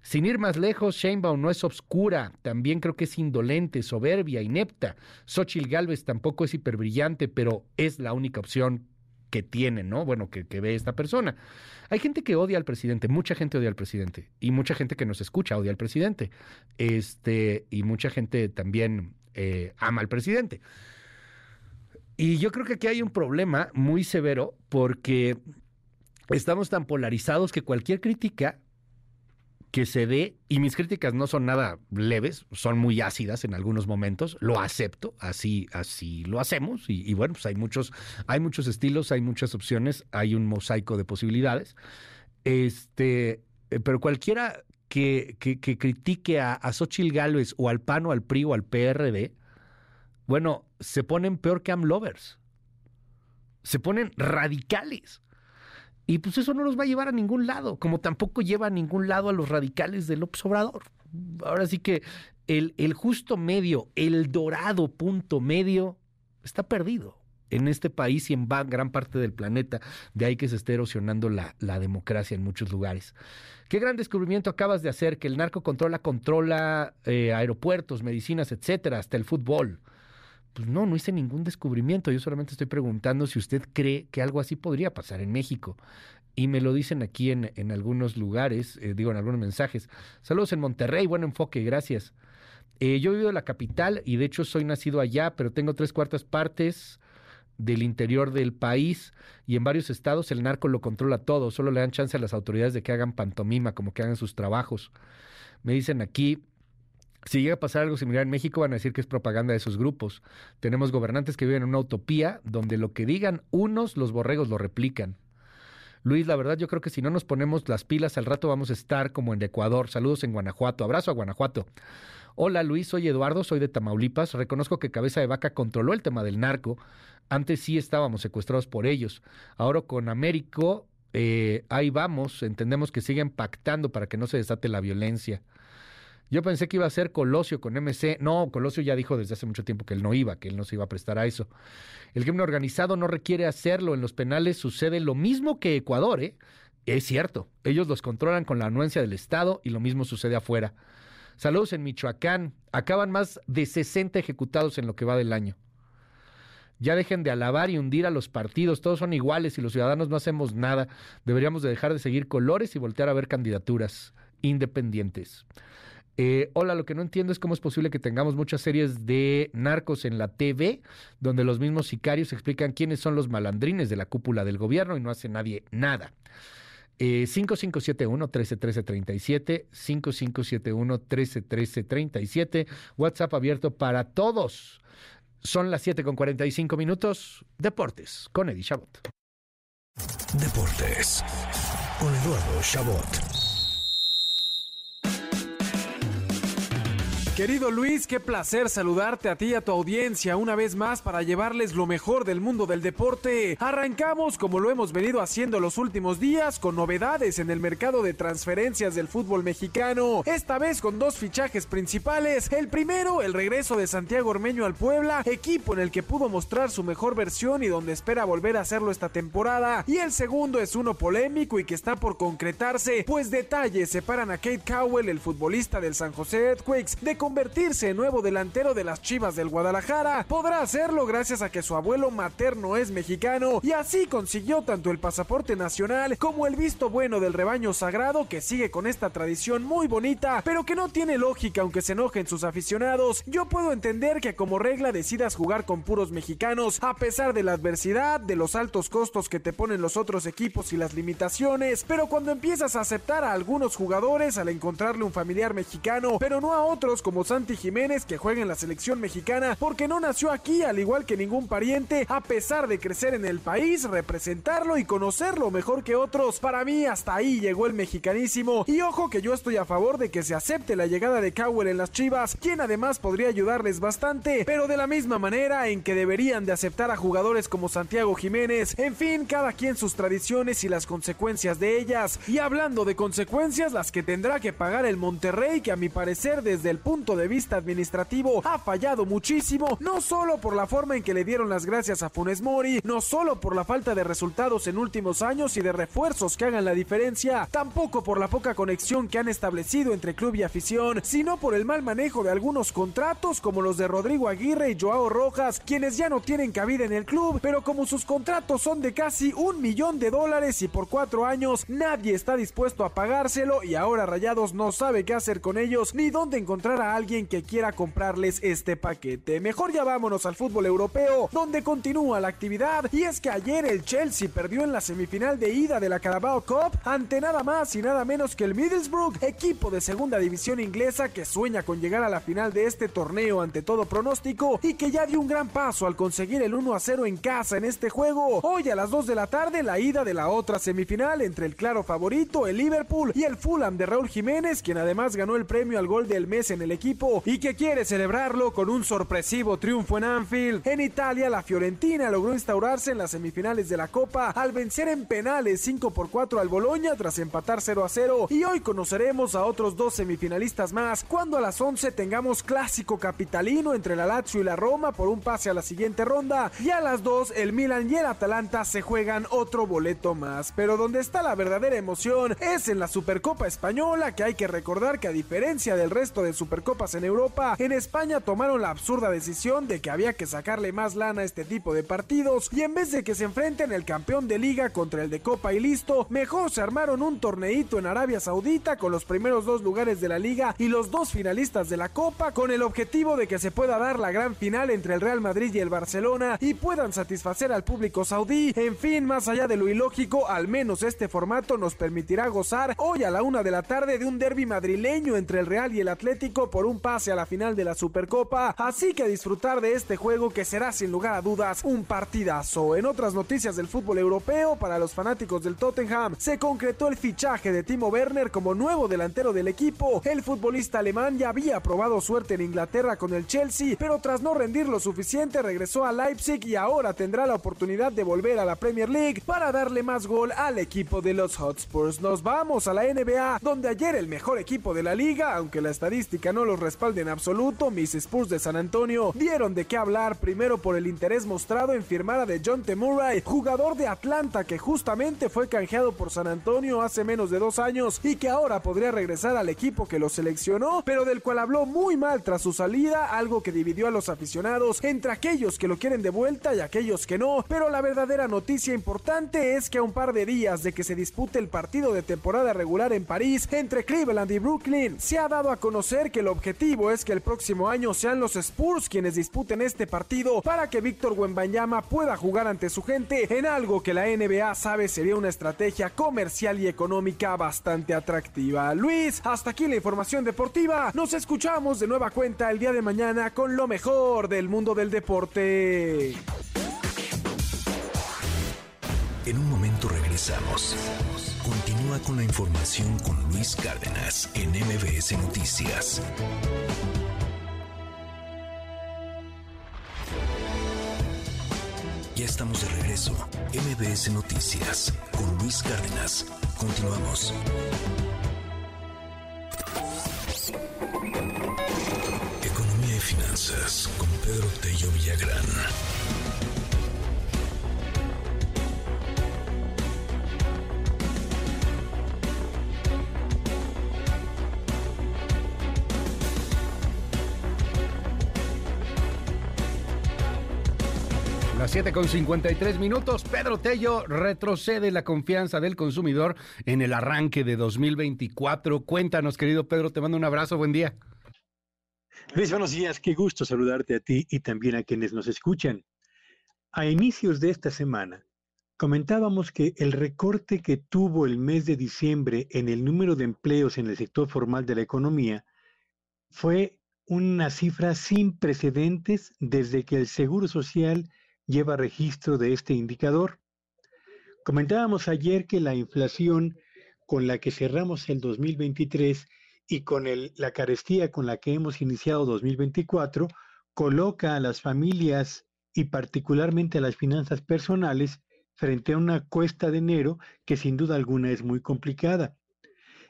Sin ir más lejos, Sheinbaum no es obscura, también creo que es indolente, soberbia, inepta. Xochitl Galvez tampoco es hiperbrillante, pero es la única opción que tiene, ¿no? Bueno, que, ve esta persona. Hay gente que odia al presidente, mucha gente odia al presidente, y mucha gente que nos escucha odia al presidente. Este, y mucha gente también eh, ama al presidente. Y yo creo que aquí hay un problema muy severo porque estamos tan polarizados que cualquier crítica que se dé, y mis críticas no son nada leves, son muy ácidas en algunos momentos, lo acepto, así, así lo hacemos, y, bueno, pues hay muchos, hay muchos estilos, hay muchas opciones, hay un mosaico de posibilidades. Este, eh, pero cualquiera que, que, que critique a, a Xochitl Gálvez o al PAN o al PRI o al PRD, bueno, se ponen peor que AMLovers. Se ponen radicales. Y pues eso no los va a llevar a ningún lado, como tampoco lleva a ningún lado a los radicales del López Obrador. Ahora sí que el, el justo medio, el dorado punto medio, está perdido en este país y en gran parte del planeta. De ahí que se esté erosionando la, la democracia en muchos lugares. Qué gran descubrimiento acabas de hacer, que el narco controla, controla eh, aeropuertos, medicinas, etcétera, hasta el fútbol. Pues no, no hice ningún descubrimiento. Yo solamente estoy preguntando si usted cree que algo así podría pasar en México. Y me lo dicen aquí en, en algunos lugares, eh, digo en algunos mensajes. Saludos en Monterrey, buen enfoque, gracias. Eh, yo he vivido en la capital y de hecho soy nacido allá, pero tengo tres cuartas partes del interior del país y en varios estados el narco lo controla todo. Solo le dan chance a las autoridades de que hagan pantomima, como que hagan sus trabajos. Me dicen aquí, si llega a pasar algo similar en México, van a decir que es propaganda de esos grupos. Tenemos gobernantes que viven en una utopía donde lo que digan unos, los borregos lo replican. Luis, la verdad yo creo que si no nos ponemos las pilas al rato vamos a estar como en Ecuador. Saludos en Guanajuato. Abrazo a Guanajuato. Hola Luis, soy Eduardo, soy de Tamaulipas. Reconozco que Cabeza de Vaca controló el tema del narco. Antes sí estábamos secuestrados por ellos. Ahora con Américo, eh, ahí vamos. Entendemos que siguen pactando para que no se desate la violencia. Yo pensé que iba a ser Colosio con MC. No, Colosio ya dijo desde hace mucho tiempo que él no iba, que él no se iba a prestar a eso. El crimen organizado no requiere hacerlo. En los penales sucede lo mismo que Ecuador, ¿eh? Es cierto. Ellos los controlan con la anuencia del Estado y lo mismo sucede afuera. Saludos en Michoacán. Acaban más de 60 ejecutados en lo que va del año. Ya dejen de alabar y hundir a los partidos. Todos son iguales y los ciudadanos no hacemos nada. Deberíamos de dejar de seguir colores y voltear a ver candidaturas independientes. Eh, hola, lo que no entiendo es cómo es posible que tengamos muchas series de narcos en la TV, donde los mismos sicarios explican quiénes son los malandrines de la cúpula del gobierno y no hace nadie nada. Eh, 5571-131337, 5571-131337, WhatsApp abierto para todos. Son las 7 con 45 minutos. Deportes con Eddie Chabot. Deportes con Eduardo Chabot. Querido Luis, qué placer saludarte a ti y a tu audiencia una vez más para llevarles lo mejor del mundo del deporte. Arrancamos como lo hemos venido haciendo los últimos días con novedades en el mercado de transferencias del fútbol mexicano. Esta vez con dos fichajes principales. El primero, el regreso de Santiago Ormeño al Puebla, equipo en el que pudo mostrar su mejor versión y donde espera volver a hacerlo esta temporada. Y el segundo es uno polémico y que está por concretarse, pues detalles separan a Kate Cowell, el futbolista del San José Earthquakes, de convertirse en nuevo delantero de las Chivas del Guadalajara. Podrá hacerlo gracias a que su abuelo materno es mexicano y así consiguió tanto el pasaporte nacional como el visto bueno del rebaño sagrado que sigue con esta tradición muy bonita, pero que no tiene lógica aunque se enojen sus aficionados. Yo puedo entender que como regla decidas jugar con puros mexicanos a pesar de la adversidad, de los altos costos que te ponen los otros equipos y las limitaciones, pero cuando empiezas a aceptar a algunos jugadores al encontrarle un familiar mexicano, pero no a otros como Santi Jiménez que juega en la selección mexicana porque no nació aquí al igual que ningún pariente a pesar de crecer en el país, representarlo y conocerlo mejor que otros. Para mí hasta ahí llegó el mexicanísimo y ojo que yo estoy a favor de que se acepte la llegada de Cowell en las Chivas, quien además podría ayudarles bastante, pero de la misma manera en que deberían de aceptar a jugadores como Santiago Jiménez. En fin, cada quien sus tradiciones y las consecuencias de ellas. Y hablando de consecuencias, las que tendrá que pagar el Monterrey, que a mi parecer desde el punto de vista administrativo ha fallado muchísimo, no solo por la forma en que le dieron las gracias a Funes Mori, no solo por la falta de resultados en últimos años y de refuerzos que hagan la diferencia, tampoco por la poca conexión que han establecido entre club y afición, sino por el mal manejo de algunos contratos como los de Rodrigo Aguirre y Joao Rojas, quienes ya no tienen cabida en el club, pero como sus contratos son de casi un millón de dólares y por cuatro años nadie está dispuesto a pagárselo y ahora Rayados no sabe qué hacer con ellos ni dónde encontrar a alguien que quiera comprarles este paquete. Mejor ya vámonos al fútbol europeo, donde continúa la actividad. Y es que ayer el Chelsea perdió en la semifinal de ida de la Carabao Cup ante nada más y nada menos que el Middlesbrough, equipo de segunda división inglesa que sueña con llegar a la final de este torneo ante todo pronóstico y que ya dio un gran paso al conseguir el 1 a 0 en casa en este juego. Hoy a las 2 de la tarde la ida de la otra semifinal entre el claro favorito, el Liverpool y el Fulham de Raúl Jiménez, quien además ganó el premio al gol del mes en el equipo y que quiere celebrarlo con un sorpresivo triunfo en Anfield. En Italia, la Fiorentina logró instaurarse en las semifinales de la Copa al vencer en penales 5 por 4 al Boloña tras empatar 0 a 0 y hoy conoceremos a otros dos semifinalistas más cuando a las 11 tengamos clásico capitalino entre la Lazio y la Roma por un pase a la siguiente ronda y a las 2 el Milan y el Atalanta se juegan otro boleto más. Pero donde está la verdadera emoción es en la Supercopa Española que hay que recordar que a diferencia del resto de Supercopa en Europa, en España tomaron la absurda decisión de que había que sacarle más lana a este tipo de partidos y en vez de que se enfrenten el campeón de liga contra el de copa y listo, mejor se armaron un torneito en Arabia Saudita con los primeros dos lugares de la liga y los dos finalistas de la copa con el objetivo de que se pueda dar la gran final entre el Real Madrid y el Barcelona y puedan satisfacer al público saudí. En fin, más allá de lo ilógico, al menos este formato nos permitirá gozar hoy a la una de la tarde de un derby madrileño entre el Real y el Atlético por un pase a la final de la Supercopa, así que disfrutar de este juego que será sin lugar a dudas un partidazo. En otras noticias del fútbol europeo, para los fanáticos del Tottenham, se concretó el fichaje de Timo Werner como nuevo delantero del equipo. El futbolista alemán ya había probado suerte en Inglaterra con el Chelsea, pero tras no rendir lo suficiente regresó a Leipzig y ahora tendrá la oportunidad de volver a la Premier League para darle más gol al equipo de los Hotspurs. Nos vamos a la NBA, donde ayer el mejor equipo de la liga, aunque la estadística no lo respalde en absoluto, mis Spurs de San Antonio dieron de qué hablar primero por el interés mostrado en firmar a John. Murray, jugador de Atlanta que justamente fue canjeado por San Antonio hace menos de dos años y que ahora podría regresar al equipo que lo seleccionó, pero del cual habló muy mal tras su salida, algo que dividió a los aficionados entre aquellos que lo quieren de vuelta y aquellos que no, pero la verdadera noticia importante es que a un par de días de que se dispute el partido de temporada regular en París entre Cleveland y Brooklyn, se ha dado a conocer que el objetivo es que el próximo año sean los Spurs quienes disputen este partido para que Víctor Wembanyama pueda jugar ante su gente en algo que la NBA sabe sería una estrategia comercial y económica bastante atractiva. Luis, hasta aquí la información deportiva. Nos escuchamos de nueva cuenta el día de mañana con lo mejor del mundo del deporte. En un momento regresamos. Con la información con Luis Cárdenas en MBS Noticias. Ya estamos de regreso. MBS Noticias con Luis Cárdenas. Continuamos. Economía y finanzas con Pedro Tello Villagrán. Las 7 con 53 minutos, Pedro Tello retrocede la confianza del consumidor en el arranque de 2024. Cuéntanos, querido Pedro, te mando un abrazo, buen día. Luis, buenos días, qué gusto saludarte a ti y también a quienes nos escuchan. A inicios de esta semana, comentábamos que el recorte que tuvo el mes de diciembre en el número de empleos en el sector formal de la economía fue una cifra sin precedentes desde que el Seguro Social lleva registro de este indicador. Comentábamos ayer que la inflación con la que cerramos el 2023 y con la carestía con la que hemos iniciado 2024 coloca a las familias y particularmente a las finanzas personales frente a una cuesta de enero que sin duda alguna es muy complicada.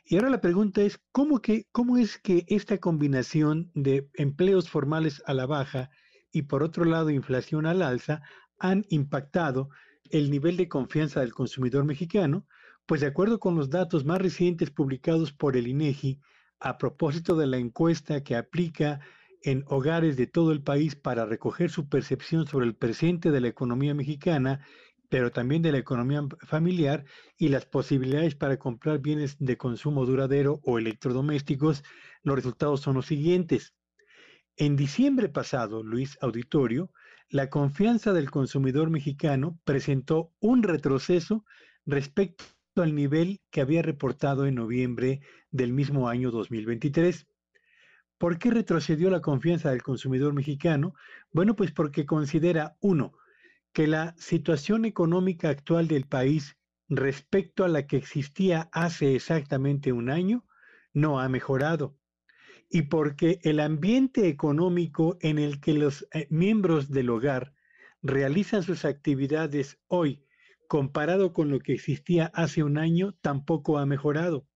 Y ahora la pregunta es, ¿cómo, que, ¿cómo es que esta combinación de empleos formales a la baja y por otro lado inflación al alza han impactado el nivel de confianza del consumidor mexicano? Pues de acuerdo con los datos más recientes publicados por el INEGI, a propósito de la encuesta que aplica en hogares de todo el país para recoger su percepción sobre el presente de la economía mexicana, pero también de la economía familiar y las posibilidades para comprar bienes de consumo duradero o electrodomésticos, los resultados son los siguientes. En diciembre pasado, Luis Auditorio, la confianza del consumidor mexicano presentó un retroceso respecto al nivel que había reportado en noviembre del mismo año 2023. ¿Por qué retrocedió la confianza del consumidor mexicano? Bueno, pues porque considera, uno, que la situación económica actual del país respecto a la que existía hace exactamente un año no ha mejorado y porque el ambiente económico en el que los eh, miembros del hogar realizan sus actividades hoy comparado con lo que existía hace un año tampoco ha mejorado.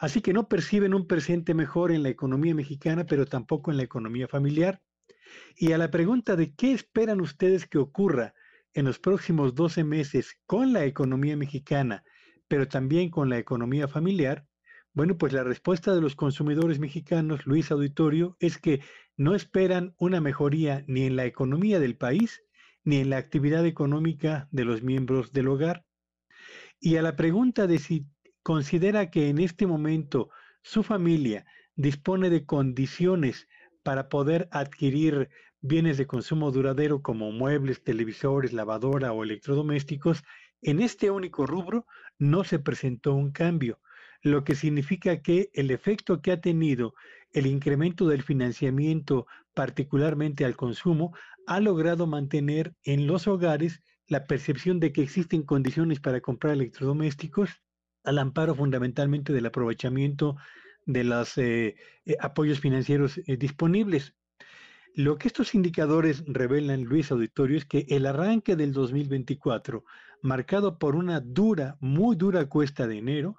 Así que no perciben un presente mejor en la economía mexicana, pero tampoco en la economía familiar. Y a la pregunta de qué esperan ustedes que ocurra en los próximos 12 meses con la economía mexicana, pero también con la economía familiar, bueno, pues la respuesta de los consumidores mexicanos, Luis Auditorio, es que no esperan una mejoría ni en la economía del país ni en la actividad económica de los miembros del hogar. Y a la pregunta de si considera que en este momento su familia dispone de condiciones para poder adquirir bienes de consumo duradero como muebles, televisores, lavadora o electrodomésticos, en este único rubro no se presentó un cambio lo que significa que el efecto que ha tenido el incremento del financiamiento, particularmente al consumo, ha logrado mantener en los hogares la percepción de que existen condiciones para comprar electrodomésticos al amparo fundamentalmente del aprovechamiento de los eh, eh, apoyos financieros eh, disponibles. Lo que estos indicadores revelan, Luis Auditorio, es que el arranque del 2024, marcado por una dura, muy dura cuesta de enero,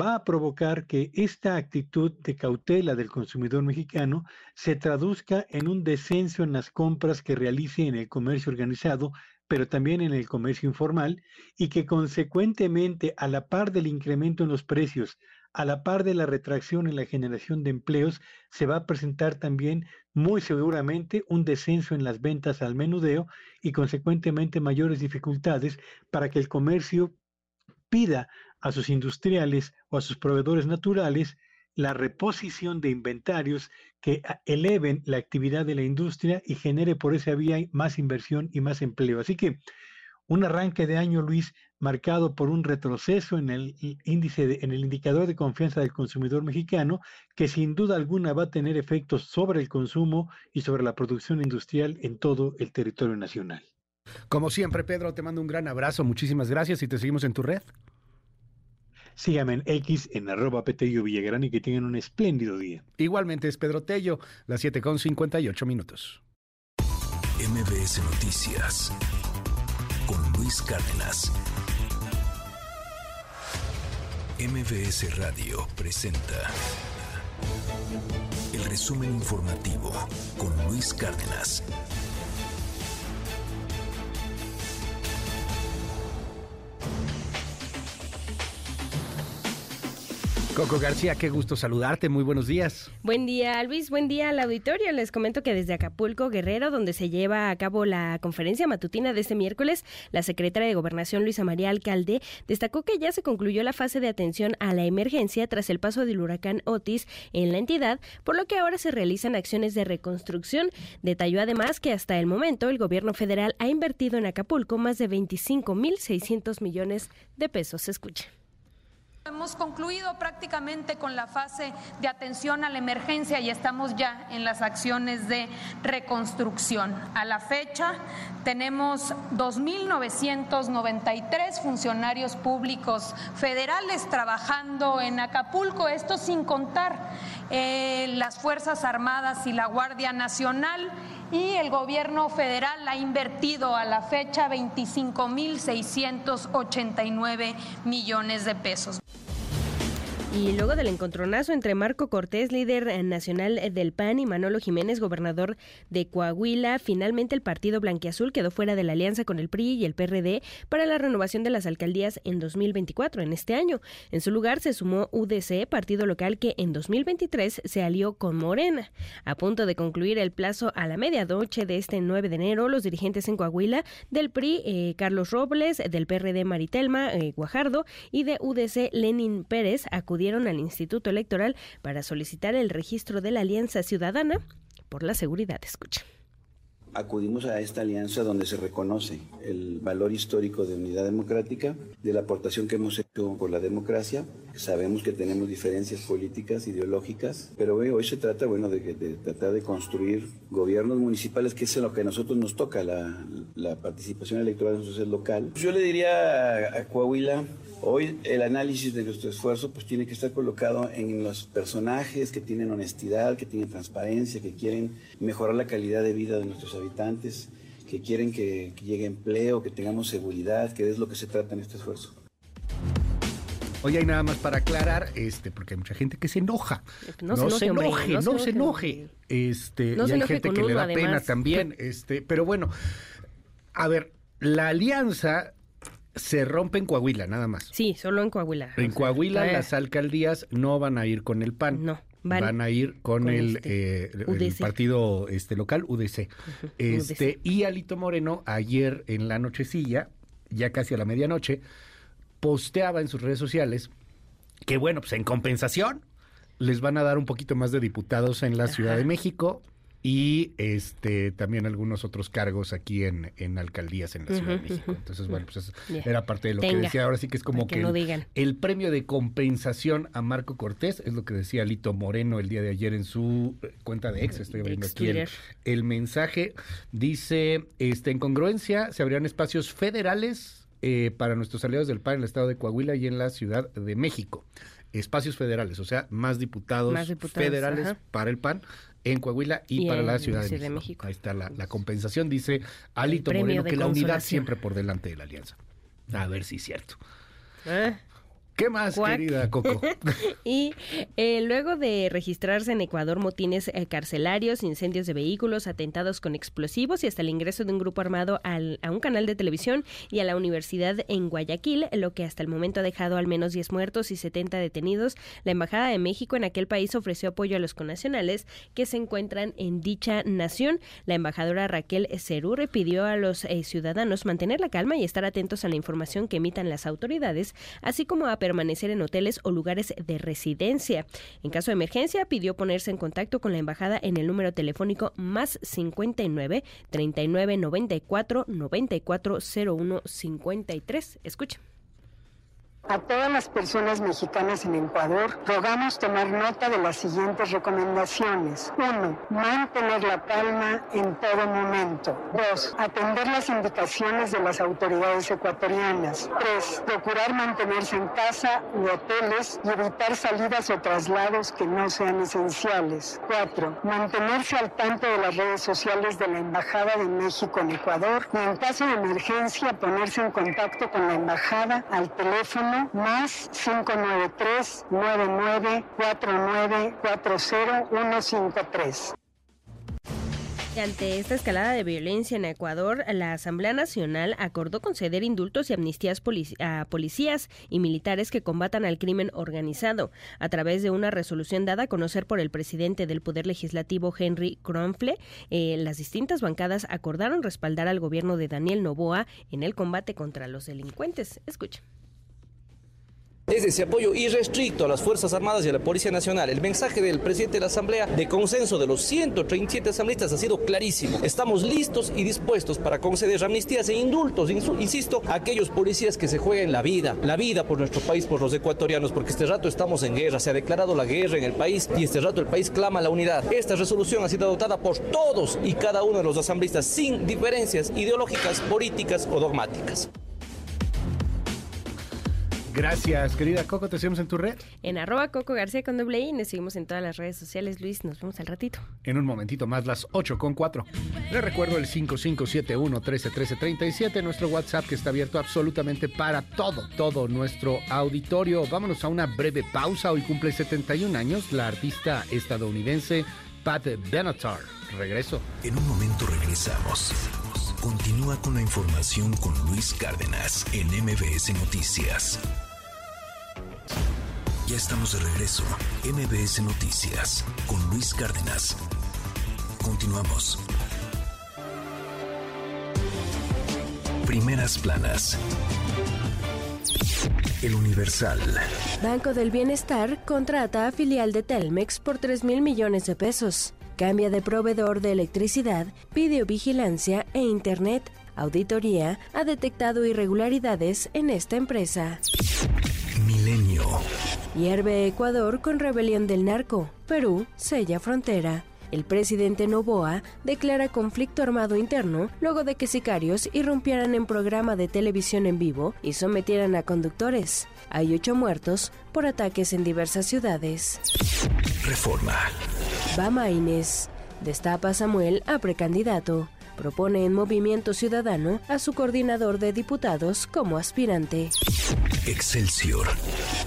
va a provocar que esta actitud de cautela del consumidor mexicano se traduzca en un descenso en las compras que realice en el comercio organizado, pero también en el comercio informal, y que consecuentemente, a la par del incremento en los precios, a la par de la retracción en la generación de empleos, se va a presentar también muy seguramente un descenso en las ventas al menudeo y consecuentemente mayores dificultades para que el comercio pida a sus industriales o a sus proveedores naturales la reposición de inventarios que eleven la actividad de la industria y genere por esa vía más inversión y más empleo. Así que un arranque de año, Luis, marcado por un retroceso en el índice, en el indicador de confianza del consumidor mexicano, que sin duda alguna va a tener efectos sobre el consumo y sobre la producción industrial en todo el territorio nacional. Como siempre, Pedro, te mando un gran abrazo, muchísimas gracias y te seguimos en tu red. Síganme en X en arroba Petello Villagrán y que tengan un espléndido día. Igualmente es Pedro Tello, las 7 con 58 minutos. MBS Noticias con Luis Cárdenas. MBS Radio presenta el resumen informativo con Luis Cárdenas. Coco García, qué gusto saludarte, muy buenos días. Buen día Luis, buen día al auditorio. Les comento que desde Acapulco, Guerrero, donde se lleva a cabo la conferencia matutina de este miércoles, la secretaria de Gobernación Luisa María Alcalde destacó que ya se concluyó la fase de atención a la emergencia tras el paso del huracán Otis en la entidad, por lo que ahora se realizan acciones de reconstrucción. Detalló además que hasta el momento el gobierno federal ha invertido en Acapulco más de 25.600 millones de pesos. Escuche. Hemos concluido prácticamente con la fase de atención a la emergencia y estamos ya en las acciones de reconstrucción. A la fecha tenemos 2.993 funcionarios públicos federales trabajando en Acapulco, esto sin contar eh, las Fuerzas Armadas y la Guardia Nacional y el gobierno federal ha invertido a la fecha 25.689 millones de pesos. Y luego del encontronazo entre Marco Cortés, líder nacional del PAN, y Manolo Jiménez, gobernador de Coahuila, finalmente el partido blanquiazul quedó fuera de la alianza con el PRI y el PRD para la renovación de las alcaldías en 2024, en este año. En su lugar se sumó UDC, partido local que en 2023 se alió con Morena. A punto de concluir el plazo a la medianoche de este 9 de enero, los dirigentes en Coahuila del PRI, eh, Carlos Robles, del PRD Maritelma eh, Guajardo y de UDC Lenin Pérez acudieron al Instituto Electoral para solicitar el registro de la Alianza Ciudadana por la seguridad. Escucha acudimos a esta alianza donde se reconoce el valor histórico de unidad democrática, de la aportación que hemos hecho por la democracia. Sabemos que tenemos diferencias políticas, ideológicas, pero hoy se trata bueno, de, de, tratar de construir gobiernos municipales, que es lo que a nosotros nos toca, la, la participación electoral en sociedad local. Yo le diría a, a Coahuila, Hoy el análisis de nuestro esfuerzo pues tiene que estar colocado en los personajes que tienen honestidad, que tienen transparencia, que quieren mejorar la calidad de vida de nuestros habitantes, que quieren que, que llegue empleo, que tengamos seguridad, que es lo que se trata en este esfuerzo. Oye, hay nada más para aclarar, este, porque hay mucha gente que se enoja. No, no se, enoje, hombre, no, no, se enoje. Este, y hay gente que le da además. pena también. Este, pero bueno, a ver, la alianza se rompe en Coahuila, nada más. Sí, solo en Coahuila. En Coahuila las alcaldías no van a ir con el PAN. No. Van, van a ir con, con el, este, eh, el, partido este local UDC. Uh -huh, este UDC. y Alito Moreno ayer en la nochecilla, ya casi a la medianoche, posteaba en sus redes sociales que bueno, pues en compensación les van a dar un poquito más de diputados en la Ajá. Ciudad de México y este también algunos otros cargos aquí en, en alcaldías en la Ciudad uh -huh, de México. Entonces, bueno, pues yeah. era parte de lo Tenga, que decía. Ahora sí que es como que, que no el, el, premio de compensación a Marco Cortés, es lo que decía Lito Moreno el día de ayer en su eh, cuenta de ex. Estoy abriendo aquí el, el, mensaje. Dice, este, en congruencia, se abrirán espacios federales eh, para nuestros aliados del PAN en el estado de Coahuila y en la Ciudad de México. Espacios federales, o sea, más diputados, más diputados federales ajá. para el PAN en Coahuila y, y para la Ciudad, de, México. de, México. Ahí está la, la compensación, dice Alito Moreno, que la unidad siempre por delante de la alianza. A ver si es cierto. ¿Eh? ¿Qué más, Cuac. querida Coco? y eh, luego de registrarse en Ecuador motines eh, carcelarios, incendios de vehículos, atentados con explosivos y hasta el ingreso de un grupo armado al, a un canal de televisión y a la universidad en Guayaquil, lo que hasta el momento ha dejado al menos 10 muertos y 70 detenidos, la Embajada de México en aquel país ofreció apoyo a los connacionales que se encuentran en dicha nación. La embajadora Raquel Cerure pidió a los eh, ciudadanos mantener la calma y estar atentos a la información que emitan las autoridades, así como a permanecer en hoteles o lugares de residencia. En caso de emergencia, pidió ponerse en contacto con la embajada en el número telefónico más 59 39 94 94 01 53. Escuche. A todas las personas mexicanas en Ecuador, rogamos tomar nota de las siguientes recomendaciones. 1. Mantener la calma en todo momento. 2. Atender las indicaciones de las autoridades ecuatorianas. 3. Procurar mantenerse en casa u hoteles y evitar salidas o traslados que no sean esenciales. 4. Mantenerse al tanto de las redes sociales de la Embajada de México en Ecuador y en caso de emergencia ponerse en contacto con la Embajada al teléfono más 593 99 49 40153. Ante esta escalada de violencia en Ecuador, la Asamblea Nacional acordó conceder indultos y amnistías a policías y militares que combatan al crimen organizado. A través de una resolución dada a conocer por el presidente del Poder Legislativo, Henry Kronfle, eh, las distintas bancadas acordaron respaldar al gobierno de Daniel Novoa en el combate contra los delincuentes. Escuchen. Es ese apoyo irrestricto a las Fuerzas Armadas y a la Policía Nacional. El mensaje del presidente de la Asamblea de consenso de los 137 asambleístas ha sido clarísimo. Estamos listos y dispuestos para conceder amnistías e indultos, insisto, a aquellos policías que se jueguen la vida, la vida por nuestro país, por los ecuatorianos, porque este rato estamos en guerra, se ha declarado la guerra en el país y este rato el país clama la unidad. Esta resolución ha sido adoptada por todos y cada uno de los asambleístas sin diferencias ideológicas, políticas o dogmáticas. Gracias, querida Coco. Te seguimos en tu red. En arroba Coco García con doble I. Nos seguimos en todas las redes sociales. Luis, nos vemos al ratito. En un momentito más, las 8 con 4. Les recuerdo el 5571-131337, nuestro WhatsApp que está abierto absolutamente para todo, todo nuestro auditorio. Vámonos a una breve pausa. Hoy cumple 71 años la artista estadounidense Pat Benatar. Regreso. En un momento regresamos. Continúa con la información con Luis Cárdenas en MBS Noticias. Ya estamos de regreso. MBS Noticias con Luis Cárdenas. Continuamos. Primeras planas. El Universal. Banco del Bienestar contrata a filial de Telmex por 3 mil millones de pesos. Cambia de proveedor de electricidad, videovigilancia e Internet. Auditoría ha detectado irregularidades en esta empresa. Milenio. Hierve Ecuador con rebelión del narco. Perú sella frontera. El presidente Novoa declara conflicto armado interno luego de que sicarios irrumpieran en programa de televisión en vivo y sometieran a conductores. Hay ocho muertos por ataques en diversas ciudades. Reforma. Bama Inés. Destapa Samuel a precandidato. Propone en Movimiento Ciudadano a su coordinador de diputados como aspirante. Excelsior.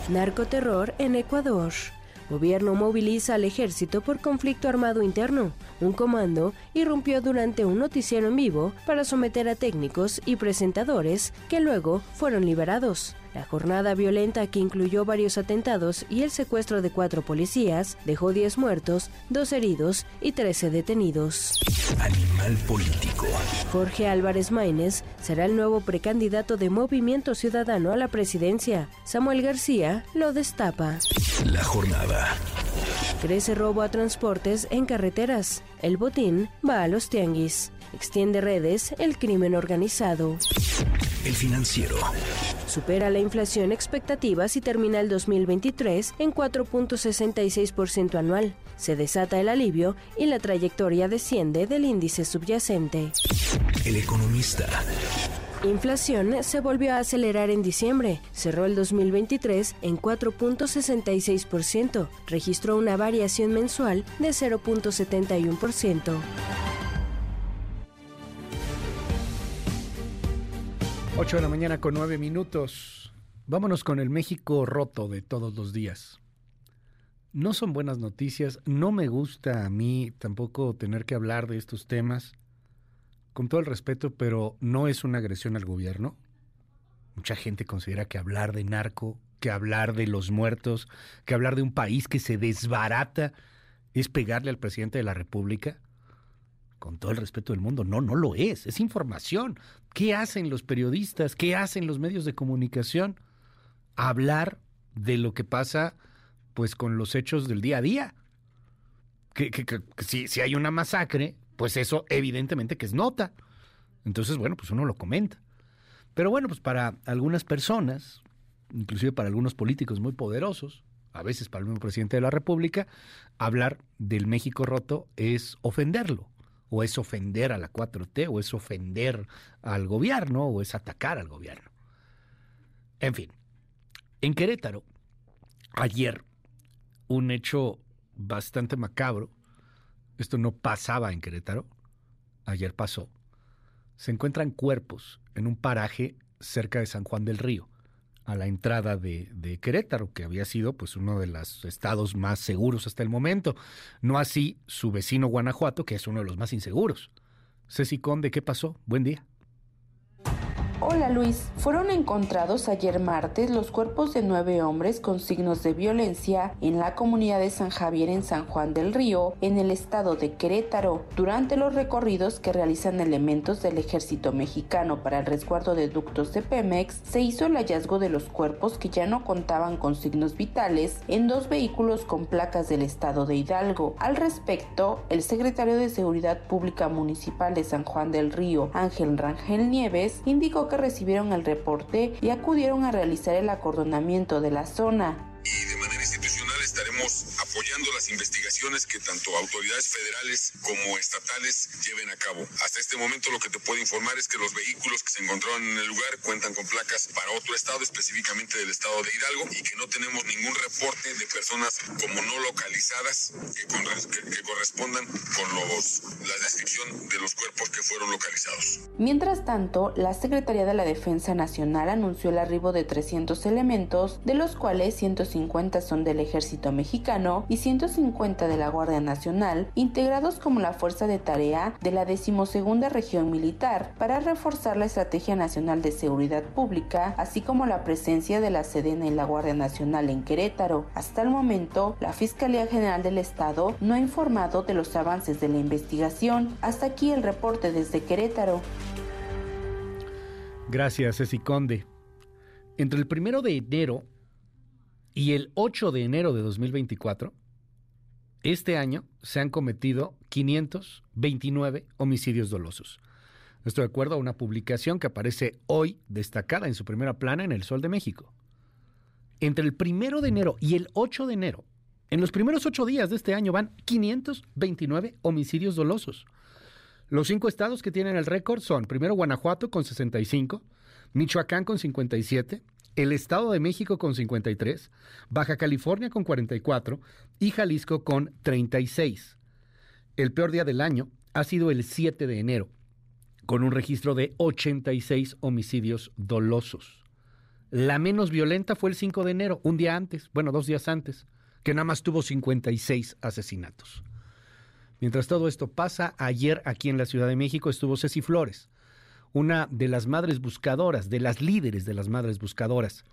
Narcoterror en Ecuador. Gobierno moviliza al ejército por conflicto armado interno. Un comando irrumpió durante un noticiero en vivo para someter a técnicos y presentadores que luego fueron liberados. La jornada violenta que incluyó varios atentados y el secuestro de cuatro policías dejó 10 muertos, 2 heridos y 13 detenidos. Animal político. Jorge Álvarez Maínez será el nuevo precandidato de Movimiento Ciudadano a la presidencia. Samuel García lo destapa. La jornada. Crece robo a transportes en carreteras. El botín va a los tianguis. Extiende redes el crimen organizado. El financiero. Supera la inflación expectativas y termina el 2023 en 4.66% anual. Se desata el alivio y la trayectoria desciende del índice subyacente. El economista. Inflación se volvió a acelerar en diciembre. Cerró el 2023 en 4.66%. Registró una variación mensual de 0.71%. 8 de la mañana con 9 minutos. Vámonos con el México roto de todos los días. No son buenas noticias, no me gusta a mí tampoco tener que hablar de estos temas, con todo el respeto, pero no es una agresión al gobierno. Mucha gente considera que hablar de narco, que hablar de los muertos, que hablar de un país que se desbarata es pegarle al presidente de la República con todo el respeto del mundo, no, no lo es, es información. ¿Qué hacen los periodistas? ¿Qué hacen los medios de comunicación? Hablar de lo que pasa pues con los hechos del día a día. Que, si, si hay una masacre, pues eso evidentemente que es nota. Entonces, bueno, pues uno lo comenta. Pero bueno, pues para algunas personas, inclusive para algunos políticos muy poderosos, a veces para el mismo presidente de la República, hablar del México roto es ofenderlo, o es ofender a la 4T, o es ofender al gobierno, o es atacar al gobierno. En fin, en Querétaro, ayer, un hecho bastante macabro, esto no pasaba en Querétaro, ayer pasó, se encuentran cuerpos en un paraje cerca de San Juan del Río a la entrada de, Querétaro, que había sido pues uno de los estados más seguros hasta el momento. No así su vecino Guanajuato, que es uno de los más inseguros. Ceci Conde, ¿qué pasó? Buen día. Hola Luis, fueron encontrados ayer martes los cuerpos de nueve hombres con signos de violencia en la comunidad de San Javier en San Juan del Río, en el estado de Querétaro, durante los recorridos que realizan elementos del ejército mexicano para el resguardo de ductos de Pemex, se hizo el hallazgo de los cuerpos que ya no contaban con signos vitales en dos vehículos con placas del estado de Hidalgo. Al respecto, el secretario de Seguridad Pública Municipal de San Juan del Río, Ángel Rangel Nieves, indicó recibieron el reporte y acudieron a realizar el acordonamiento de la zona estaremos apoyando las investigaciones que tanto autoridades federales como estatales lleven a cabo. Hasta este momento lo que te puedo informar es que los vehículos que se encontraron en el lugar cuentan con placas para otro estado, específicamente del estado de Hidalgo, y que no tenemos ningún reporte de personas como no localizadas que, correspondan con los, la descripción de los cuerpos que fueron localizados. Mientras tanto, la Secretaría de la Defensa Nacional anunció el arribo de 300 elementos, de los cuales 150 son del ejército mexicano y 150 de la Guardia Nacional, integrados como la fuerza de tarea de la decimosegunda región militar para reforzar la Estrategia Nacional de Seguridad Pública, así como la presencia de la Sedena y la Guardia Nacional en Querétaro. Hasta el momento, la Fiscalía General del Estado no ha informado de los avances de la investigación. Hasta aquí el reporte desde Querétaro. Gracias, Ceci Conde. Entre el primero de enero y el 8 de enero de 2024, este año se han cometido 529 homicidios dolosos. Esto de acuerdo a una publicación que aparece hoy destacada en su primera plana en El Sol de México. Entre el 1 de enero y el 8 de enero, en los primeros ocho días de este año van 529 homicidios dolosos. Los cinco estados que tienen el récord son primero Guanajuato con 65, Michoacán con 57, el Estado de México con 53, Baja California con 44 y Jalisco con 36. El peor día del año ha sido el 7 de enero, con un registro de 86 homicidios dolosos. La menos violenta fue el 5 de enero, un día antes, bueno, dos días antes, que nada más tuvo 56 asesinatos. Mientras todo esto pasa, ayer aquí en la Ciudad de México estuvo Ceci Flores, una de las madres buscadoras, de las líderes de las madres buscadoras.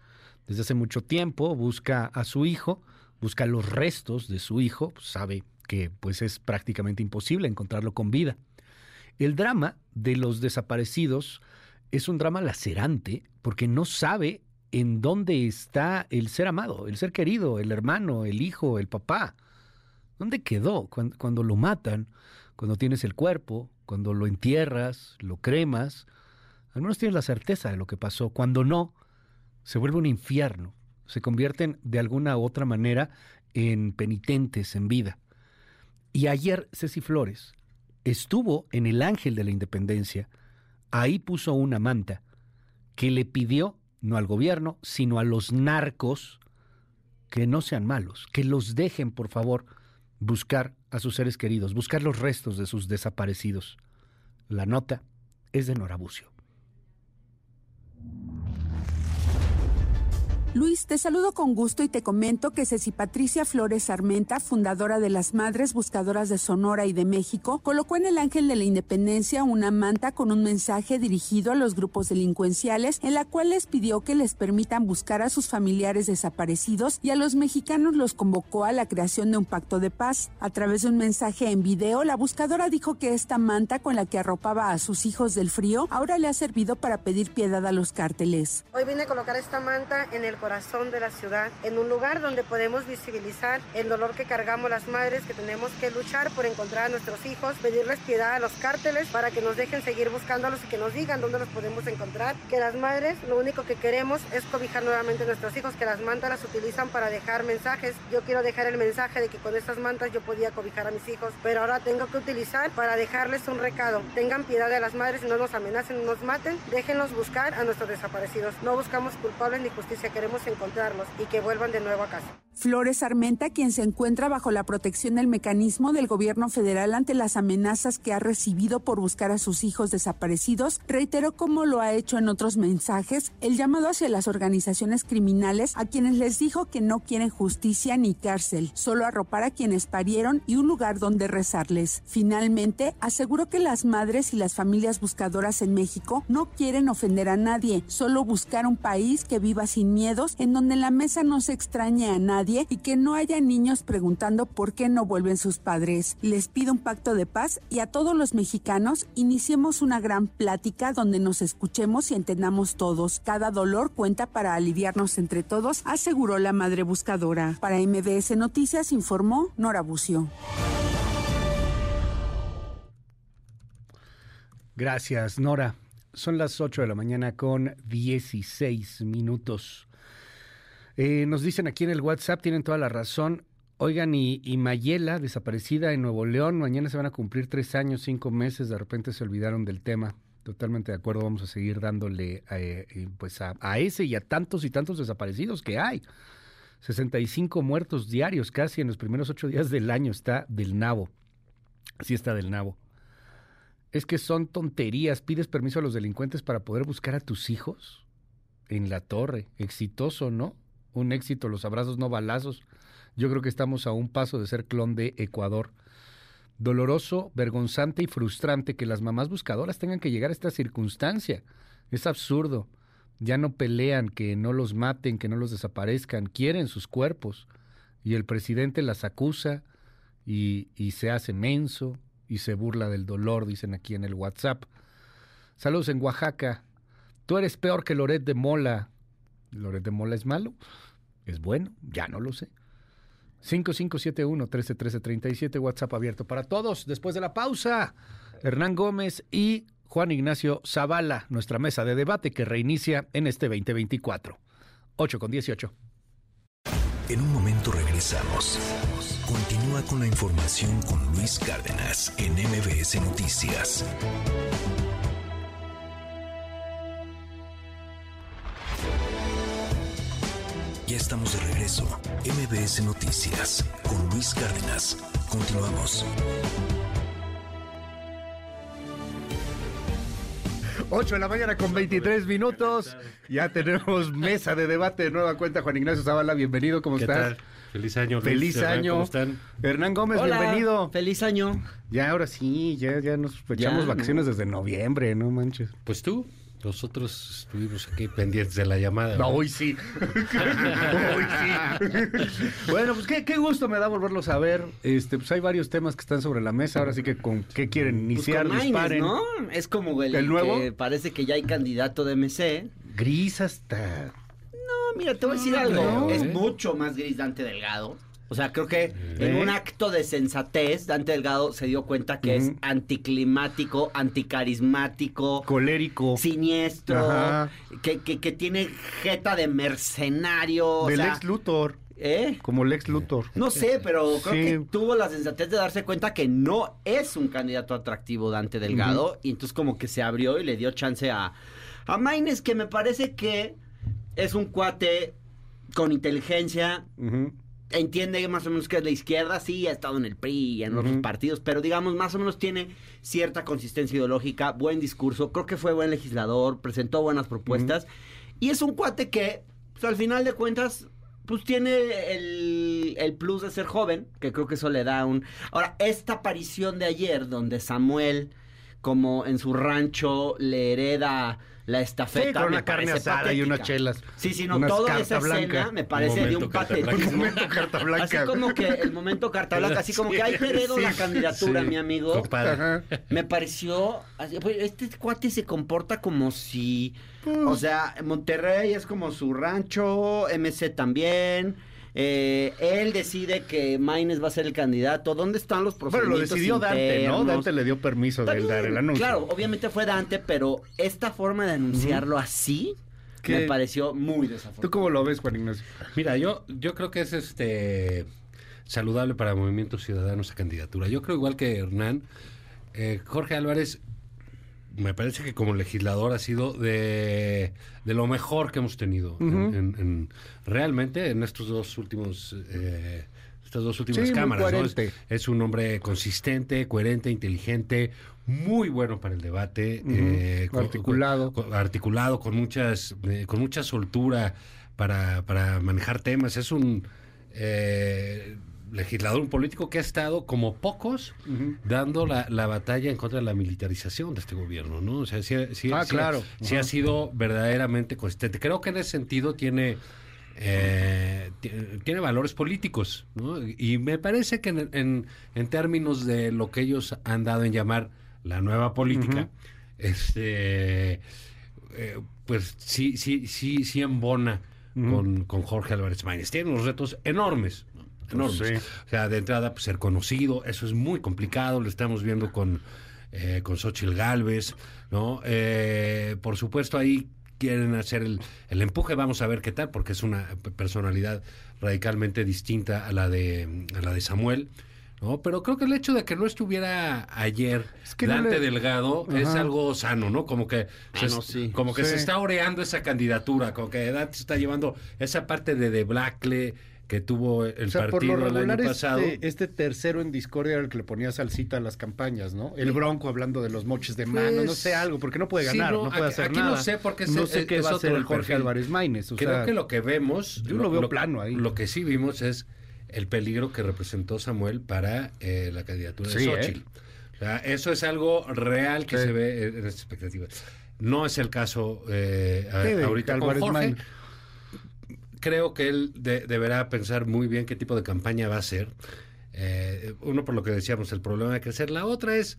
Desde hace mucho tiempo busca a su hijo, busca los restos de su hijo, pues, sabe que pues es prácticamente imposible encontrarlo con vida. El drama de los desaparecidos es un drama lacerante porque no sabe en dónde está el ser amado, el ser querido, el hermano, el hijo, el papá. ¿Dónde quedó cuando, lo matan? Cuando tienes el cuerpo, cuando lo entierras, lo cremas, al menos tienes la certeza de lo que pasó. Cuando no, se vuelve un infierno. Se convierten de alguna u otra manera en penitentes en vida. Y ayer Ceci Flores estuvo en el Ángel de la Independencia. Ahí puso una manta que le pidió, no al gobierno, sino a los narcos, que no sean malos, que los dejen, por favor, buscar a sus seres queridos, buscar los restos de sus desaparecidos. La nota es de Norabucio. Luis, te saludo con gusto y te comento que Ceci Patricia Flores Armenta, fundadora de las Madres Buscadoras de Sonora y de México, colocó en el Ángel de la Independencia una manta con un mensaje dirigido a los grupos delincuenciales en la cual les pidió que les permitan buscar a sus familiares desaparecidos y a los mexicanos los convocó a la creación de un pacto de paz. A través de un mensaje en video, la buscadora dijo que esta manta con la que arropaba a sus hijos del frío ahora le ha servido para pedir piedad a los cárteles. Hoy vine a colocar esta manta en el corazón de la ciudad, en un lugar donde podemos visibilizar el dolor que cargamos las madres, que tenemos que luchar por encontrar a nuestros hijos, pedirles piedad a los cárteles para que nos dejen seguir buscándolos y que nos digan dónde los podemos encontrar. Que las madres lo único que queremos es cobijar nuevamente a nuestros hijos, que las mantas las utilizan para dejar mensajes. Yo quiero dejar el mensaje de que con estas mantas yo podía cobijar a mis hijos, pero ahora tengo que utilizar para dejarles un recado. Tengan piedad de las madres y no nos amenacen, no nos maten, déjenlos buscar a nuestros desaparecidos. No buscamos culpables ni justicia, queremos encontrarlos y que vuelvan de nuevo a casa. Flores Armenta, quien se encuentra bajo la protección del mecanismo del gobierno federal ante las amenazas que ha recibido por buscar a sus hijos desaparecidos, reiteró como lo ha hecho en otros mensajes el llamado hacia las organizaciones criminales a quienes les dijo que no quieren justicia ni cárcel, solo arropar a quienes parieron y un lugar donde rezarles. Finalmente, aseguró que las madres y las familias buscadoras en México no quieren ofender a nadie, solo buscar un país que viva sin en donde la mesa no se extrañe a nadie y que no haya niños preguntando por qué no vuelven sus padres. Les pido un pacto de paz y a todos los mexicanos iniciemos una gran plática donde nos escuchemos y entendamos todos. Cada dolor cuenta para aliviarnos entre todos, aseguró la madre buscadora. Para MBS Noticias informó Nora Bucio. Gracias, Nora. Son las 8 de la mañana con 16 minutos. Eh, nos dicen aquí en el WhatsApp, tienen toda la razón. Oigan, y, Mayela, desaparecida en Nuevo León, mañana se van a cumplir tres años, cinco meses, de repente se olvidaron del tema. Totalmente de acuerdo, vamos a seguir dándole eh, pues a, ese y a tantos y tantos desaparecidos que hay. 65 muertos diarios casi en los primeros ocho días del año está del nabo. Así está del nabo. Es que son tonterías. ¿Pides permiso a los delincuentes para poder buscar a tus hijos? En la torre. Exitoso, ¿no? Un éxito, los abrazos no balazos. Yo creo que estamos a un paso de ser clon de Ecuador. Doloroso, vergonzante y frustrante que las mamás buscadoras tengan que llegar a esta circunstancia. Es absurdo. Ya no pelean que no los maten, que no los desaparezcan, quieren sus cuerpos. Y el presidente las acusa y, se hace menso y se burla del dolor, dicen aquí en el WhatsApp. Saludos en Oaxaca. Tú eres peor que Loret de Mola. ¿Loret de Mola es malo? ¿Es bueno? Ya no lo sé. 5571-131337, WhatsApp abierto para todos. Después de la pausa, Hernán Gómez y Juan Ignacio Zavala, nuestra mesa de debate que reinicia en este 2024. 8 con 18. En un momento regresamos. Continúa con la información con Luis Cárdenas en MBS Noticias. Ya estamos de regreso. MBS Noticias con Luis Cárdenas. Continuamos. 8 de la mañana con 23 minutos. Ya tenemos mesa de debate de nueva cuenta. Juan Ignacio Zavala, bienvenido. ¿Cómo estás? Feliz año. Feliz año. ¿Cómo están? Hernán Gómez, Hola, bienvenido. Feliz año. Ya, ahora sí, ya, ya nos echamos Ya, vacaciones desde noviembre, no manches. Pues tú, nosotros estuvimos aquí pendientes de la llamada. No, hoy sí. hoy sí. bueno, pues qué, qué gusto me da volverlos a ver. Este, pues hay varios temas que están sobre la mesa. Ahora sí que con qué quieren Pues iniciar, con Maines, disparen. ¿no? Es como el, ¿El nuevo? que parece que ya hay candidato de MC. Gris hasta. No, mira, te voy a decir No, algo. no, es ¿eh? mucho más gris Dante Delgado. O sea, creo que en un acto de sensatez, Dante Delgado se dio cuenta que es anticlimático, anticarismático, colérico, siniestro, que, que, que tiene jeta de mercenario. o Del sea, ex Luthor. ¿Eh? Como Lex Luthor. No sé, pero creo Sí. que tuvo la sensatez de darse cuenta que no es un candidato atractivo Dante Delgado. Y entonces como que se abrió y le dio chance a, a Maines, que me parece que es un cuate con inteligencia. Ujú. Entiende más o menos que es la izquierda, sí, ha estado en el PRI y en otros partidos, pero digamos, más o menos tiene cierta consistencia ideológica, buen discurso, creo que fue buen legislador, presentó buenas propuestas, y es un cuate que, pues, al final de cuentas, pues tiene el, el plus de ser joven, que creo que eso le da un... Ahora, esta aparición de ayer, donde Samuel, como en su rancho, le hereda la estafeta. Sí, con me una carne asada y unas chelas. Sí, sí, no, Unas toda esa escena blanca. me parece de un Momento carta patético. momento carta blanca. Así como que el momento carta blanca, así como que te heredo Sí, la candidatura, sí. mi amigo. Compadre. Me pareció, así, pues, este cuate se comporta como si, o sea, Monterrey es como su rancho, MC también. Eh, él decide que Maines va a ser el candidato. ¿Dónde están los Bueno, procedimientos lo decidió Dante, ¿no? Dante le dio permiso de También, dar el anuncio. Claro, obviamente fue Dante, pero esta forma de anunciarlo así ¿Qué? me pareció muy ¿Tú desafortunado. cómo lo ves, Juan Ignacio? Mira, yo, yo creo que es este saludable para Movimiento Ciudadano esa candidatura. Yo creo igual que Hernán, eh, Jorge Álvarez me parece que como legislador ha sido de, de lo mejor que hemos tenido en- Ujú. en, en- realmente en estos dos últimos eh, estas dos últimas Sí, cámaras. ¿no? Es, un hombre consistente, coherente, inteligente, muy bueno para el debate, eh, con- Articulado. con- articulado, con muchas, eh, con mucha soltura para, para manejar temas. Es un eh, legislador, un político que ha estado como pocos dando la, la batalla en contra de la militarización de este gobierno, ¿no? O sea, sí, sí- Ah, sí- claro. sí ha sido verdaderamente consistente. Creo que en ese sentido tiene eh, ti- tiene valores políticos, ¿no? Y me parece que en, en- en términos de lo que ellos han dado en llamar la nueva política, este eh, pues sí, sí, sí, sí embona con, con Jorge Álvarez Maínez. Tiene unos retos enormes, ¿no? Enormes. Pues sí. O sea, de entrada, pues, ser conocido, eso es muy complicado, lo estamos viendo con, eh, con Xochitl Galvez, ¿no? Eh, por supuesto, ahí quieren hacer el, el empuje, vamos a ver qué tal, porque es una personalidad radicalmente distinta a la de, a la de Samuel. ¿no? Pero creo que el hecho de que no estuviera ayer que no Dante le- Delgado es algo sano, ¿no? Como que, Ah, se, no, sí. como que Sí. se está oreando esa candidatura, como que Dante está llevando esa parte de De Blackle que tuvo el O sea, por partido lo el año regular pasado. este, este tercero en discordia era el que le ponía salsita a las campañas, ¿no? El Bronco hablando de los moches de mano, no Pues, sé algo, porque no puede sí, ganar, no, no, puede aquí- hacer aquí nada. no sé porque no es- sé qué va a hacer el Jorge. Álvarez Maínez. Creo sea, que lo que vemos, yo lo veo plano ahí. Lo que sí vimos es el peligro que representó Samuel para eh, la candidatura de Sí, Xochitl. ¿eh? O sea, eso es algo real que Sí. se ve en, esta expectativa. No es el caso eh, a- Sí, ahorita con Álvarez Jorge. Creo que él de- deberá pensar muy bien qué tipo de campaña va a hacer. Eh, uno, por lo que decíamos, el problema de crecer. La otra es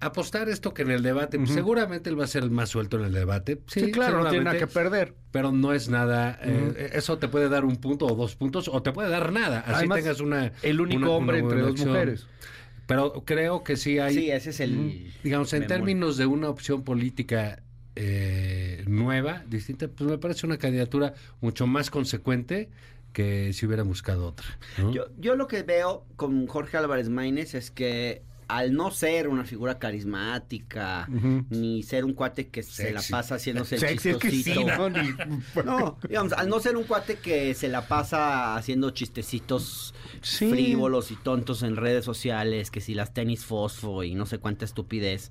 apostar esto que en el debate, pues, seguramente él va a ser el más suelto en el debate. Sí, claro, no tiene nada que perder. Pero no es nada, eh, eso te puede dar un punto o dos puntos, o te puede dar nada. Así Además, tengas una. el único una- hombre una entre dos mujeres. Pero creo que sí hay. Sí, ese es el... Digamos, en términos de una opción política eh, nueva, distinta, pues me parece una candidatura mucho más consecuente que si hubiera buscado otra. ¿no? Yo, yo lo que veo con Jorge Álvarez Maínez es que al no ser una figura carismática, ni ser un cuate que se la pasa haciéndose el Sexy, es que sí, chistosito. ¿no? Ni- No, digamos, al no ser un cuate que se la pasa haciendo chistecitos Sí. frívolos y tontos en redes sociales, que si las tenis fosfo y no sé cuánta estupidez,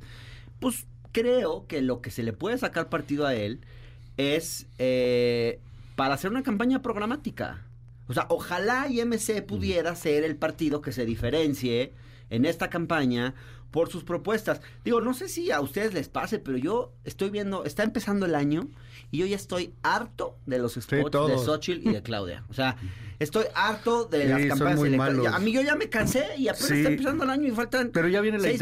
pues creo que lo que se le puede sacar partido a él es eh, para hacer una campaña programática. O sea, ojalá IMC pudiera ser el partido que se diferencie en esta campaña por sus propuestas. Digo, no sé si a ustedes les pase, pero yo estoy viendo, está empezando el año y yo ya estoy harto de los spots de. Xochitl y de Claudia. O sea, estoy harto de Sí, las campañas electorales. A mí yo ya me cansé y apenas Sí. está empezando el año y faltan Pero ya viene la meses.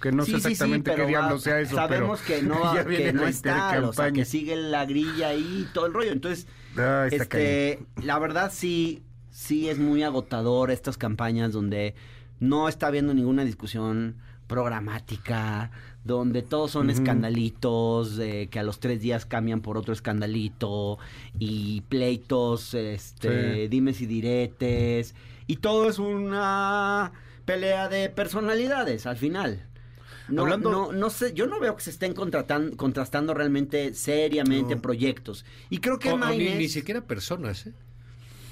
Que no Sí, sé sí, sí, exactamente qué sea eso, Sabemos pero que no, ya viene que no está, o sea, que sigue la grilla ahí, todo el rollo. Entonces, Ah, este, la verdad sí, sí es muy agotador estas campañas donde no está habiendo ninguna discusión programática, donde todos son escandalitos, eh, que a los tres días cambian por otro escandalito, y pleitos, este, dimes y diretes, y todo es una pelea de personalidades al final. No, Hablando- no, no sé, yo no veo que se estén contratan- contrastando realmente seriamente No. proyectos. Y creo que O- o ni, ni siquiera personas, ¿eh?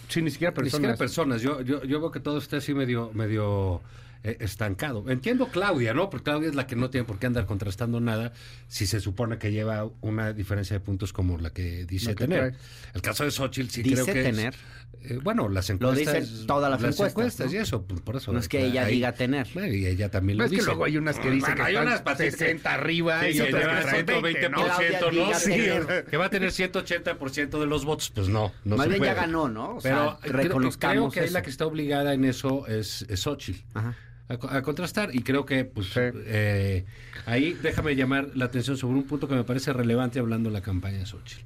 Sí, ni siquiera Ni siquiera personas. personas. Yo, yo, yo veo que todo está así medio, medio eh, estancado. Entiendo Claudia, ¿no? Porque Claudia es la que no tiene por qué andar contrastando nada si se supone que lleva una diferencia de puntos como la que dice que tener. trae. El caso de Xochitl sí Dice creo que es- tener. eh, bueno, las Lo encuestas. dicen todas las encuestas, ¿no? y eso, pues, por eso. No es que ella ahí- diga tener. Bueno, y ella también lo Es que dice. luego hay unas que dicen Bueno, que hay unas pacientes 60 arriba Sí, y que otras que traen 120%, 20, ¿no? Sí, tener. que va a tener 180% de los votos, pues no, no Más se bien ya ganó, ¿no? O Pero sea, creo- reconozcamos creo que ahí eso. la que está obligada en eso es, es Xochitl. A, co- a contrastar y creo que pues eh, ahí déjame llamar la atención sobre un punto que me parece relevante hablando de la campaña de Xochitl.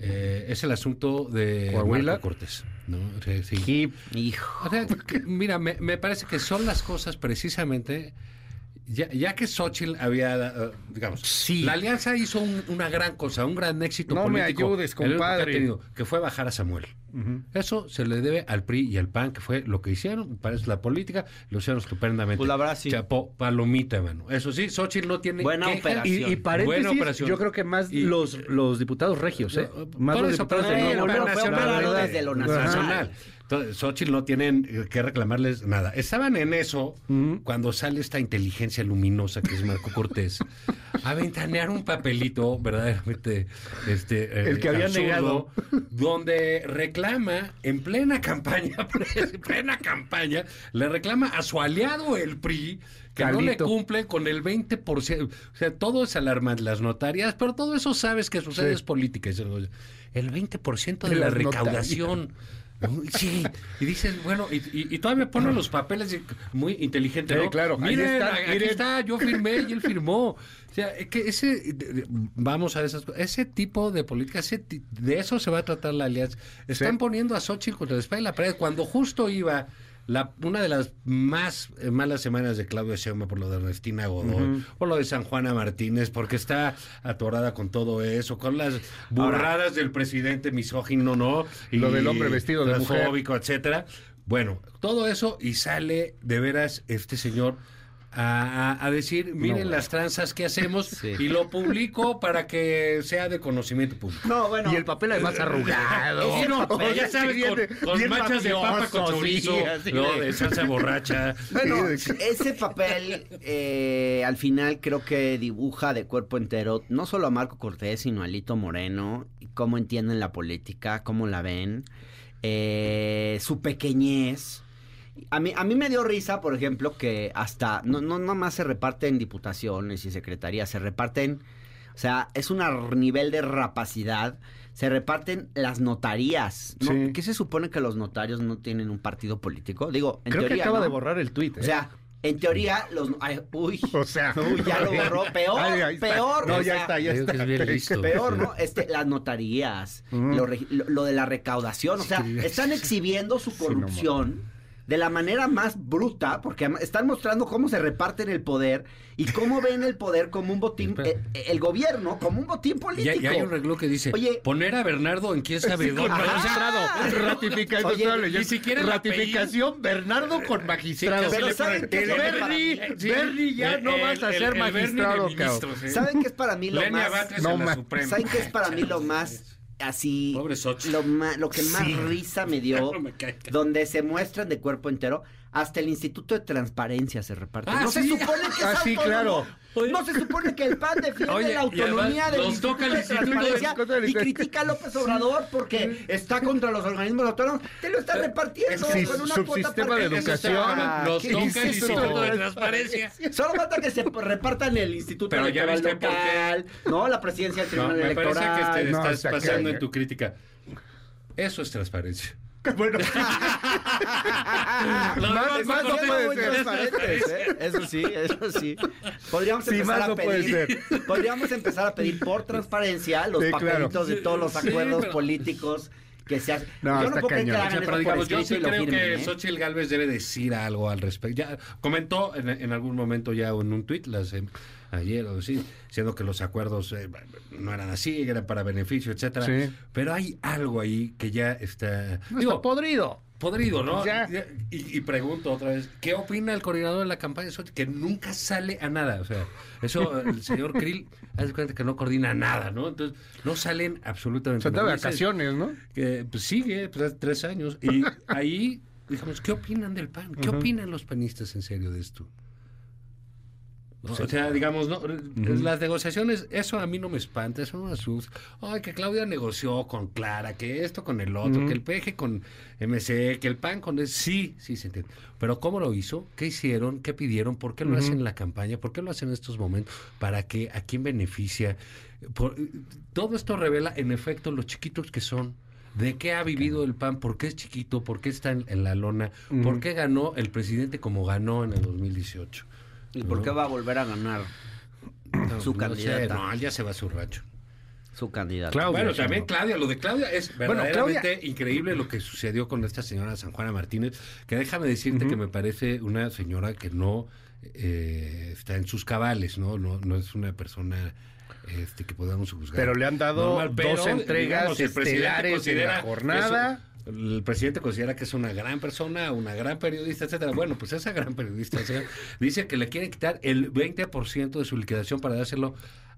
Eh, es el asunto de Coahuila. Marco Cortés. ¿no? Sí. Hijo. O sea, que, mira, me, me parece que son las cosas precisamente. Ya, ya que Xochitl había, eh, digamos, la alianza hizo un- una gran cosa, un gran éxito No me político. ayudes, único que ha compadre. tenido, que fue bajar a Samuel. Eso se le debe al PRI y al PAN, que fue lo que hicieron, parece la política, lo hicieron estupendamente. Pues la verdad, sí. Chapó, palomita, mano. Eso sí, Xochitl no tiene Buena queja. operación. Y, y paréntesis, Buena operación. yo creo que más Y- los, los diputados regios, ¿eh? Más Por los diputados pero de sí, desde lo nacional. Entonces, Xochitl no tienen eh, que reclamarles nada. Estaban en eso cuando sale esta inteligencia luminosa que es Marco Cortés a ventanear un papelito verdaderamente este eh, El que había negado. donde reclama en plena campaña en plena campaña le reclama a su aliado el PRI que no le Calito. cumple con el 20%. O sea, todo es alarmante, las notarias, pero todo eso sabes que sucede Sí. es política. El 20% de, De la recaudación. Sí, y dices, bueno, y, y- y todavía pone los papeles muy inteligente, claro, ahí Miren, está, aquí miren. está, yo firmé y él firmó. O sea, es que ese, vamos a esas cosas, ese tipo de política, ese de eso se va a tratar la alianza. Están poniendo a Xochitl contra la espalda y la pared cuando justo iba la, una de las más eh, malas semanas de Claudia Sheinbaum por lo de Ernestina Godoy, por lo de San Juana Martínez, porque está atorada con todo eso, con las burradas del presidente misógino, ¿no? Lo del hombre vestido de mujer. etcétera. Bueno, todo eso y sale de veras este señor a, a- a decir, miren No. las tranzas que hacemos y lo publico para que sea de conocimiento público. No, bueno. Y el papel además arrugado. Ese no, Oye, ya sabes, bien- con, con bien de papa con sí, chorizo, ¿no? de- salsa borracha. Bueno, Sí, ese papel eh, al final creo que dibuja de cuerpo entero no solo a Marco Cortés, sino a Lito Moreno, y cómo entienden la política, cómo la ven, eh, su pequeñez. A mí, a mí me dio risa, por ejemplo, que hasta, no, no nomás se reparten diputaciones y secretarías, se reparten, o sea, es un nivel de rapacidad, se reparten las notarías. ¿no? Sí. ¿Qué se supone que los notarios no tienen un partido político? Digo, en Creo que teoría, acaba ¿no? de borrar el tuit. ¿eh? O sea, en teoría, los. ay, uy. O sea, Uy, ya lo borró. Peor, Ay, está. peor. No, o ya sea, está, ya Digo que está. es bien listo. Peor, ¿no? Este, las notarías, Ujú. lo, regi- lo- lo de la recaudación. O sea, están exhibiendo su corrupción de la manera más bruta, porque están mostrando cómo se reparten el poder y cómo ven el poder como un botín, eh, eh, el, gobierno como un botín Y político. hay, y hay un reloj que dice, Oye, poner a Bernardo en quién sabe Sí, dónde. Ratificación. Oye, ni siquiera el Ratificación, Bernardo con magistrado. Pero ¿saben qué Bernie, Sí. Bernie, ya El- no el- vas a el- ser el magistrado. ¿eh? ¿Saben qué es para mí lo Lenia más... No. ¿Saben qué es para mí lo más así? Pobre. Lo, ma- lo que más Sí. risa me dio, No me cae. donde se muestran de cuerpo entero, hasta el Instituto de Transparencia se reparte. Ah, no se sí. supone que Ah, es sí, autónomo. claro. No se supone que el PAN defiende Oye, la autonomía además del los Instituto toca el de Instituto de- Transparencia y critica a López Obrador porque está contra los organismos autónomos. Te lo está repartiendo Sí, con una subsistema cuota de partida. educación. Ah, ¿qué toca el? Instituto de Transparencia. Solo falta que se repartan el Instituto Pero ya Electoral viste por qué. Local, no, la presidencia del No, Tribunal me parece Electoral. que te No, estás está pasando en tu crítica. Eso es transparencia. Bueno, Más- más no puede ser. transparentes, ¿eh? Eso sí, eso sí. Podríamos Sí, empezar más a no pedir, podríamos empezar a pedir por transparencia los Sí, claro. papelitos de todos los Sí, acuerdos pero- políticos que se hacen. No, yo no puedo creer que cañón. hagan O sea, digamos, yo sí y lo creo firmen, que ¿eh? Xochitl Galvez debe decir algo al respecto. Ya comentó en, en algún momento ya en un tuit, las, eh, ayer o sí, diciendo que los acuerdos eh, no eran así, eran para beneficio, etcétera. Sí. Pero hay algo ahí que ya está... no digo, está podrido. podrido, ¿no? Ya. Y, y pregunto otra vez, ¿qué opina el coordinador de la campaña? Que nunca sale a nada. O sea, eso el señor Krill hace cuenta que no coordina nada, ¿no? Entonces, no salen absolutamente Se está de nada. Vacaciones, ¿no? Que pues, sigue, pues hace tres años. Y ahí digamos, ¿qué opinan del PAN? ¿Qué opinan los panistas en serio de esto? ¿No? Sí. O sea, digamos, no, las negociaciones, eso a mí no me espanta, eso no me asusta. Ay, que Claudia negoció con Clara, que esto con el otro, que el PG con MC, que el PAN con... el- Sí, sí, se entiende. Pero ¿cómo lo hizo? ¿Qué hicieron? ¿Qué pidieron? ¿Por qué lo hacen en la campaña? ¿Por qué lo hacen en estos momentos? ¿Para qué? ¿A quién beneficia? Por- todo esto revela, en efecto, los chiquitos que son. ¿De qué ha vivido el PAN? ¿Por qué es chiquito? ¿Por qué está en, en la lona? ¿Por qué ganó el presidente como ganó en el 2018? ¿Y por ¿No? qué va a volver a ganar su no candidata? sé, no, ya se va a su rancho. Su candidata. Claudia bueno, también Claudia, lo de Claudia es Bueno, verdaderamente Claudia- increíble lo que sucedió con esta señora San Juana Martínez, que déjame decirte que me parece una señora que no eh, está en sus cabales, ¿no? No, no es una persona este, que podamos juzgar. Pero le han dado dos entregas el presidente estelares en considera la jornada. El presidente considera que es una gran persona, una gran periodista, etcétera. Bueno, pues esa gran periodista o sea, dice que le quieren quitar el 20% de su liquidación para dárselo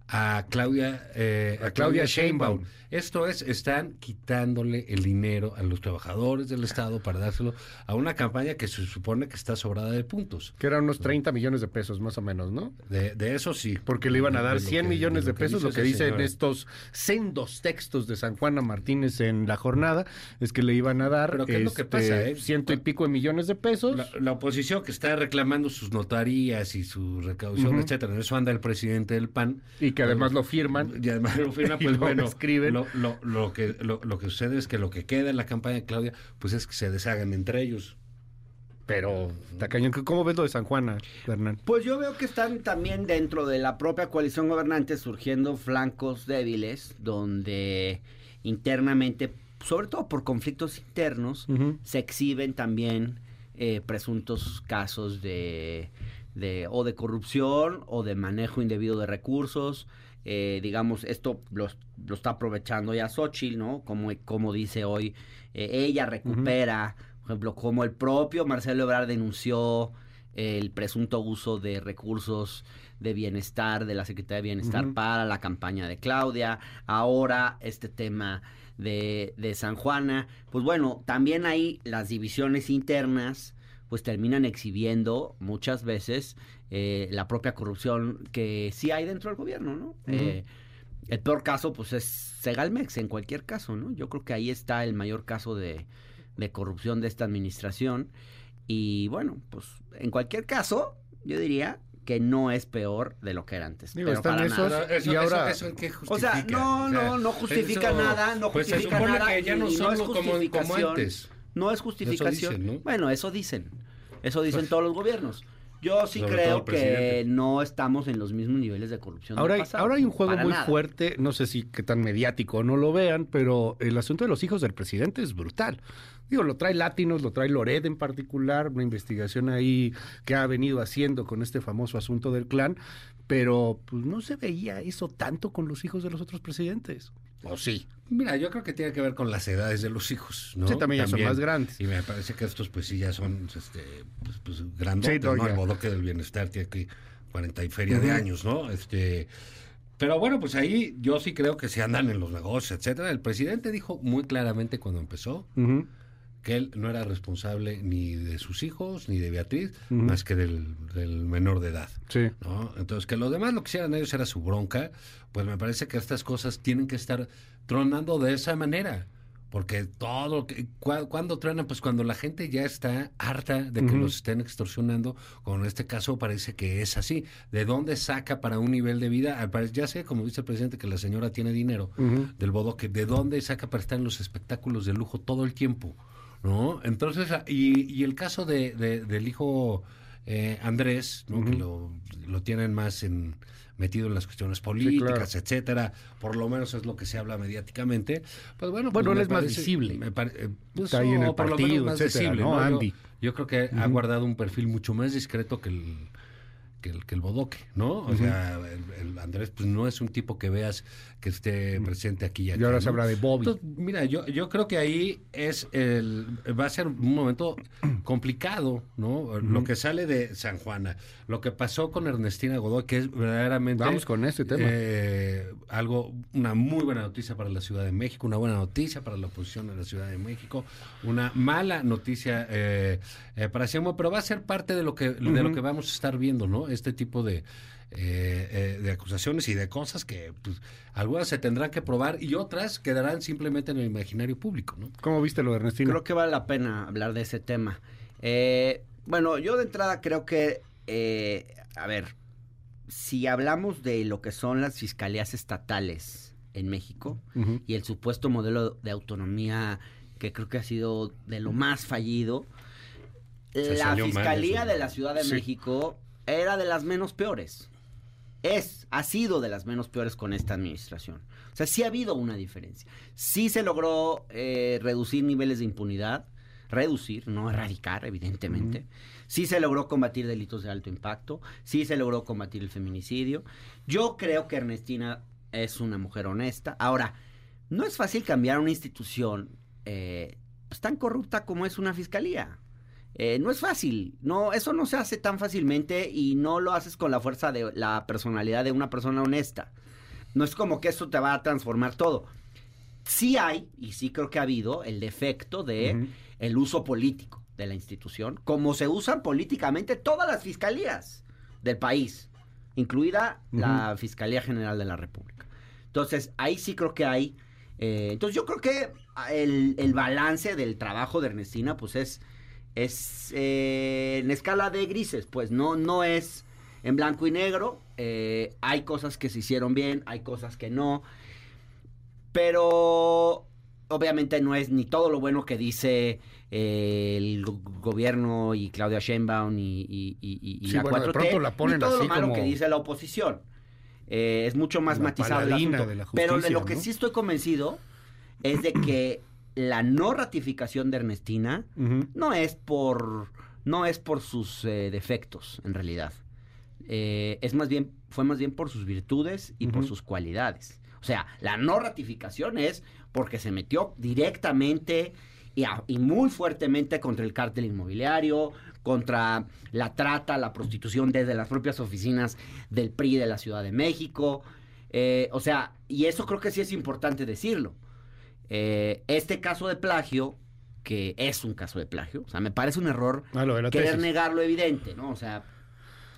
a Claudia eh, a Claudia Sheinbaum. Esto es, están quitándole el dinero a los trabajadores del Estado para dárselo a una campaña que se supone que está sobrada de puntos. Que eran unos 30 millones de pesos más o menos, ¿no? De, de eso sí. Porque le iban a dar de lo 100 que- millones de pesos. Lo que dicen señora. estos sendos textos de San Juana Martínez en la jornada es que le iban a dar Pero ¿qué es lo que este, pasa, eh? ciento y pico de millones de pesos. La, la oposición que está reclamando sus notarías y su recaudación, Ujú. etcétera. En eso anda el presidente del PAN. Y que además lo firman. Y además lo firman, Y pues lo bueno, escriben. Lo, lo, lo que, lo, lo que sucede es que lo que queda en la campaña de Claudia, pues es que se deshagan entre ellos. Pero, está cañón. ¿Cómo ves lo de San Juana, Hernán? Pues yo veo que están también dentro de la propia coalición gobernante surgiendo flancos débiles donde internamente, sobre todo por conflictos internos, se exhiben también eh, presuntos casos de, de o de corrupción o de manejo indebido de recursos. Eh, digamos, esto lo, lo está aprovechando ya Xochitl, ¿no? Como, como dice hoy, eh, ella recupera, por ejemplo, como el propio Marcelo Ebrard denunció el presunto uso de recursos de bienestar de la Secretaría de Bienestar para la campaña de Claudia. Ahora este tema de, de San Juana. Pues bueno, también ahí las divisiones internas pues terminan exhibiendo muchas veces eh, la propia corrupción que sí hay dentro del gobierno, ¿no? Eh, el peor caso pues es Segalmex en cualquier caso, ¿no? Yo creo que ahí está el mayor caso de, de corrupción de esta administración. Y bueno, pues en cualquier caso, yo diría que no es peor de lo que era antes. Digo, pero están para esos nada. y ahora- eso, ¿en qué O sea, justifica? no, O sea, no, no justifica eso- nada, no pues se justifica supone nada. que ya no y somos es como, como antes. No es justificación. dicen, ¿no? Bueno, eso dicen. Eso dicen todos los gobiernos. Yo sí creo que no estamos en los mismos niveles de corrupción. del Ahora hay, ahora hay un juego muy nada. fuerte, no sé si qué tan mediático no lo vean, pero el asunto de los hijos del presidente es brutal. Digo, lo trae Latinos, lo trae Lored en particular, una investigación ahí que ha venido haciendo con este famoso asunto del clan, pero pues no se veía eso tanto con los hijos de los otros presidentes. ¿O sí? Mira, yo creo que tiene que ver con las edades de los hijos, ¿no? Sí, también ya son más grandes. Y me parece que estos, pues sí, ya son este, pues, pues, grandotes, Sí, no. El bodoque del bienestar tiene que 40 y feria de años, ¿no? Este. Pero bueno, pues ahí yo sí creo que se andan en los negocios, etcétera. El presidente dijo muy claramente cuando empezó Ujú. Que él no era responsable ni de sus hijos ni de Beatriz, más que del, del menor de edad. Sí. ¿no? Entonces, que los demás lo que hicieran ellos era su bronca, pues me parece que estas cosas tienen que estar tronando de esa manera. Porque todo, cua- cuando truenan, pues cuando la gente ya está harta de que los estén extorsionando, como en este caso parece que es así. ¿De dónde saca para un nivel de vida? Ya sé, como dice el presidente, que la señora tiene dinero del bodoque. ¿De dónde saca para estar en los espectáculos de lujo todo el tiempo? ¿No? Entonces, ah, y, y el caso de, de- del hijo eh, Andrés, ¿no? que lo, lo tienen más en metido en las cuestiones políticas, claro. etcétera, por lo menos es lo que se habla mediáticamente, pues bueno, pues Bueno, él es más visible. me pare- eh, pues, Está ahí en el partido, más etcétera, visible, ¿no? Andy. Yo, creo que ha guardado un perfil mucho más discreto que el que el, que el bodoque, ¿no? O sea, el, el Andrés pues no es un tipo que veas que esté presente aquí y Y ahora se habla de Bobby. Entonces, mira, yo, yo creo que ahí es el va a ser un momento complicado, ¿no? Lo que sale de San Juana, lo que pasó con Ernestina Godoy, que es verdaderamente Vamos con este tema. eh, algo, una muy buena noticia para la Ciudad de México, una buena noticia para la oposición de la Ciudad de México, una mala noticia eh, eh, para Sheinbaum, pero va a ser parte de lo que de lo que vamos a estar viendo, ¿no? Este tipo de eh, eh, de acusaciones y de cosas que pues, algunas se tendrán que probar y otras quedarán simplemente en el imaginario público, ¿no? ¿Cómo viste lo de Ernestina? Creo que vale la pena hablar de ese tema. Eh, bueno, yo de entrada creo que, eh, a ver, si hablamos de lo que son las fiscalías estatales en México y el supuesto modelo de autonomía que creo que ha sido de lo más fallido, Se la mal fiscalía de la Ciudad de Sí. México era de las menos peores. Es, ha sido de las menos peores con esta administración. O sea, sí ha habido una diferencia. Sí se logró eh, reducir niveles de impunidad, reducir, no erradicar, evidentemente. Sí se logró combatir delitos de alto impacto, sí se logró combatir el feminicidio. Yo creo que Ernestina es una mujer honesta. Ahora, no es fácil cambiar una institución eh, pues, tan corrupta como es una fiscalía. Eh, no es fácil, no, eso no se hace tan fácilmente y no lo haces con la fuerza de la personalidad de una persona honesta. No es como que eso te va a transformar todo. Sí hay, y sí creo que ha habido, el defecto de el uso político de la institución, como se usan políticamente todas las fiscalías del país, incluida la Fiscalía General de la República. Entonces, ahí sí creo que hay. eh, entonces, yo creo que el, el balance del trabajo de Ernestina, pues es, es eh, en escala de grises, pues no, no es en blanco y negro. eh, hay cosas que se hicieron bien, hay cosas que no. Pero obviamente no es ni todo lo bueno que dice eh, el go- gobierno y Claudia Sheinbaum y, y- y- y- Sí, la bueno, de 4T, pronto la ponen ni todo así lo malo como- que dice la oposición. Eh, es mucho más La matizado el asunto. de la Pero de lo que sí estoy convencido es de que la no ratificación de Ernestina no es por no es por sus eh, defectos en realidad. Eh, es más bien fue más bien por sus virtudes y por sus cualidades. O sea la no ratificación es porque se metió directamente y, a- y muy fuertemente contra el cártel inmobiliario contra la trata la prostitución desde las propias oficinas del PRI de la Ciudad de México. Eh, o sea y eso creo que sí es importante decirlo eh, este caso de plagio, que es un caso de plagio, o sea, me parece un error Ah, querer tesis. negar lo evidente, ¿no? O sea,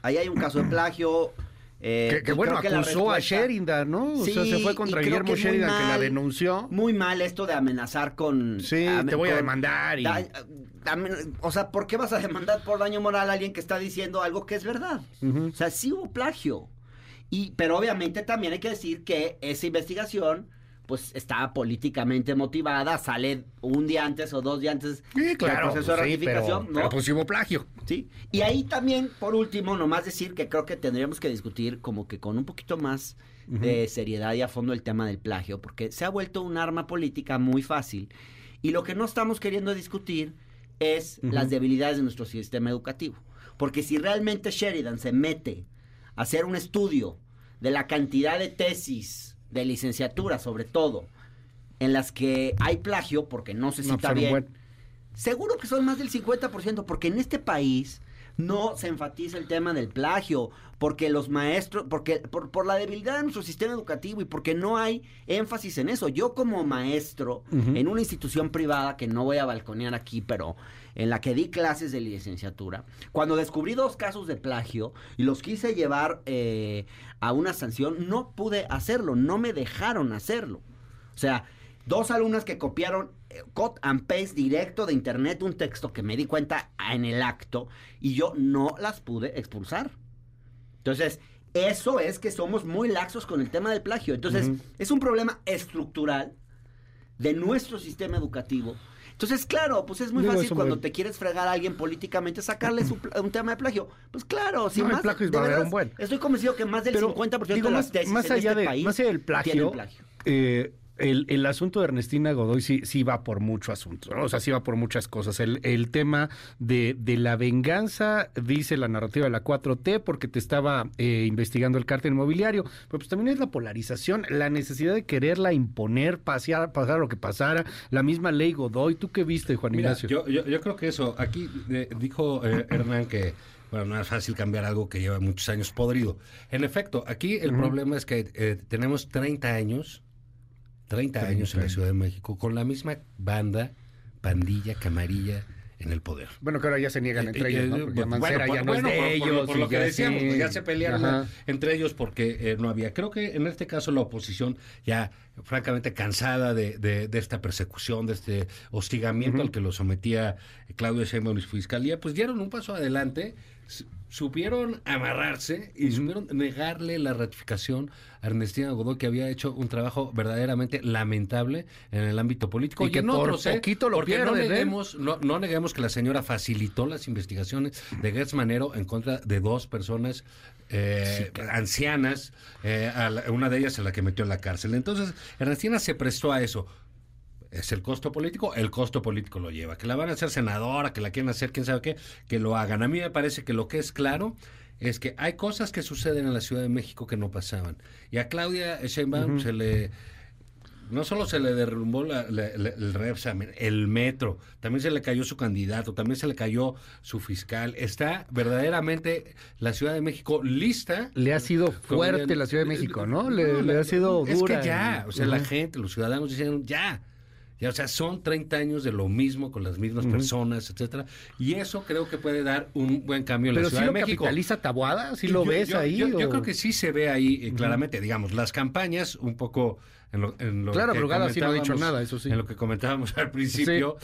ahí hay un caso de plagio. eh, Que, bueno, que acusó a Sheridan, ¿no? o sea, se fue contra Guillermo que Sheridan, que la denunció. Muy mal esto de amenazar con... Sí, te voy a demandar y- da- amen- o sea, ¿por qué vas a demandar por daño moral a alguien que está diciendo algo que es verdad? O sea, sí hubo plagio. Y, pero obviamente también hay que decir que esa investigación pues está políticamente motivada, sale un día antes o dos días antes Sí, claro. del proceso de pues sí, ratificación, pero, ¿no? pero pues hubo plagio. Sí. Y ahí también, por último, nomás decir que creo que tendríamos que discutir como que con un poquito más de seriedad y a fondo el tema del plagio, porque se ha vuelto un arma política muy fácil. Y lo que no estamos queriendo discutir es las debilidades de nuestro sistema educativo. Porque si realmente Sheridan se mete a hacer un estudio de la cantidad de tesis de licenciatura, sobre todo, en las que hay plagio, porque no se cita bien, buen- Seguro que son más del 50%, porque en este país no se enfatiza el tema del plagio, porque los maestros, porque por, por la debilidad de nuestro sistema educativo y porque no hay énfasis en eso. Yo como maestro en una institución privada que no voy a balconear aquí, pero en la que di clases de licenciatura, cuando descubrí dos casos de plagio y los quise llevar eh, a una sanción, no pude hacerlo, no me dejaron hacerlo. O sea, dos alumnas que copiaron eh, cut and paste directo de internet un texto que me di cuenta en el acto y yo no las pude expulsar. Entonces, eso es que somos muy laxos con el tema del plagio. Entonces, es un problema estructural de nuestro sistema educativo. Entonces, claro, pues es muy Digo, fácil cuando te quieres fregar a alguien políticamente, sacarle su un tema de plagio. Pues claro, si No, el más, plagio es de un buen. Estoy convencido que más del Pero, 50% digo, de las tesis más en allá este de, país más allá del tienen plagio, plagio. eh, el, el, asunto de Ernestina Godoy sí, sí va por mucho asunto, ¿no? o sea, sí va por muchas cosas. El, el tema de, de, la venganza, dice la narrativa de la 4T, porque te estaba eh, investigando el cártel inmobiliario, pero pues también es la polarización, la necesidad de quererla imponer, pasear, pasar lo que pasara, la misma ley Godoy. ¿Tú qué viste, Juan Mira, Ignacio? Yo, yo, yo, creo que eso, aquí eh, dijo eh, Hernán que bueno, no es fácil cambiar algo que lleva muchos años podrido. En efecto, aquí el uh -huh. problema es que eh, tenemos 30 años, 30, 30 años en la Ciudad de México, con la misma banda, pandilla, camarilla en el poder. Bueno, que ahora ya se niegan entre Eh, ellos, ¿no? eh, Porque bueno, Mancera por- ya no bueno, es de por- por, ellos. por lo que ya decíamos, sí. pues ya se pelearon Ajá. entre ellos porque eh, no había. Creo que en este caso la oposición ya francamente cansada de, de- de esta persecución, de este hostigamiento al que lo sometía Claudio Sheinbaum y su fiscalía, pues dieron un paso adelante, supieron amarrarse y supieron negarle la ratificación a Ernestina Godoy, que había hecho un trabajo verdaderamente lamentable en el ámbito político. Y que en por poquito lo no pierden, ¿eh? neguemos, no, no neguemos que la señora facilitó las investigaciones de Gertz Manero en contra de dos personas eh, ancianas, eh, a la- una de ellas a la que metió en la cárcel. Entonces, Ernestina se prestó a eso. Es el costo político, el costo político lo lleva. Que la van a hacer senadora, que la quieren hacer quién sabe qué, que lo hagan. A mí me parece que lo que es claro es que hay cosas que suceden en la Ciudad de México que no pasaban. Y a Claudia Sheinbaum se le no solo se le derrumbó la- la- la- el Repsamen, el metro, también se le cayó su candidato, también se le cayó su fiscal. Está verdaderamente la Ciudad de México lista. Le ha sido fuerte la Ciudad de eh, México, eh, ¿no? Le, le ha sido es dura. que ya, o sea, la gente, los ciudadanos dicen ya. Ya, o sea, son 30 años de lo mismo con las mismas personas, etcétera, y eso creo que puede dar un buen cambio en la Ciudad lo de México. capitaliza Tabuada, Y lo yo- ves yo- ahí. Yo, yo o- creo que sí se ve ahí eh, claramente, digamos, las campañas un poco en lo, en lo Claro, que Brugada sí no ha dicho nada, eso sí. En lo que comentábamos al principio.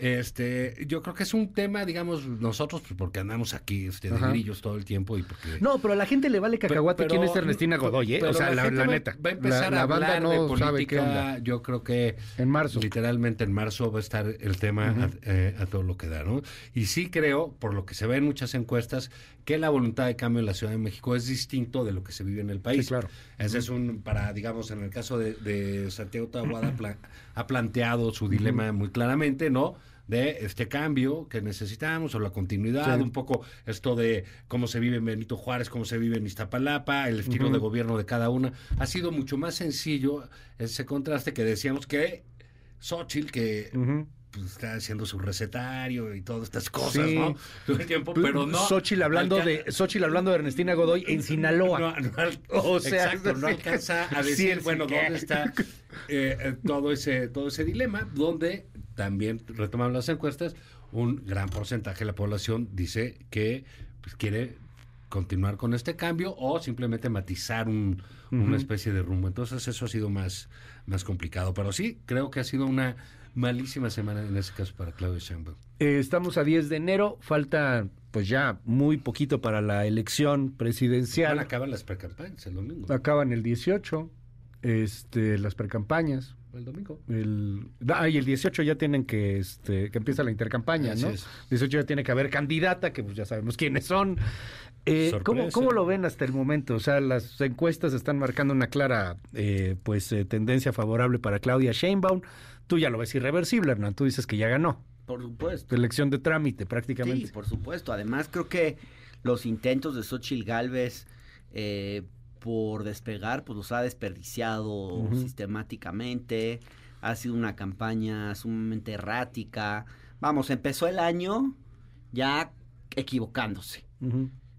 Este, yo creo que es un tema, digamos, nosotros, pues porque andamos aquí este, de Ajá. grillos todo el tiempo y porque No, pero a la gente le vale cacahuate pero- quién es Ernestina Godoy, ¿eh? O sea, la, la va- neta. Va a empezar la, la a banda hablar no de sabe política. Yo creo que En marzo. literalmente en marzo va a estar el tema Ujú. a, eh, a todo lo que da, ¿no? Y sí creo, por lo que se ve en muchas encuestas, que la voluntad de cambio en la Ciudad de México es distinto de lo que se vive en el país. Sí, claro. Ese es un, para, digamos, en el caso de, de Santiago Taboada, pla- ha planteado su dilema muy claramente, ¿no? De este cambio que necesitamos o la continuidad, Sí. un poco esto de cómo se vive en Benito Juárez, cómo se vive en Iztapalapa, el estilo de gobierno de cada una. Ha sido mucho más sencillo ese contraste que decíamos que Xochitl, que pues, está haciendo su recetario y todas estas cosas, Sí. ¿no? Todo el tiempo, pero no. Xochitl hablando de Xochitl hablando de Ernestina Godoy en Sinaloa. no, O sea, exacto, no alcanza a decir, sí, bueno, dónde está eh, eh, todo ese todo ese dilema, donde también retomando las encuestas, un gran porcentaje de la población dice que pues, quiere continuar con este cambio o simplemente matizar un- una especie de rumbo. Entonces eso ha sido más, más complicado. Pero sí, creo que ha sido una malísima semana en ese caso para Claudio Sheinbaum. Eh, estamos a 10 de enero, falta pues ya muy poquito para la elección presidencial. Van a acabar las precampañas el domingo. Acaban el 18, este, las precampañas. El domingo. El, ah, y el 18 ya tienen que, este, que empieza la intercampaña, Así ¿no? es. 18 ya tiene que haber candidata, que pues ya sabemos quiénes son. Eh, ¿cómo, cómo lo ven hasta el momento? O sea, las encuestas están marcando una clara eh, pues eh, tendencia favorable para Claudia Sheinbaum. Tú ya lo ves irreversible, Hernán. Tú dices que ya ganó. Por supuesto. Elección de trámite, prácticamente. Sí, por supuesto. Además, creo que los intentos de Xochitl Galvez eh, por despegar, pues los ha desperdiciado sistemáticamente. Ha sido una campaña sumamente errática. Vamos, empezó el año ya equivocándose.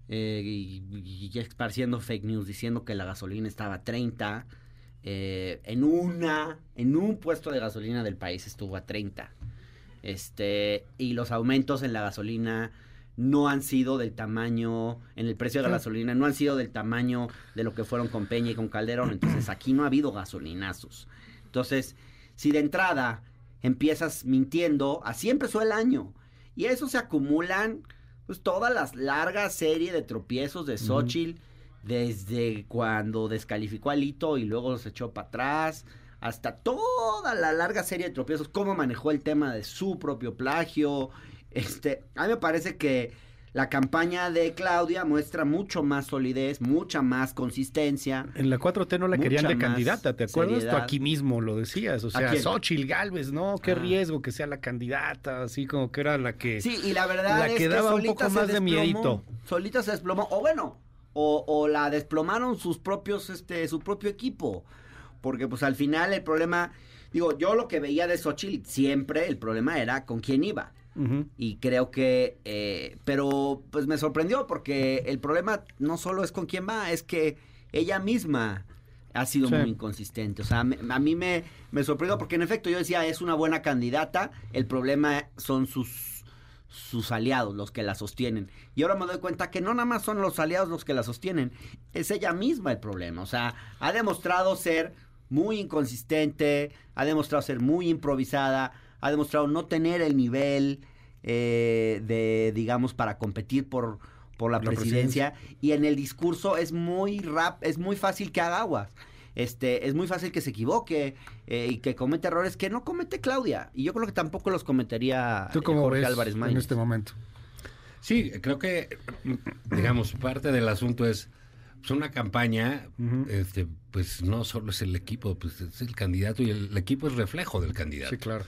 Eh, y, y ya esparciendo fake news diciendo que la gasolina estaba a 30. eh, en una, en un puesto de gasolina del país estuvo a 30. Este, y los aumentos en la gasolina no han sido del tamaño, en el precio de la gasolina, no han sido del tamaño de lo que fueron con Peña y con Calderón. Entonces aquí no ha habido gasolinazos. Entonces, si de entrada empiezas mintiendo, así empezó el año. Y a eso se acumulan pues toda la larga serie de tropiezos de Xochitl, desde cuando descalificó a Lito y luego se echó para atrás, hasta toda la larga serie de tropiezos, cómo manejó el tema de su propio plagio. Este, a mí me parece que la campaña de Claudia muestra mucho más solidez, mucha más consistencia. En la 4T no la querían de candidata, ¿te acuerdas? Tú aquí mismo lo decías, o ¿A sea, quién? Xochitl Galvez, ¿no? Qué Ah. riesgo que sea la candidata, así como que era la que... Sí, y la verdad La es que daba un solita poco se más de miedito. Solita se desplomó, o bueno, o, o la desplomaron sus propios, este, su propio equipo. Porque pues al final el problema, digo, yo lo que veía de Xochitl siempre, el problema era con quién iba. Y creo que, eh, pero pues me sorprendió porque el problema no solo es con quién va, es que ella misma ha sido Sí. muy inconsistente. O sea, me- a mí me, me sorprendió porque en efecto yo decía, es una buena candidata, el problema son sus, sus aliados los que la sostienen. Y ahora me doy cuenta que no nada más son los aliados los que la sostienen, es ella misma el problema. O sea, ha demostrado ser muy inconsistente, ha demostrado ser muy improvisada, ha demostrado no tener el nivel eh, de, digamos, para competir por, por la, La presidencia. Y en el discurso es muy rap, es muy fácil que haga aguas. Este, es muy fácil que se equivoque eh, y que cometa errores que no comete Claudia. Y yo creo que tampoco los cometería ¿Tú eh, cómo Jorge ves Álvarez en Maínez. este momento? Sí, creo que, digamos, parte del asunto es pues, una campaña, este, pues no solo es el equipo, pues es el candidato y el, el equipo es reflejo del candidato. Sí, claro.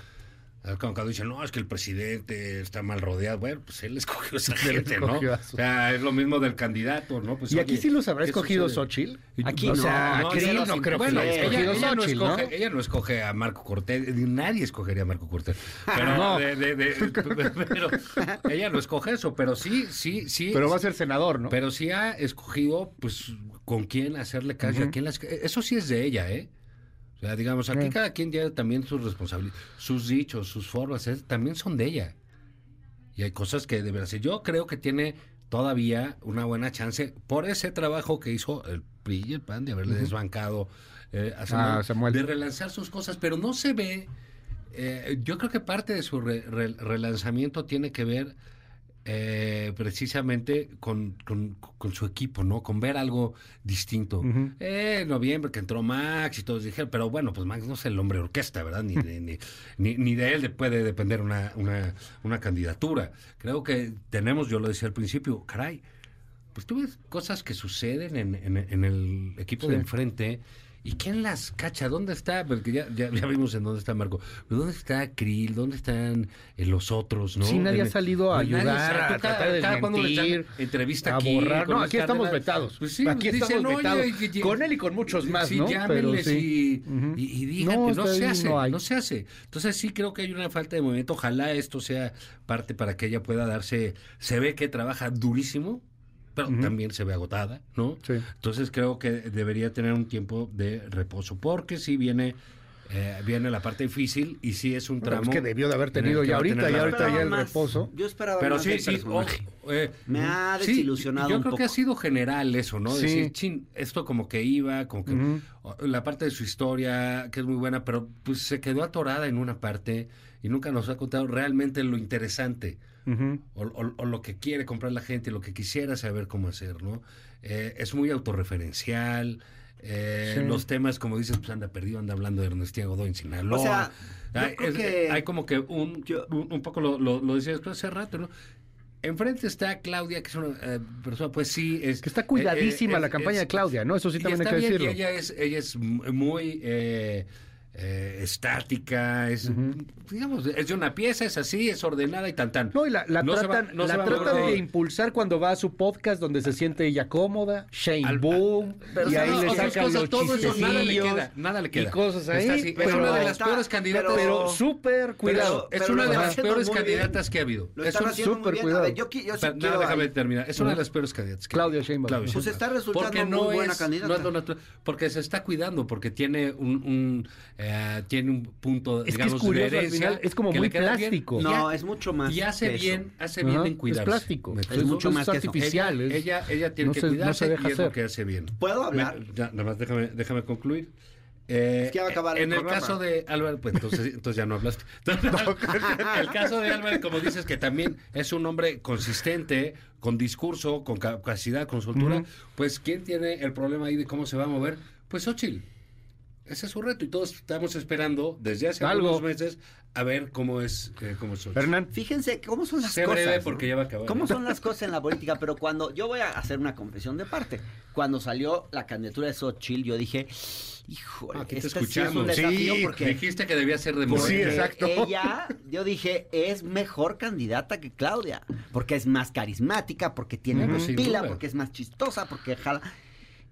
Cuando, dicen, no, es que el presidente está mal rodeado, bueno, pues él escogió a esa gente, ¿no? O sea, es lo mismo del candidato, ¿no? Pues, ¿Y aquí sí los habrá ¿qué escogido? Xochitl? Aquí o no, sea, No, aquí ella no, no, creo bueno, que ella, escogido ella no Xochitl, ¿no? escoge, ella no escoge a Marco Cortés, nadie escogería a Marco Cortés. Pero, No. de- de- de- pero ella no escoge eso, pero sí, sí, sí. Pero va a ser senador, ¿no? Pero sí ha escogido, pues, con quién hacerle caso, a Ujú. quién las... Eso sí es de ella, ¿eh? Digamos, aquí cada quien tiene también sus responsabilidades, sus dichos, sus formas, es- también son de ella. Y hay cosas que deberá hacer. Yo creo que tiene todavía una buena chance por ese trabajo que hizo el PRI y el PAN de haberle desbancado eh, a Ah, Samuel, Samuel. de relanzar sus cosas, pero no se ve. eh, yo creo que parte de su re- re- relanzamiento tiene que ver eh, precisamente con, con- con su equipo, ¿no? Con ver algo distinto. Eh, en noviembre que entró Max y todos dijeron, pero bueno, pues Max no es el hombre orquesta, ¿verdad? Ni, de- ni, ni, ni de él de- puede depender una, una, una candidatura. Creo que tenemos, yo lo decía al principio, caray, pues tú ves cosas que suceden en, en- en el equipo de enfrente. ¿Y quién las cacha? ¿Dónde está? Porque ya, ya, ya vimos en dónde está Marco. ¿Pero ¿Dónde está Krill? ¿Dónde están eh, los otros? ¿no? Sí, nadie En- ha salido a Pues nadie ayudar, sabe. a cada- tratar de desmentir, entrevista a aquí. borrar. No, aquí estamos vetados. Pues sí, Aquí dicen, estamos oye, vetados. y- y- Con él y con muchos más, sí, ¿no? llámenles Pero sí. y, No, se hace, no no, se hace. Entonces sí creo que hay una falta de movimiento. Ojalá esto sea parte para que ella pueda darse... Se ve que trabaja durísimo, pero también se ve agotada, ¿no? Sí. Entonces creo que debería tener un tiempo de reposo, porque sí viene... eh, viene la parte difícil y sí es un Bueno, tramo. es que debió de haber tenido ya ahorita, ya ahorita ya el más. reposo. Yo esperaba Pero más sí, sí, eh, Me ha sí, desilusionado Yo un creo poco. que ha sido general eso, ¿no? Sí. Decir, chin, esto como que iba, como que la parte de su historia, que es muy buena, pero pues se quedó atorada en una parte y nunca nos ha contado realmente lo interesante. O, o- o lo que quiere comprar la gente, lo que quisiera saber cómo hacer, ¿no? Eh, es muy autorreferencial. eh, Sí. Los temas, como dices, pues anda perdido, anda hablando de Ernestina Godoy en Sinaloa. O sea, yo hay, creo es- que- hay como que un, un, un poco lo, lo, lo decías hace rato, ¿no? Enfrente está Claudia, que es una eh, persona, pues sí, es... Que está cuidadísima eh, eh, la campaña es- de Claudia, ¿no? Eso sí y también hay que bien, y decirlo. ella es, ella es muy eh, estática, es, digamos, es de una pieza, es así, es ordenada y tan tan. No, y la, la No va- tratan, no la tratan de impulsar cuando va a su podcast donde se siente ella cómoda, Shane Boom, Pero, y ahí no, le sacan cosas, los todo eso nada le chistecillos queda, nada le queda. y cosas ahí, Está así, es pero, una de las está- peores candidatas. pero súper cuidado. es pero una de las peores bien. candidatas que ha habido. Lo Es un súper cuidado. ver, yo, yo sí Pero, no, quiero déjame terminar. Es una de las peores candidatas. Claudia Sheinbaum. Claudia Pues está resultando porque muy no buena es, candidata. es porque se está cuidando, porque tiene un, eh, tiene un punto, Es que es digamos, curioso, de al herencia final es como muy bien. plástico. No, ya- es mucho más Y hace que eso. bien, hace bien en es cuidarse. plástico. ¿Me Es mucho más que eso. artificial. es- Ella, ella tiene no que se- no cuidarse se deja y es lo hacer. que hace bien. ¿Puedo hablar? Me- ya, nada más déjame, déjame concluir. Eh, Es que ya va a acabar el en el caso de Álvaro, pues entonces, entonces ya no hablaste. el caso de Álvaro, como dices, que también es un hombre consistente, con discurso, con capacidad, con soltura, pues ¿quién tiene el problema ahí de cómo se va a mover? Pues Xochitl. Ese es su reto y todos estamos esperando desde hace Algo. algunos meses a ver cómo es eh, cómo es. Hernán. Fíjense cómo son las Sé cosas. breve ¿no? porque ya va a acabar. ¿Cómo son las cosas en la política? Pero cuando yo voy a hacer una confesión de parte, cuando salió la candidatura de Xochitl, yo dije, híjole, Aquí te este sí es un escuchamos. desafío Sí, porque dijiste que debía ser de Morena. Sí, exacto. Ella, yo dije, es mejor candidata que Claudia, porque es más carismática, porque tiene más pila, duda. porque es más chistosa, porque jala.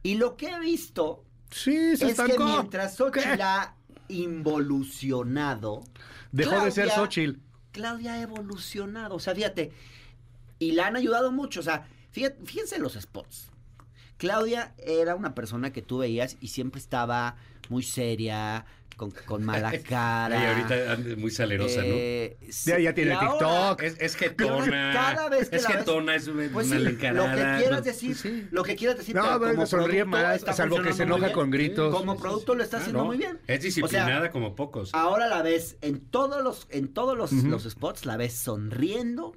Y lo que he visto Sí, se es que estancó. mientras Xochitl ha involucionado, Dejó de ser Xochitl. Claudia ha evolucionado. O sea, fíjate. Y la han ayudado mucho. O sea, fíjate- fíjense en los spots. Claudia era una persona que tú veías y siempre estaba muy seria, con, con mala cara. Ay, ahorita anda muy salerosa, Eh, sí, Ya- ya tiene y ahora- TikTok. Es, es que Pero tona. cada vez que es la que ves- tona es una, Pues sí, lo que quieras no- decir, lo que quieras decir, No, pero como sonríe más, salvo que se enoja bien. con gritos. Como producto lo está Ah, haciendo no. muy bien. Es O sea, disciplinada como pocos. Ahora la ves en todos los, en todos los, los spots, la ves sonriendo,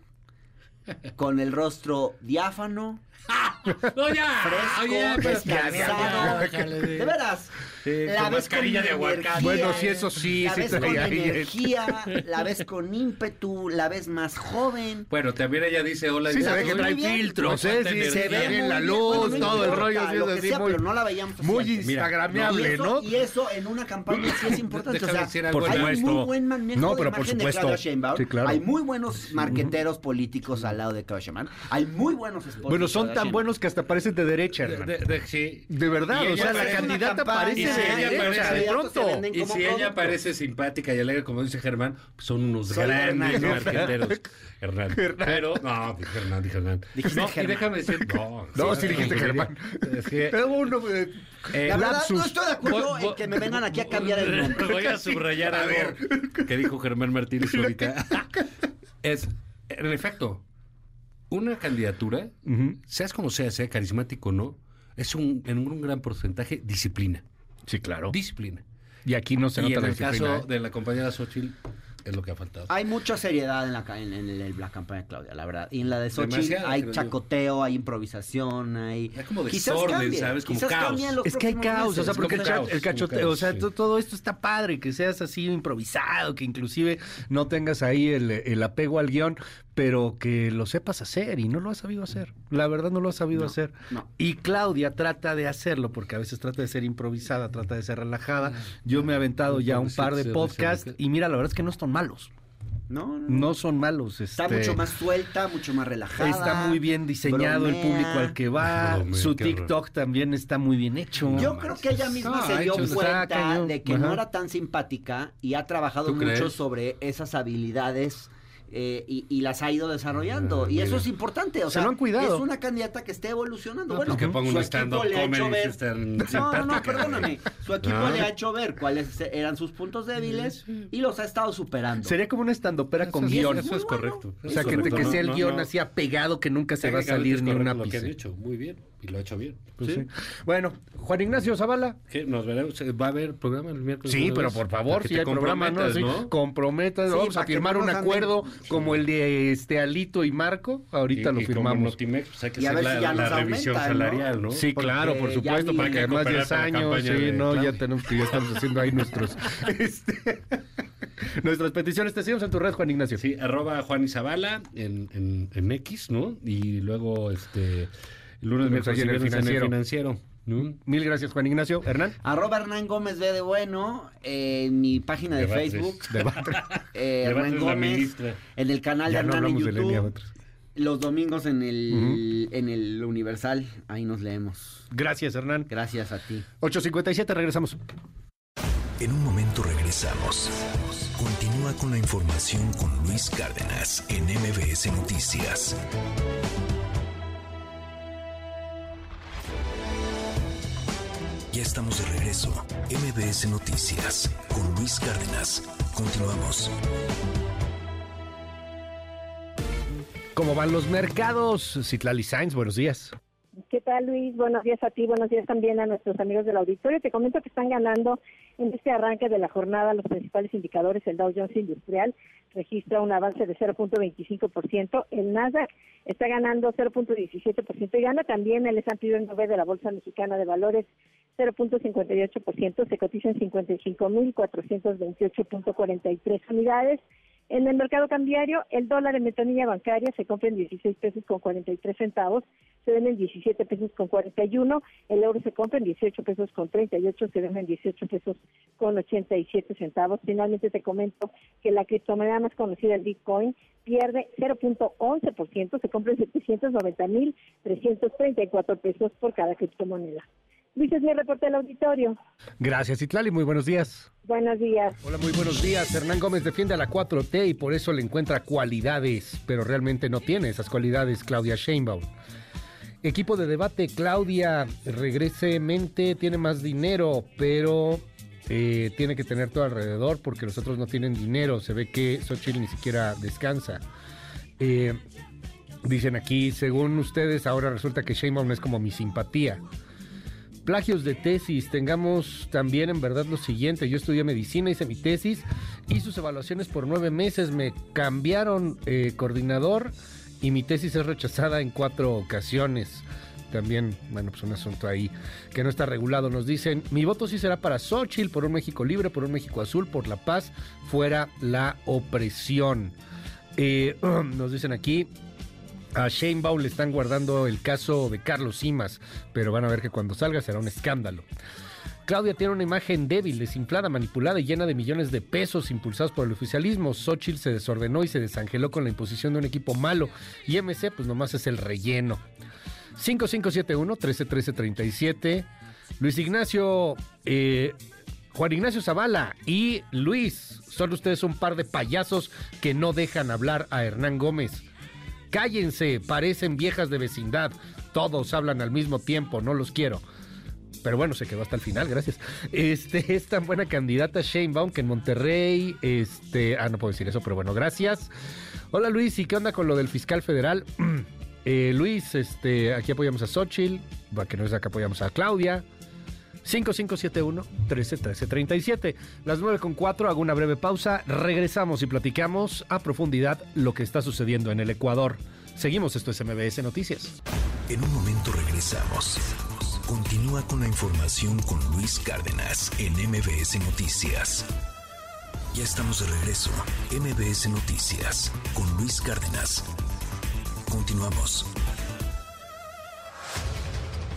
con el rostro diáfano, No, ya. fresco, Oye, pero- descansado. Déjale de- De veras. Sí, la con ves mascarilla con de aguacate. Bueno, sí, eso sí, La sí ves con el- energía, la ves con ímpetu, la ves más joven. Bueno, también ella dice hola. Sí, ya, se ve que trae bien. filtros, ¿eh? Sí, energía. se ve bien la bien. luz, Bueno, no todo el importa, rollo, así, lo que así, sea, muy- pero no la veíamos Muy y eso, ¿no? Y eso en una campaña sí es importante. O sea, decir algo, Por hay supuesto. muy buen manejo No, de pero por imagen de supuesto. Claudia Sheinbaum. Hay muy buenos marqueteros políticos al lado de Claudia Sheinbaum. Hay muy buenos Bueno, de son tan buenos que hasta parecen de derecha, De, Hernán. de- de- sí. De verdad, Y o sea, la candidata parece y si de ella derecha, parece- de pronto. Y si ella parece simpática y alegre, como dice Germán, pues son unos Soy grandes Hernán. marqueteros. Hernán. Pero, no, dije Hernán, dije Hernán. Dijiste no, y Germán. déjame decir, no. No, sí dijiste es que- Germán. Es que, Pero uno, eh, eh, La verdad, lapsus. no estoy de acuerdo Voy- voy- en que me vengan aquí a cambiar el nombre. Voy a subrayar A algo que dijo Germán Martínez ahorita. es, en efecto, una candidatura, seas como sea, sea carismático o no, es un, en un gran porcentaje disciplina. Sí, claro. Disciplina. Y aquí no se y nota en la el disciplina. caso ¿eh? de la compañera Xochitl, es lo que ha faltado. Hay mucha seriedad en la, en, en el- la campaña de Claudia, la verdad. Y en la de Xochitl Demasiada, hay chacoteo, hay improvisación, hay... Hay como Quizás desorden, cambie, ¿sabes? Como quizás caos. en Es que hay caos, o sea, porque el, caos, el cachoteo, o sea, sí. todo esto está padre, que seas así improvisado, que inclusive no tengas ahí el, el apego al guion, pero que lo sepas hacer y no lo has sabido hacer. La verdad no lo has sabido No, hacer. no. Y Claudia trata de hacerlo, porque a veces trata de ser improvisada, trata de ser relajada. Yo me he aventado ya un par de podcasts y mira, la verdad es que no están malos. No, no, no. No son malos. Está este, mucho más suelta, mucho más relajada. Está muy bien diseñado el público al que va. Bromea, Su. TikTok también está muy bien hecho. Yo creo que ella misma No, se dio hecho- cuenta de que Ajá. no era tan simpática y ha trabajado ¿Tú mucho crees? sobre esas habilidades eh, y, y las ha ido desarrollando. Ah, y eso es importante. O Se sea, lo han cuidado. es una candidata que esté evolucionando. No, bueno, pues que ponga su un equipo stand-up le ha hecho comedy, ver- No, no, no, perdóname. Su equipo Ah. le ha hecho ver cuáles eran sus puntos débiles y los ha estado superando. Sería como una estandopera con guion. Eso es correcto. O sea, que, que sea el guion así apegado que nunca se va a salir ni un Lo que han ápice. hecho, muy bien. Y lo ha hecho bien. Pues sí. Bueno, Juan Ignacio Zavala. ¿Qué? ¿Nos veremos? ¿Va a haber programa el miércoles? Sí, pero por favor, que si te hay programa, ¿no? comprometas, Sí, comprometas, Sí, vamos a firmar un anden- acuerdo como el de este Alito y Marco. Ahorita Y- lo y como firmamos. Notimex, pues hay que Y hacer si la, revisión salarial, ¿no? Sí, Porque claro, por supuesto, para que cooperar 10 para la años, sí, de no, ya tenemos que ya estamos haciendo ahí nuestros este, nuestras peticiones. Te seguimos en tu red, Juan Ignacio. Sí, arroba Juan Izabala en, en, en X, ¿no? Y luego, este, lunes, miércoles y ahí en el viernes en el financiero. ¿no? Mil gracias, Juan Ignacio. Hernán. Arroba Hernán Gómez B de Bueno en mi página de Debates. Facebook. Debate. Eh, Debates Hernán Gómez. En el canal Ya de no Hernán en Lenia YouTube. Los domingos en el, en el Universal. Ahí nos leemos. Gracias, Hernán. Gracias a ti. 8.57, regresamos. En un momento regresamos. Continúa con la información con Luis Cárdenas en MBS Noticias. Ya estamos de regreso. MBS Noticias con Luis Cárdenas. Continuamos. ¿Cómo van los mercados? Citlali Sainz, buenos días. ¿Qué tal, Luis? Buenos días a ti, buenos días también a nuestros amigos del auditorio. Te comento que están ganando en este arranque de la jornada los principales indicadores, el Dow Jones Industrial, registra un avance de 0.25%, el Nasdaq está ganando 0.17% y gana también el S&P 500 de la Bolsa Mexicana de Valores 0.58%, se cotiza en 55.428.43 unidades. En el mercado cambiario, el dólar en metanilla bancaria se compra en 16 pesos con 43 centavos, se vende en 17 pesos con 41, el euro se compra en 18 pesos con 38, se vende en 18 pesos con 87 centavos. Finalmente te comento que la criptomoneda más conocida, el Bitcoin, pierde 0.11%, se compra en 790.334 pesos por cada criptomoneda. Luis es mi reporte del auditorio. Gracias, Itlali. Muy buenos días. Buenos días. Hola, muy buenos días. Hernán Gómez defiende a la 4T y por eso le encuentra cualidades, pero realmente no tiene esas cualidades Claudia Sheinbaum. Equipo de debate, Claudia regrese mente, tiene más dinero, pero eh, tiene que tener todo alrededor porque los otros no tienen dinero. Se ve que Xochitl ni siquiera descansa. Eh, dicen aquí, según ustedes, ahora resulta que Sheinbaum es como mi simpatía plagios de tesis. Tengamos también en verdad lo siguiente. Yo estudié medicina, hice mi tesis y sus evaluaciones por nueve meses. Me cambiaron eh, coordinador y mi tesis es rechazada en cuatro ocasiones. También, bueno, pues un asunto ahí que no está regulado. Nos dicen, mi voto sí será para Xochitl, por un México libre, por un México azul, por la paz, fuera la opresión. Eh, nos dicen aquí, a Shane Baum le están guardando el caso de Carlos Simas, pero van a ver que cuando salga será un escándalo. Claudia tiene una imagen débil, desinflada, manipulada y llena de millones de pesos impulsados por el oficialismo. Xochitl se desordenó y se desangeló con la imposición de un equipo malo. Y MC, pues nomás es el relleno. 5571-131337. Luis Ignacio, eh, Juan Ignacio Zavala y Luis, son ustedes un par de payasos que no dejan hablar a Hernán Gómez. Cállense, parecen viejas de vecindad. Todos hablan al mismo tiempo, no los quiero. Pero bueno, se quedó hasta el final, gracias. Este es tan buena candidata Shane Baum que en Monterrey, este, ah, no puedo decir eso, pero bueno, gracias. Hola Luis, ¿y qué onda con lo del fiscal federal? Eh, Luis, este, aquí apoyamos a Xochitl, que no es acá apoyamos a Claudia. 5571-131337. Las 9 con 4, hago una breve pausa. Regresamos y platicamos a profundidad lo que está sucediendo en el Ecuador. Seguimos, esto es MBS Noticias. En un momento regresamos. Continúa con la información con Luis Cárdenas en MBS Noticias. Ya estamos de regreso. MBS Noticias con Luis Cárdenas. Continuamos.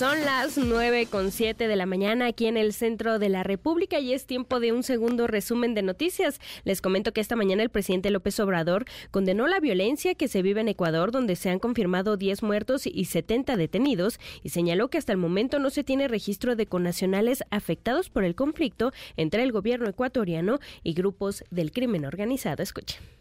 Son las nueve con siete de la mañana aquí en el centro de la República y es tiempo de un segundo resumen de noticias. Les comento que esta mañana el presidente López Obrador condenó la violencia que se vive en Ecuador, donde se han confirmado 10 muertos y 70 detenidos, y señaló que hasta el momento no se tiene registro de connacionales afectados por el conflicto entre el gobierno ecuatoriano y grupos del crimen organizado. Escuche.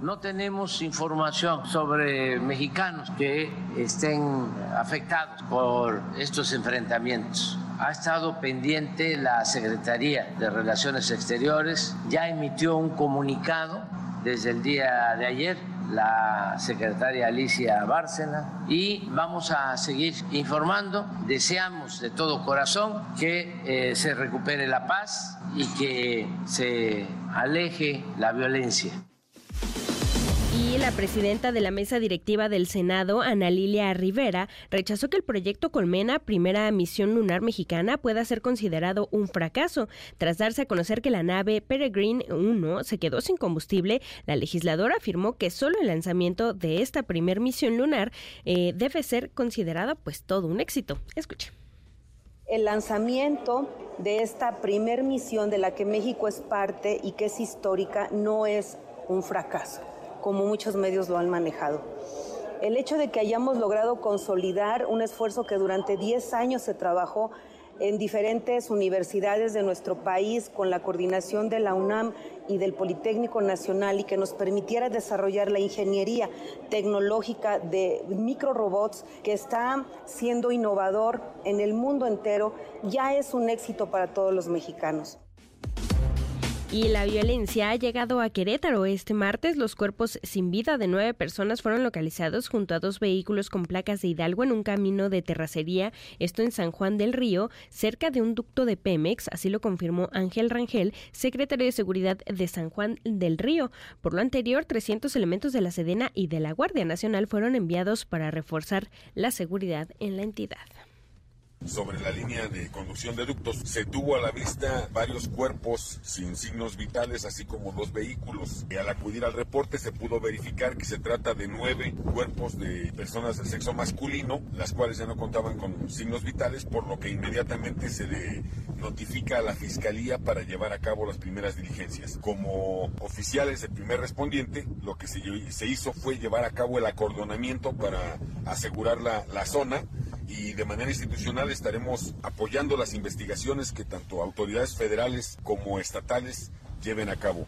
No tenemos información sobre mexicanos que estén afectados por estos enfrentamientos. Ha estado pendiente la Secretaría de Relaciones Exteriores, ya emitió un comunicado desde el día de ayer la secretaria Alicia Bárcena y vamos a seguir informando. Deseamos de todo corazón que eh, se recupere la paz y que se aleje la violencia. La presidenta de la mesa directiva del Senado, Ana Lilia Rivera, rechazó que el proyecto Colmena, primera misión lunar mexicana, pueda ser considerado un fracaso. Tras darse a conocer que la nave Peregrine 1 se quedó sin combustible, la legisladora afirmó que solo el lanzamiento de esta primer misión lunar eh, debe ser considerada pues todo un éxito. Escuche. El lanzamiento de esta primer misión de la que México es parte y que es histórica no es un fracaso como muchos medios lo han manejado. El hecho de que hayamos logrado consolidar un esfuerzo que durante 10 años se trabajó en diferentes universidades de nuestro país con la coordinación de la UNAM y del Politécnico Nacional y que nos permitiera desarrollar la ingeniería tecnológica de microrobots que está siendo innovador en el mundo entero, ya es un éxito para todos los mexicanos. Y la violencia ha llegado a Querétaro. Este martes los cuerpos sin vida de nueve personas fueron localizados junto a dos vehículos con placas de Hidalgo en un camino de terracería, esto en San Juan del Río, cerca de un ducto de Pemex, así lo confirmó Ángel Rangel, secretario de Seguridad de San Juan del Río. Por lo anterior, 300 elementos de la Sedena y de la Guardia Nacional fueron enviados para reforzar la seguridad en la entidad sobre la línea de conducción de ductos, se tuvo a la vista varios cuerpos sin signos vitales, así como dos vehículos. Y al acudir al reporte se pudo verificar que se trata de nueve cuerpos de personas del sexo masculino, las cuales ya no contaban con signos vitales, por lo que inmediatamente se le notifica a la fiscalía para llevar a cabo las primeras diligencias. Como oficiales del primer respondiente, lo que se, hizo fue llevar a cabo el acordonamiento para asegurar la, la zona y de manera institucional estaremos apoyando las investigaciones que tanto autoridades federales como estatales lleven a cabo.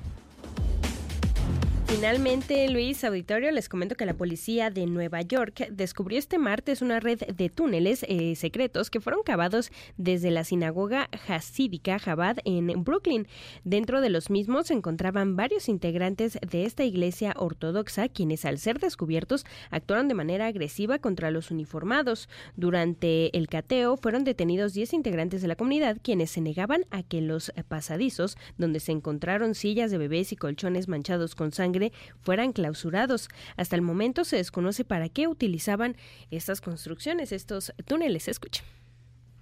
Finalmente, Luis Auditorio, les comento que la policía de Nueva York descubrió este martes una red de túneles eh, secretos que fueron cavados desde la sinagoga hasídica Chabad en Brooklyn. Dentro de los mismos se encontraban varios integrantes de esta iglesia ortodoxa, quienes al ser descubiertos actuaron de manera agresiva contra los uniformados. Durante el cateo fueron detenidos 10 integrantes de la comunidad, quienes se negaban a que los pasadizos, donde se encontraron sillas de bebés y colchones manchados con sangre, fueran clausurados. Hasta el momento se desconoce para qué utilizaban estas construcciones, estos túneles. Escuchen.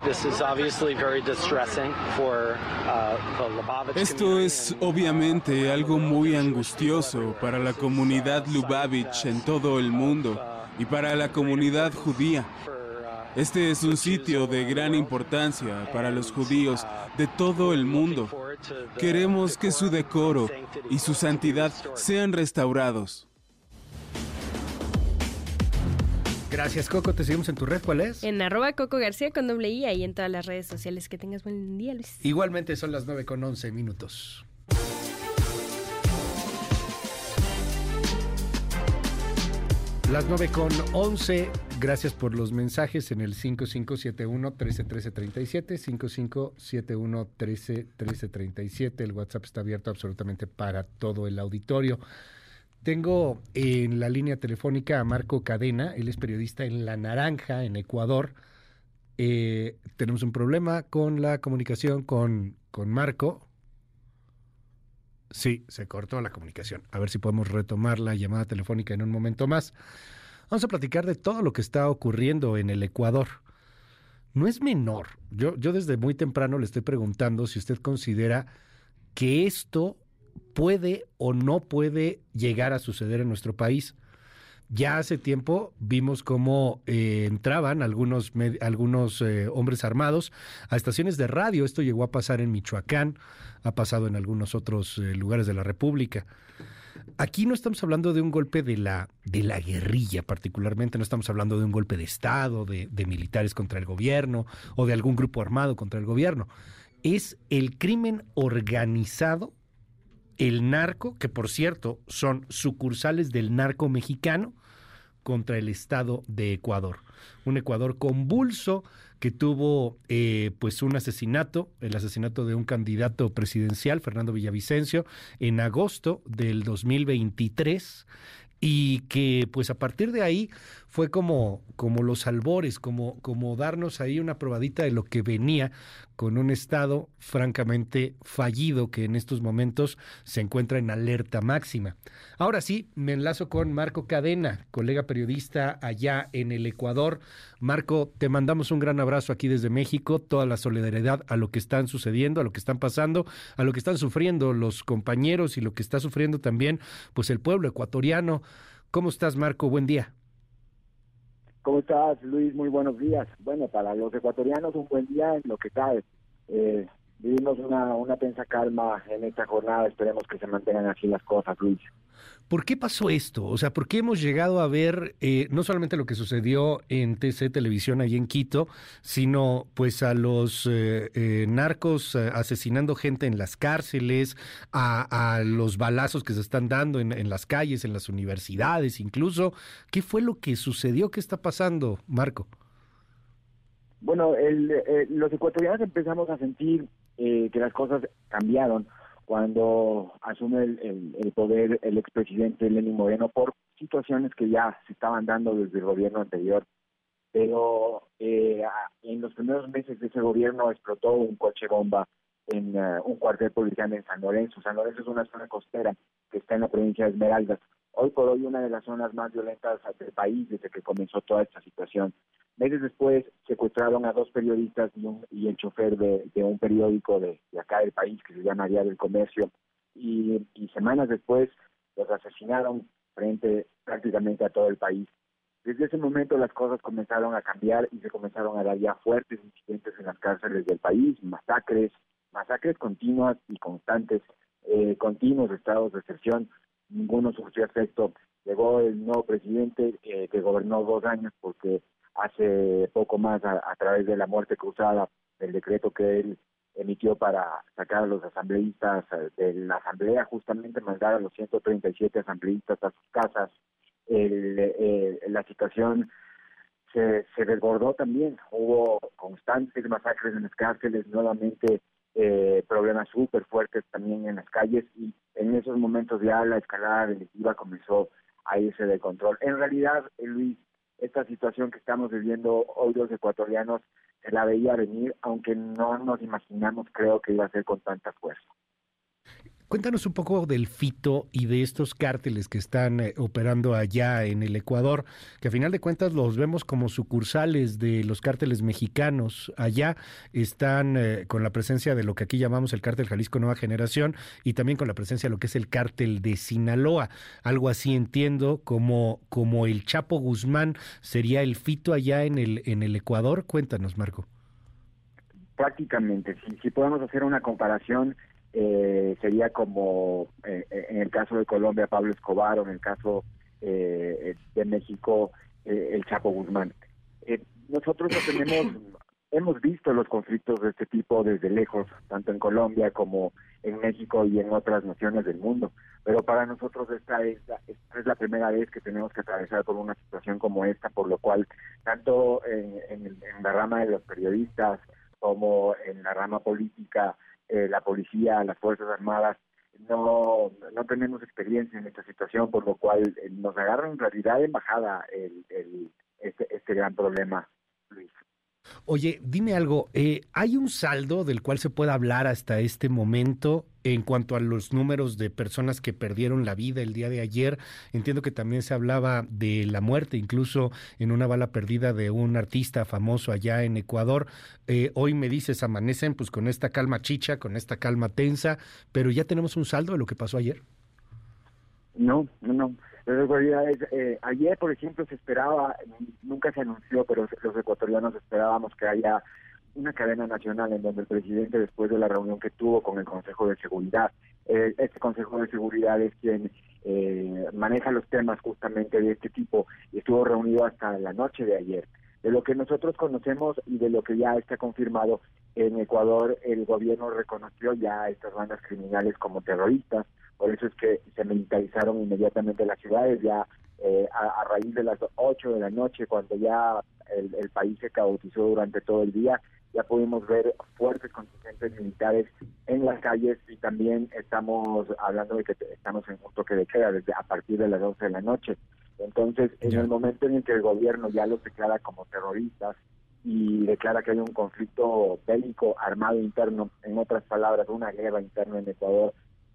Uh, Esto es obviamente algo muy angustioso para la comunidad Lubavitch en todo el mundo y para la comunidad judía. Este es un sitio de gran importancia para los judíos de todo el mundo. Queremos que su decoro y su santidad sean restaurados. Gracias, Coco. Te seguimos en tu red. ¿Cuál es? En arroba Coco García con doble I y en todas las redes sociales. Que tengas buen día, Luis. Igualmente son las 9 con 11 minutos. Las 9 con 11. Gracias por los mensajes en el 5571-131337. 5571-131337. El WhatsApp está abierto absolutamente para todo el auditorio. Tengo en la línea telefónica a Marco Cadena. Él es periodista en La Naranja, en Ecuador. Eh, tenemos un problema con la comunicación con, con Marco. Sí, se cortó la comunicación. A ver si podemos retomar la llamada telefónica en un momento más. Vamos a platicar de todo lo que está ocurriendo en el Ecuador. No es menor. Yo, yo desde muy temprano le estoy preguntando si usted considera que esto puede o no puede llegar a suceder en nuestro país. Ya hace tiempo vimos cómo eh, entraban algunos, algunos eh, hombres armados a estaciones de radio. Esto llegó a pasar en Michoacán, ha pasado en algunos otros eh, lugares de la República. Aquí no estamos hablando de un golpe de la, de la guerrilla particularmente, no estamos hablando de un golpe de Estado, de, de militares contra el gobierno o de algún grupo armado contra el gobierno. Es el crimen organizado el narco, que por cierto son sucursales del narco mexicano, contra el Estado de Ecuador. Un Ecuador convulso que tuvo eh, pues un asesinato, el asesinato de un candidato presidencial, Fernando Villavicencio, en agosto del 2023 y que pues a partir de ahí fue como, como los albores, como, como darnos ahí una probadita de lo que venía con un Estado francamente fallido que en estos momentos se encuentra en alerta máxima. Ahora sí, me enlazo con Marco Cadena, colega periodista allá en el Ecuador. Marco, te mandamos un gran abrazo aquí desde México, toda la solidaridad a lo que están sucediendo, a lo que están pasando, a lo que están sufriendo los compañeros y lo que está sufriendo también pues el pueblo ecuatoriano. ¿Cómo estás, Marco? Buen día. ¿Cómo estás, Luis? Muy buenos días. Bueno, para los ecuatorianos un buen día en lo que cae. Eh, vivimos una, una tensa calma en esta jornada. Esperemos que se mantengan así las cosas, Luis. ¿Por qué pasó esto? O sea, ¿por qué hemos llegado a ver eh, no solamente lo que sucedió en TC Televisión ahí en Quito, sino pues a los eh, eh, narcos asesinando gente en las cárceles, a, los balazos que se están dando en, las calles, en las universidades incluso? ¿Qué fue lo que sucedió? ¿Qué está pasando, Marco? Bueno, los ecuatorianos empezamos a sentir que las cosas cambiaron cuando asume el, el, poder el expresidente Lenín Moreno por situaciones que ya se estaban dando desde el gobierno anterior. Pero eh, en los primeros meses de ese gobierno explotó un coche bomba en eh, un cuartel policial en San Lorenzo. San Lorenzo es una zona costera que está en la provincia de Esmeraldas. Hoy por hoy una de las zonas más violentas del país desde que comenzó toda esta situación. Meses después secuestraron a dos periodistas y, el chofer de, un periódico de, acá del país que se llama Día del Comercio y, semanas después los asesinaron frente prácticamente a todo el país. Desde ese momento las cosas comenzaron a cambiar y se comenzaron a dar ya fuertes incidentes en las cárceles del país, masacres, masacres continuas y constantes, eh, continuos estados de excepción, ninguno surgió efecto. Llegó el nuevo presidente eh, que gobernó dos años porque hace poco más a, través de la muerte cruzada, el decreto que él emitió para sacar a los asambleístas eh, de la asamblea, justamente mandar a los 137 asambleístas a sus casas. Eh, la situación se, se desbordó también, hubo constantes masacres en las cárceles, nuevamente eh, problemas súper fuertes también en las calles y en esos momentos ya la escalada delictiva comenzó a irse de control. En realidad, Luis, esta situación que estamos viviendo hoy los ecuatorianos se la veía venir, aunque no nos imaginamos, creo que iba a ser con tanta fuerza. Cuéntanos un poco del fito y de estos cárteles que están eh, operando allá en el Ecuador, que a final de cuentas los vemos como sucursales de los cárteles mexicanos. Allá están eh, con la presencia de lo que aquí llamamos el cártel Jalisco Nueva Generación y también con la presencia de lo que es el cártel de Sinaloa. Algo así entiendo como, como el Chapo Guzmán sería el fito allá en el, en el Ecuador. Cuéntanos, Marco. Prácticamente, si, si podemos hacer una comparación eh, sería como eh, en el caso de Colombia Pablo Escobar o en el caso eh, de México el Chapo Guzmán. nosotros no tenemos, hemos visto los conflictos de este tipo desde lejos, tanto en Colombia como en México y en otras naciones del mundo, pero para nosotros esta es, esta es la primera vez que tenemos que atravesar por una situación como esta, por lo cual tanto en, en la rama de los periodistas como en la rama política, eh, la policía, las Fuerzas Armadas, no, no tenemos experiencia en esta situación, por lo cual eh, nos agarra en realidad en bajada el, el, este, este gran problema, Luis. Oye, dime algo, eh, ¿hay un saldo del cual se pueda hablar hasta este momento en cuanto a los números de personas que perdieron la vida el día de ayer? Entiendo que también se hablaba de la muerte, incluso en una bala perdida de un artista famoso allá en Ecuador. Eh, hoy me dices, amanecen pues con esta calma chicha, con esta calma tensa, pero ya tenemos un saldo de lo que pasó ayer. No, no, no. Eh, ayer, por ejemplo, se esperaba, nunca se anunció, pero los ecuatorianos esperábamos que haya una cadena nacional en donde el presidente, después de la reunión que tuvo con el Consejo de Seguridad, eh, este Consejo de Seguridad es quien eh, maneja los temas justamente de este tipo y estuvo reunido hasta la noche de ayer. De lo que nosotros conocemos y de lo que ya está confirmado, en Ecuador el gobierno reconoció ya a estas bandas criminales como terroristas, por eso es que se militarizaron inmediatamente las ciudades, ya eh, a, raíz de las 8 de la noche, cuando ya el, país se caotizó durante todo el día, ya pudimos ver fuertes contingentes militares en las calles y también estamos hablando de que estamos en un toque de queda desde a partir de las 12 de la noche. Entonces, en el momento en el que el gobierno ya los declara como terroristas y declara que hay un conflicto bélico armado interno, en otras palabras, una guerra interna en Ecuador,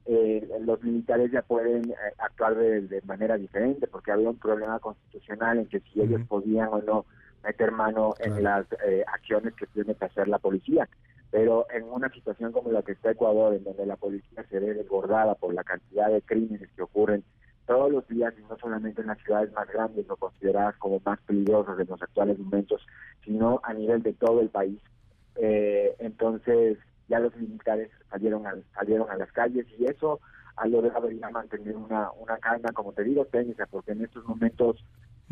eh, los militares ya pueden eh, actuar de, manera diferente, porque había un problema constitucional en que si ellos podían o no meter mano en las eh, acciones que tiene que hacer la policía. Pero en una situación como la que está Ecuador, en donde la policía se ve desbordada por la cantidad de crímenes que ocurren todos los días, y no solamente en las ciudades más grandes o consideradas como más peligrosas en los actuales momentos, sino a nivel de todo el país. entonces, ya los militares salieron a, salieron a las calles y eso ha logrado ya mantener una, una calma, como te digo, técnica, porque en estos momentos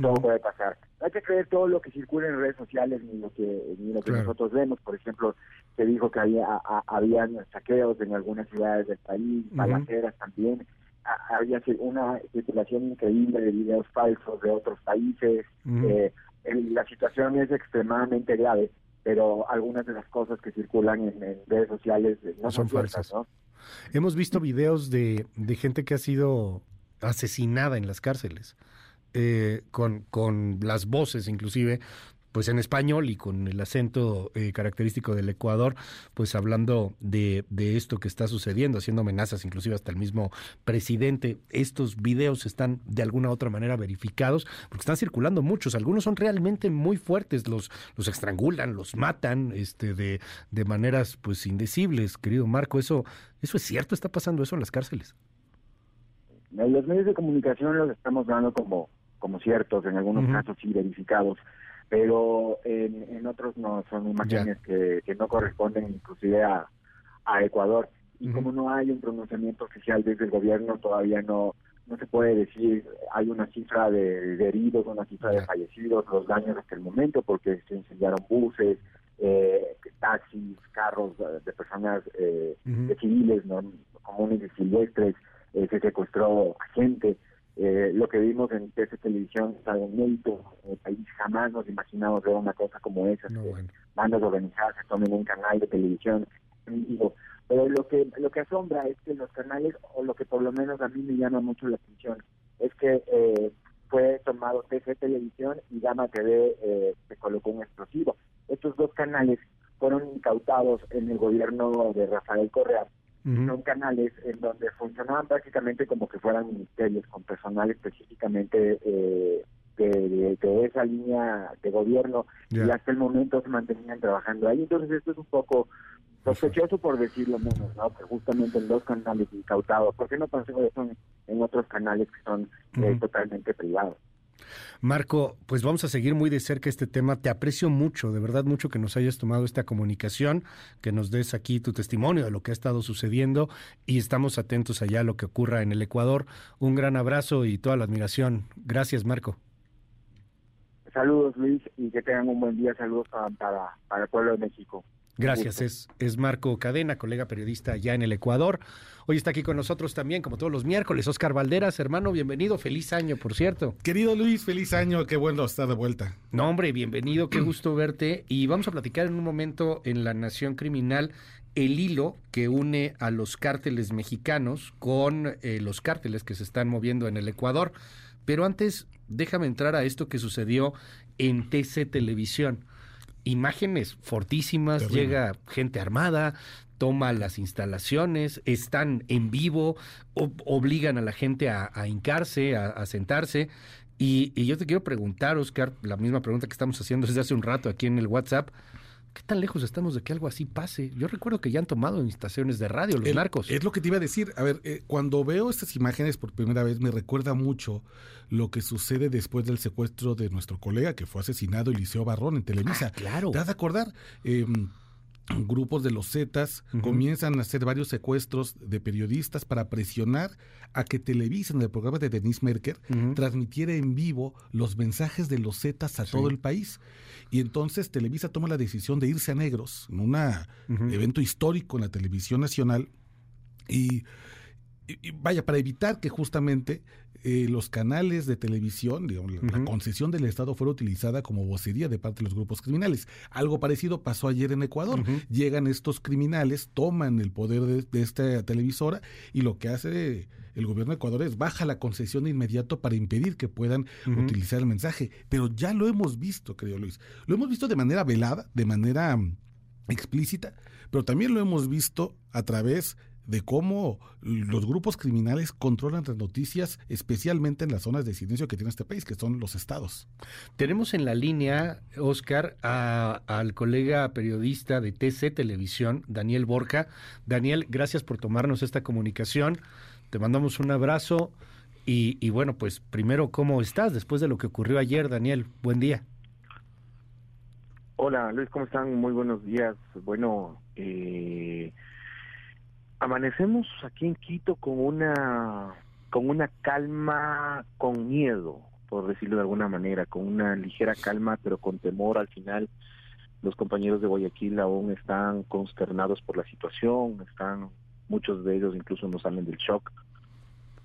todo puede pasar. No hay que creer todo lo que circula en redes sociales ni lo que ni lo que nosotros vemos. Por ejemplo, se dijo que había habían saqueos en algunas ciudades del país, balaceras también. había una circulación increíble de videos falsos de otros países. eh, la situación es extremadamente grave pero algunas de las cosas que circulan en, redes sociales no son, falsas, ¿no? Hemos visto videos de, de gente que ha sido asesinada en las cárceles, eh, con, con las voces inclusive pues en español y con el acento eh, característico del Ecuador, pues hablando de, de, esto que está sucediendo, haciendo amenazas inclusive hasta el mismo presidente. Estos videos están de alguna u otra manera verificados porque están circulando muchos. Algunos son realmente muy fuertes, los, los estrangulan, los matan este, de, de maneras pues indecibles, querido Marco. ¿Eso, ¿Eso es cierto? ¿Está pasando eso en las cárceles? Los medios de comunicación los estamos dando como, como ciertos, en algunos uh -huh. casos sí verificados pero en, en otros no, son imágenes que, que, no corresponden inclusive a, a Ecuador. Y uh -huh. como no hay un pronunciamiento oficial desde el gobierno, todavía no no se puede decir, hay una cifra de, de heridos, una cifra de fallecidos, los daños hasta el momento, porque se incendiaron buses, eh, taxis, carros de personas, eh, uh -huh. de civiles, ¿no? comunes y silvestres, eh, se secuestró a gente. Eh, lo que vimos en TC Televisión es algo inédito. En el país jamás nos imaginamos ver una cosa como esa. No, que bueno. Bandas organizadas se tomen un canal de televisión. Pero lo que, lo que asombra es que los canales, o lo que por lo menos a mí me llama mucho la atención, es que eh, fue tomado TC Televisión y Gama TV eh, se colocó un explosivo. Estos dos canales fueron incautados en el gobierno de Rafael Correa Uh -huh. son canales en donde funcionaban prácticamente como que fueran ministerios con personal específicamente eh, de, de, de, esa línea de gobierno yeah. y hasta el momento se mantenían trabajando ahí. Entonces esto es un poco sospechoso por decirlo menos, ¿no? Que justamente en dos canales incautados. ¿Por qué no pasó eso en, en otros canales que son uh -huh. eh, totalmente privados? Marco, pues vamos a seguir muy de cerca este tema. Te aprecio mucho, de verdad mucho que nos hayas tomado esta comunicación, que nos des aquí tu testimonio de lo que ha estado sucediendo y estamos atentos allá a lo que ocurra en el Ecuador. Un gran abrazo y toda la admiración. Gracias, Marco. Saludos, Luis, y que tengan un buen día. Saludos para, para, el pueblo de México. Gracias, es, es Marco Cadena, colega periodista ya en el Ecuador. Hoy está aquí con nosotros también, como todos los miércoles, Oscar Valderas, hermano, bienvenido, feliz año, por cierto. Querido Luis, feliz año, qué bueno estar de vuelta. No, hombre, bienvenido, qué gusto verte. Y vamos a platicar en un momento en La Nación Criminal el hilo que une a los cárteles mexicanos con eh, los cárteles que se están moviendo en el Ecuador. Pero antes, déjame entrar a esto que sucedió en TC Televisión imágenes fortísimas, Terrible. llega gente armada, toma las instalaciones, están en vivo, ob obligan a la gente a, a hincarse, a, a sentarse. Y, y, yo te quiero preguntar, Oscar, la misma pregunta que estamos haciendo desde hace un rato aquí en el WhatsApp. ¿Qué tan lejos estamos de que algo así pase? Yo recuerdo que ya han tomado en estaciones de radio los el, narcos. Es lo que te iba a decir. A ver, eh, cuando veo estas imágenes por primera vez me recuerda mucho lo que sucede después del secuestro de nuestro colega que fue asesinado, Eliseo Barrón, en Televisa. Ah, claro. ¿Te has de acordar? Eh, grupos de los Zetas uh -huh. comienzan a hacer varios secuestros de periodistas para presionar a que Televisa, en el programa de Denise Merker, uh -huh. transmitiera en vivo los mensajes de los Zetas a sí. todo el país. Y entonces Televisa toma la decisión de irse a negros en un uh -huh. evento histórico en la televisión nacional. Y, vaya, para evitar que justamente eh, los canales de televisión, digamos, la, uh -huh. la, concesión del Estado fuera utilizada como vocería de parte de los grupos criminales. Algo parecido pasó ayer en Ecuador. Uh -huh. Llegan estos criminales, toman el poder de, de, esta televisora y lo que hace el gobierno de Ecuador es baja la concesión de inmediato para impedir que puedan uh -huh. utilizar el mensaje. Pero ya lo hemos visto, querido Luis. Lo hemos visto de manera velada, de manera um, explícita, pero también lo hemos visto a través de cómo los grupos criminales controlan las noticias, especialmente en las zonas de silencio que tiene este país, que son los estados. Tenemos en la línea, Oscar, a, al colega periodista de TC Televisión, Daniel Borja. Daniel, gracias por tomarnos esta comunicación. Te mandamos un abrazo. Y, y bueno, pues primero, ¿cómo estás después de lo que ocurrió ayer, Daniel? Buen día. Hola, Luis, ¿cómo están? Muy buenos días. Bueno, eh amanecemos aquí en Quito con una con una calma con miedo por decirlo de alguna manera con una ligera calma pero con temor al final los compañeros de Guayaquil aún están consternados por la situación están muchos de ellos incluso no salen del shock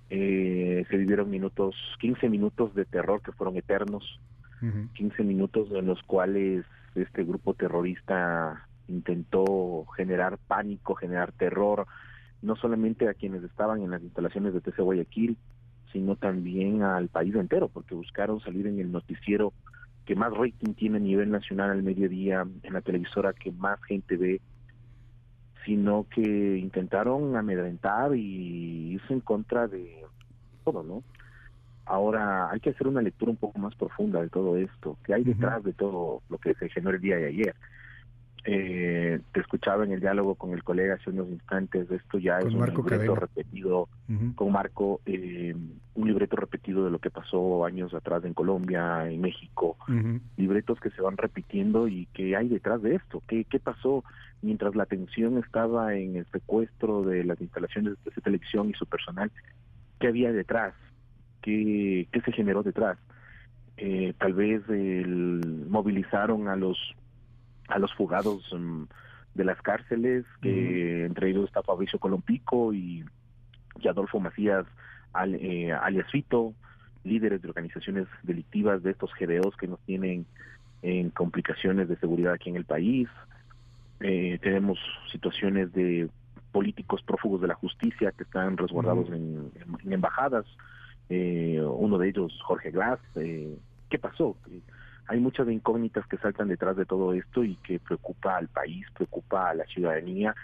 eh, se vivieron minutos 15 minutos de terror que fueron eternos uh -huh. 15 minutos en los cuales este grupo terrorista intentó generar pánico, generar terror, no solamente a quienes estaban en las instalaciones de TC Guayaquil, sino también al país entero, porque buscaron salir en el noticiero que más rating tiene a nivel nacional al mediodía, en la televisora que más gente ve, sino que intentaron amedrentar y irse en contra de todo, ¿no? Ahora hay que hacer una lectura un poco más profunda de todo esto, que hay detrás de todo lo que se generó el día de ayer. Eh, te escuchaba en el diálogo con el colega hace unos instantes, esto ya es un libreto repetido con Marco, eh, un libreto repetido de lo que pasó años atrás en Colombia, en México, libretos que se van repitiendo y que hay detrás de esto, ¿qué, qué pasó mientras la atención estaba en el secuestro de las instalaciones de televisión y su personal, qué había detrás, qué, qué se generó detrás. Eh, tal vez el, movilizaron a los a los fugados mm, de las cárceles, que entre ellos está Fabricio Colompico y, y Adolfo Macías al, eh, alias Fito, líderes de organizaciones delictivas de estos GDOs que nos tienen en complicaciones de seguridad aquí en el país. Eh, tenemos situaciones de políticos prófugos de la justicia que están resguardados en, embajadas. Eh, uno de ellos, Jorge Glass. Eh, ¿Qué pasó? Hay muchas incógnitas que saltan detrás de todo esto y que preocupa al país, preocupa a la ciudadanía,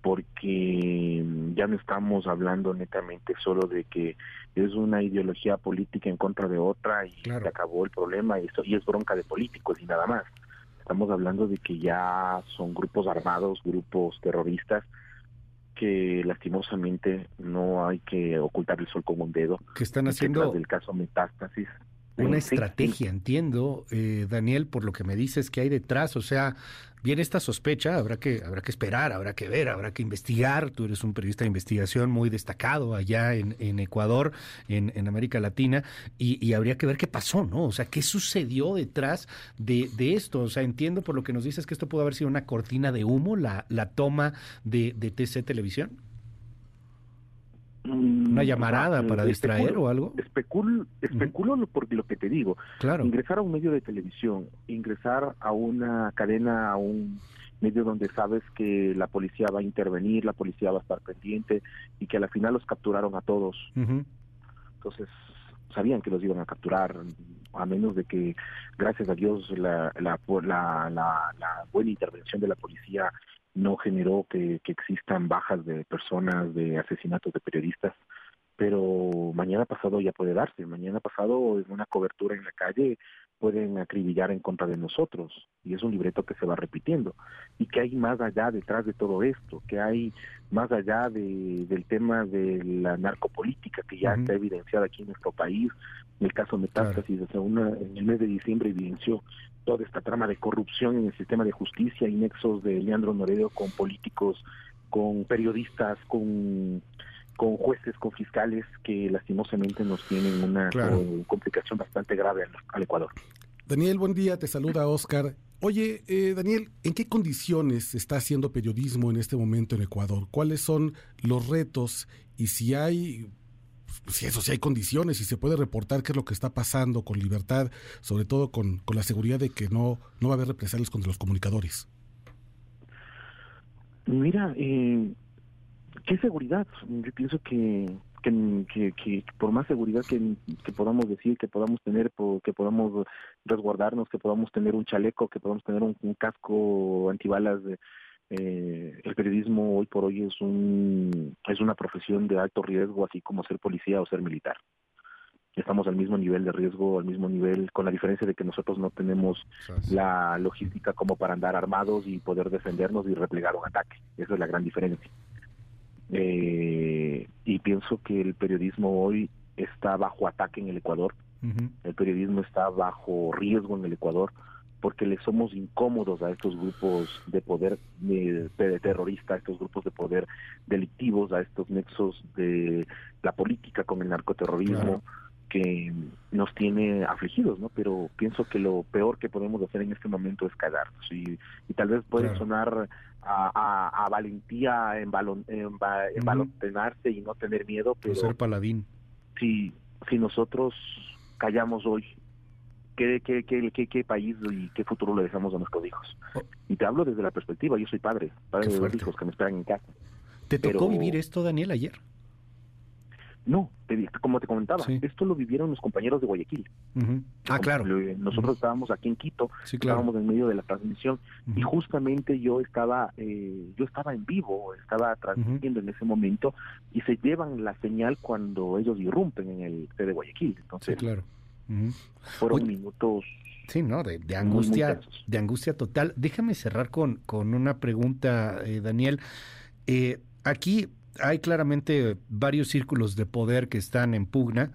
porque ya no estamos hablando netamente solo de que es una ideología política en contra de otra y se acabó el problema y, eso, y es bronca de políticos y nada más. Estamos hablando de que ya son grupos armados, grupos terroristas que lastimosamente no hay que ocultar el sol con un dedo. Que están haciendo del caso Metástasis una estrategia, entiendo, eh, Daniel, por lo que me dices que hay detrás. O sea, viene esta sospecha, habrá que, habrá que esperar, habrá que ver, habrá que investigar. Tú eres un periodista de investigación muy destacado allá en, en Ecuador, en, en, América Latina, y, habría que ver qué pasó, ¿no? O sea, qué sucedió detrás de, de, esto. O sea, entiendo por lo que nos dices que esto pudo haber sido una cortina de humo, la, la toma de, de TC Televisión. ¿Una mm, llamarada para distraer o algo? Especulo, especulo por lo que te digo. Claro. Ingresar a un medio de televisión, ingresar a una cadena, a un medio donde sabes que la policía va a intervenir, la policía va a estar pendiente y que al final los capturaron a todos. Entonces, sabían que los iban a capturar, a menos de que, gracias a Dios, la, la, la, la buena intervención de la policía no generó que, existan bajas de personas, de asesinatos de periodistas, pero mañana pasado ya puede darse. Mañana pasado en una cobertura en la calle pueden acribillar en contra de nosotros y es un libreto que se va repitiendo. Y que hay más allá detrás de todo esto, que hay más allá de, del tema de la narcopolítica que ya está evidenciada aquí en nuestro país. En el caso Metástasis, una, en el mes de diciembre evidenció toda esta trama de corrupción en el sistema de justicia y nexos de Leandro Noredo con políticos, con periodistas, con con jueces, con fiscales que lastimosamente nos tienen una complicación bastante grave al, Ecuador. Daniel, buen día, te saluda Oscar. Oye, eh, Daniel, ¿en qué condiciones está haciendo periodismo en este momento en Ecuador? ¿Cuáles son los retos y si hay si eso, si hay condiciones, y se puede reportar qué es lo que está pasando con libertad, sobre todo con, con la seguridad de que no, no va a haber represalias contra los comunicadores. Mira, eh, ¿qué seguridad? Yo pienso que, que, que, por más seguridad que, que, podamos decir, que podamos tener, que podamos resguardarnos, que podamos tener un chaleco, que podamos tener un, casco antibalas, de, eh, el periodismo hoy por hoy es un es una profesión de alto riesgo, así como ser policía o ser militar. Estamos al mismo nivel de riesgo, al mismo nivel, con la diferencia de que nosotros no tenemos la logística como para andar armados y poder defendernos y replegar un ataque. Esa es la gran diferencia. Eh, y pienso que el periodismo hoy está bajo ataque en el Ecuador. El periodismo está bajo riesgo en el Ecuador porque le somos incómodos a estos grupos de poder de, terrorista, a estos grupos de poder delictivos, a estos nexos de la política con el narcoterrorismo que nos tiene afligidos, ¿no? Pero pienso que lo peor que podemos hacer en este momento es callarnos y, y tal vez puede sonar a, valentía en, balon, en, y no tener miedo, pero ser paladín. Si, si nosotros callamos hoy, ¿qué, qué, qué, qué, país y qué futuro le dejamos a nuestros hijos? Oh. Y te hablo desde la perspectiva, yo soy padre, padre de dos hijos que me esperan en casa. ¿Te tocó vivir esto, Daniel, ayer? No, como te comentaba, esto lo vivieron los compañeros de Guayaquil. Ah, claro. Nosotros estábamos aquí en Quito, estábamos en medio de la transmisión y justamente yo estaba, eh, yo estaba en vivo, estaba transmitiendo en ese momento y se llevan la señal cuando ellos irrumpen en el C de Guayaquil. Entonces, claro. fueron minutos Sí, ¿no? De, angustia, de angustia total. Déjame cerrar con, con una pregunta, eh, Daniel. Eh, aquí hay claramente varios círculos de poder que están en pugna,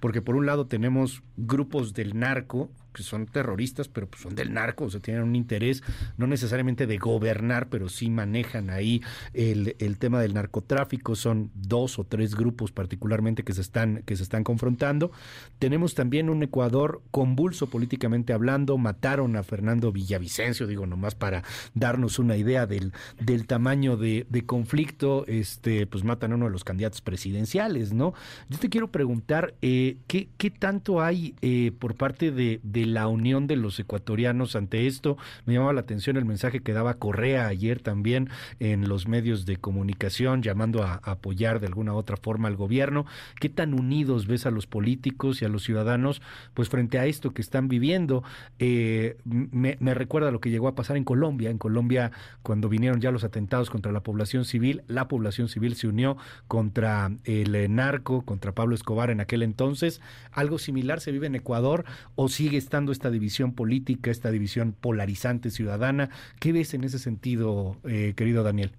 porque por un lado tenemos grupos del narco que son terroristas, pero pues son del narco, o sea, tienen un interés no necesariamente de gobernar, pero sí manejan ahí el, el, tema del narcotráfico, son dos o tres grupos particularmente que se están, que se están confrontando. Tenemos también un Ecuador convulso políticamente hablando, mataron a Fernando Villavicencio, digo nomás para darnos una idea del, del tamaño de, de conflicto, este, pues matan a uno de los candidatos presidenciales, ¿no? Yo te quiero preguntar, eh, ¿qué, ¿qué tanto hay eh, por parte de la unión de los ecuatorianos ante esto. Me llamaba la atención el mensaje que daba Correa ayer también en los medios de comunicación, llamando a, apoyar de alguna u otra forma al gobierno. ¿Qué tan unidos ves a los políticos y a los ciudadanos pues frente a esto que están viviendo? Eh, me, me recuerda lo que llegó a pasar en Colombia. En Colombia, cuando vinieron ya los atentados contra la población civil, la población civil se unió contra el narco, contra Pablo Escobar en aquel entonces. ¿Algo similar se vive en Ecuador o sigue esta división política, esta división polarizante ciudadana. ¿Qué ves en ese sentido, eh, querido Daniel?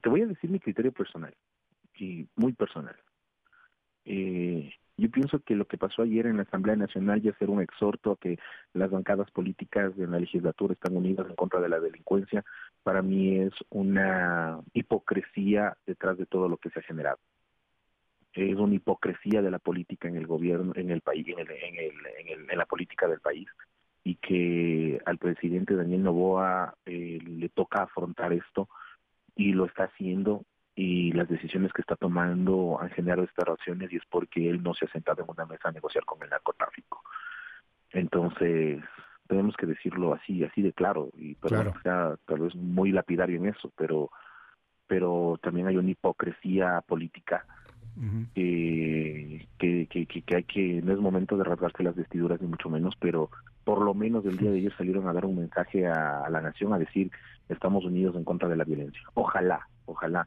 Te voy a decir mi criterio personal, y muy personal. Eh, yo pienso que lo que pasó ayer en la Asamblea Nacional ya ser un exhorto a que las bancadas políticas de la legislatura están unidas en contra de la delincuencia, para mí es una hipocresía detrás de todo lo que se ha generado es una hipocresía de la política en el gobierno, en el país, en, el, en, el, en, la política del país, y que al presidente Daniel Novoa eh, le toca afrontar esto y lo está haciendo y las decisiones que está tomando han generado estas reacciones y es porque él no se ha sentado en una mesa a negociar con el narcotráfico. Entonces, tenemos que decirlo así, así de claro, y claro. sea tal vez muy lapidario en eso, pero pero también hay una hipocresía política que, que, que, hay que, no es momento de rasgarse las vestiduras ni mucho menos, pero por lo menos el día de ayer salieron a dar un mensaje a, la nación a decir estamos unidos en contra de la violencia. Ojalá, ojalá,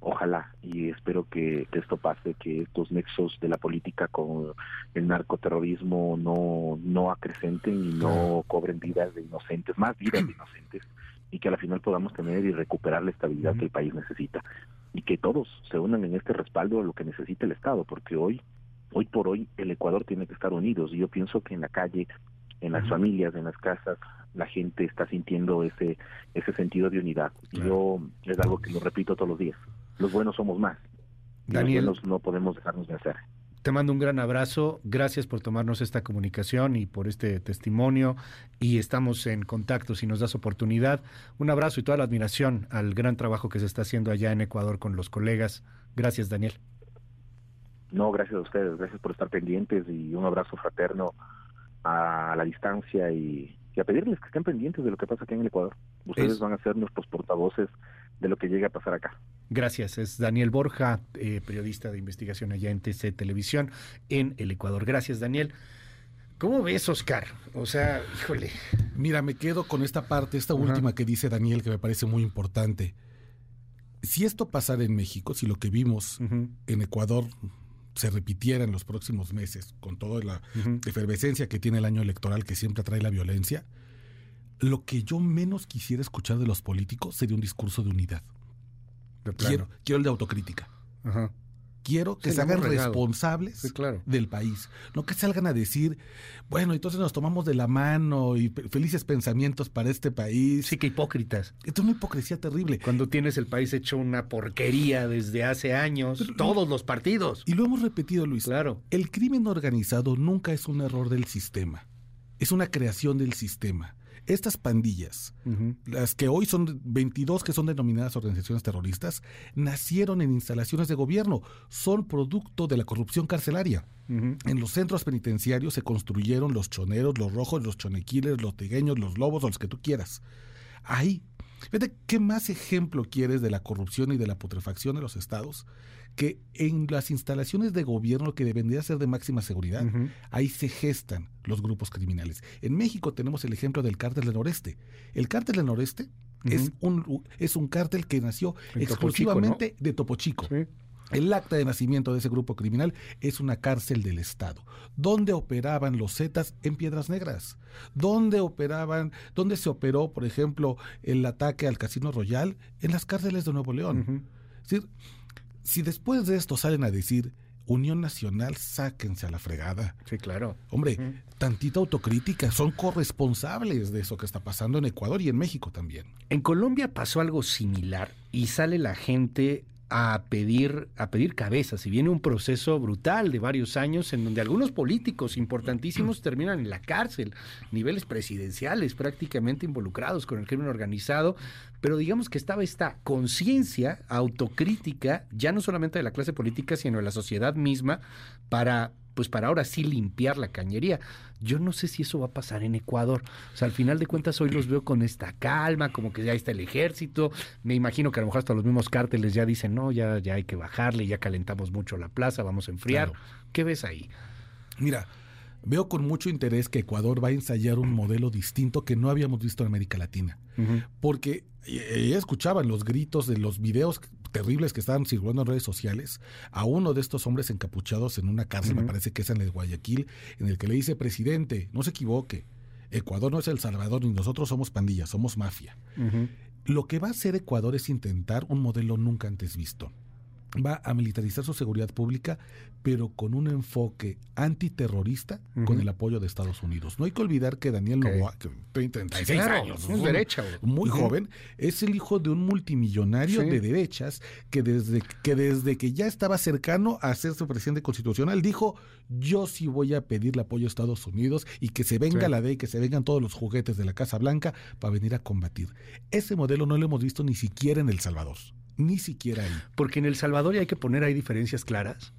ojalá. Y espero que, esto pase, que estos nexos de la política con el narcoterrorismo no, no acrecenten y no cobren vidas de inocentes, más vidas de inocentes y que al final podamos tener y recuperar la estabilidad que el país necesita y que todos se unan en este respaldo a lo que necesita el Estado, porque hoy, hoy por hoy, el Ecuador tiene que estar unidos y yo pienso que en la calle, en las familias, en las casas, la gente está sintiendo ese ese sentido de unidad. Y yo es algo que lo repito todos los días. Los buenos somos más. Daniel, los buenos no podemos dejarnos de hacer. Te mando un gran abrazo. Gracias por tomarnos esta comunicación y por este testimonio. Y estamos en contacto si nos das oportunidad. Un abrazo y toda la admiración al gran trabajo que se está haciendo allá en Ecuador con los colegas. Gracias, Daniel. No, gracias a ustedes. Gracias por estar pendientes y un abrazo fraterno a la distancia y, a pedirles que estén pendientes de lo que pasa aquí en el Ecuador. Ustedes van a ser nuestros portavoces de lo que llegue a pasar acá. Gracias. Es Daniel Borja, eh, periodista de investigación allá en TC Televisión en el Ecuador. Gracias, Daniel. ¿Cómo ves, Oscar? O sea, híjole. Mira, me quedo con esta parte, esta última que dice Daniel, que me parece muy importante. Si esto pasara en México, si lo que vimos en Ecuador se repitiera en los próximos meses, con toda la efervescencia que tiene el año electoral que siempre trae la violencia, lo que yo menos quisiera escuchar de los políticos sería un discurso de unidad. Quiero, quiero, el de autocrítica. Quiero que se hagan responsables del país. No que salgan a decir, bueno, entonces nos tomamos de la mano y felices pensamientos para este país. Sí, que hipócritas. Esto es una hipocresía terrible. Cuando tienes el país hecho una porquería desde hace años, todos los partidos. Y lo hemos repetido, Luis. Claro. El crimen organizado nunca es un error del sistema. Es una creación del sistema estas pandillas, las que hoy son 22 que son denominadas organizaciones terroristas, nacieron en instalaciones de gobierno, son producto de la corrupción carcelaria. En los centros penitenciarios se construyeron los choneros, los rojos, los chonequiles, los tigueños, los lobos, los que tú quieras. Ahí ¿qué más ejemplo quieres de la corrupción y de la putrefacción de los estados? Que en las instalaciones de gobierno que debería ser de máxima seguridad, ahí se gestan los grupos criminales. En México tenemos el ejemplo del cártel del noreste. El cártel del noreste es, un, es un cártel que nació exclusivamente de Topo Chico. El acta de nacimiento de ese grupo criminal es una cárcel del Estado, donde operaban los Zetas en Piedras Negras, donde operaban, donde se operó, por ejemplo, el ataque al Casino Royal en las cárceles de Nuevo León. Es decir, si después de esto salen a decir Unión Nacional, sáquense a la fregada. Sí, claro. Hombre, tantita autocrítica, son corresponsables de eso que está pasando en Ecuador y en México también. En Colombia pasó algo similar y sale la gente a pedir, a pedir cabezas y viene un proceso brutal de varios años en donde algunos políticos importantísimos terminan en la cárcel, niveles presidenciales prácticamente involucrados con el crimen organizado, pero digamos que estaba esta conciencia autocrítica, ya no solamente de la clase política, sino de la sociedad misma, para pues para ahora sí limpiar la cañería. Yo no sé si eso va a pasar en Ecuador. O sea, al final de cuentas hoy los veo con esta calma, como que ya está el ejército. Me imagino que a lo mejor hasta los mismos cárteles ya dicen, no, ya, ya hay que bajarle, ya calentamos mucho la plaza, vamos a enfriar. ¿Qué ves ahí? Mira, veo con mucho interés que Ecuador va a ensayar un modelo distinto que no habíamos visto en América Latina. Porque ya escuchaban los gritos de los videos terribles que estaban circulando en redes sociales a uno de estos hombres encapuchados en una cárcel, me parece que es en el Guayaquil, en el que le dice, presidente, no se equivoque, Ecuador no es El Salvador ni nosotros somos pandillas, somos mafia. Lo que va a hacer Ecuador es intentar un modelo nunca antes visto va a militarizar su seguridad pública, pero con un enfoque antiterrorista con el apoyo de Estados Unidos. No hay que olvidar que Daniel Novoa, que 36 años, es derecha, muy joven, es el hijo de un multimillonario de derechas que desde, que desde que ya estaba cercano a ser su presidente constitucional dijo, yo sí voy a pedirle apoyo a Estados Unidos y que se venga la ley, que se vengan todos los juguetes de la Casa Blanca para venir a combatir. Ese modelo no lo hemos visto ni siquiera en El Salvador. Ni siquiera ahí. Porque en El Salvador, y hay que poner ahí diferencias claras,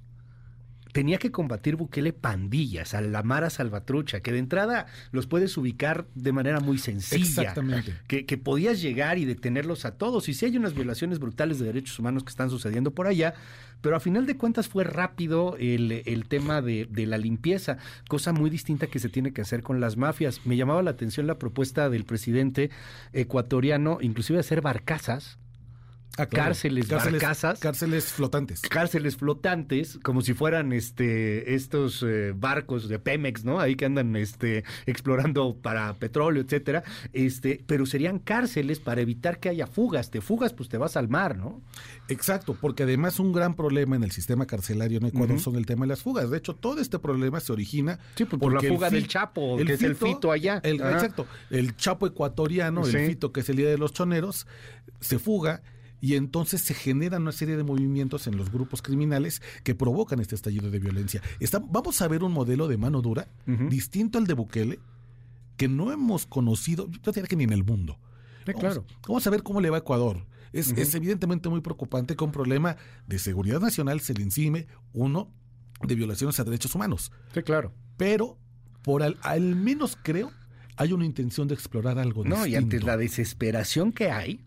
tenía que combatir Bukele pandillas, a la Mara Salvatrucha, que de entrada los puedes ubicar de manera muy sencilla. Exactamente. Que, que, podías llegar y detenerlos a todos. Y sí hay unas violaciones brutales de derechos humanos que están sucediendo por allá, pero a final de cuentas fue rápido el, el tema de, de, la limpieza, cosa muy distinta que se tiene que hacer con las mafias. Me llamaba la atención la propuesta del presidente ecuatoriano, inclusive hacer barcazas Ah, claro. cárceles, cárceles, barcazas, cárceles flotantes. Cárceles flotantes, como si fueran este estos eh, barcos de Pemex, ¿no? Ahí que andan este explorando para petróleo, etcétera. Este, pero serían cárceles para evitar que haya fugas. Te fugas, pues te vas al mar, ¿no? Exacto, porque además un gran problema en el sistema carcelario en Ecuador uh -huh. son el tema de las fugas. De hecho, todo este problema se origina sí, pues, por la fuga del Chapo, el que fito, es el fito allá. El, exacto, el Chapo ecuatoriano, sí. el fito que es el día de los choneros, se fuga y entonces se generan una serie de movimientos en los grupos criminales que provocan este estallido de violencia. Está, vamos a ver un modelo de mano dura uh -huh. distinto al de Bukele que no hemos conocido, yo diría que ni en el mundo. Claro. Vamos, a ver cómo le va a Ecuador. Es, uh -huh. es, evidentemente muy preocupante que un problema de seguridad nacional se le encime uno de violaciones a derechos humanos. Sí, claro. Pero por al, al menos creo hay una intención de explorar algo no, distinto. y ante la desesperación que hay,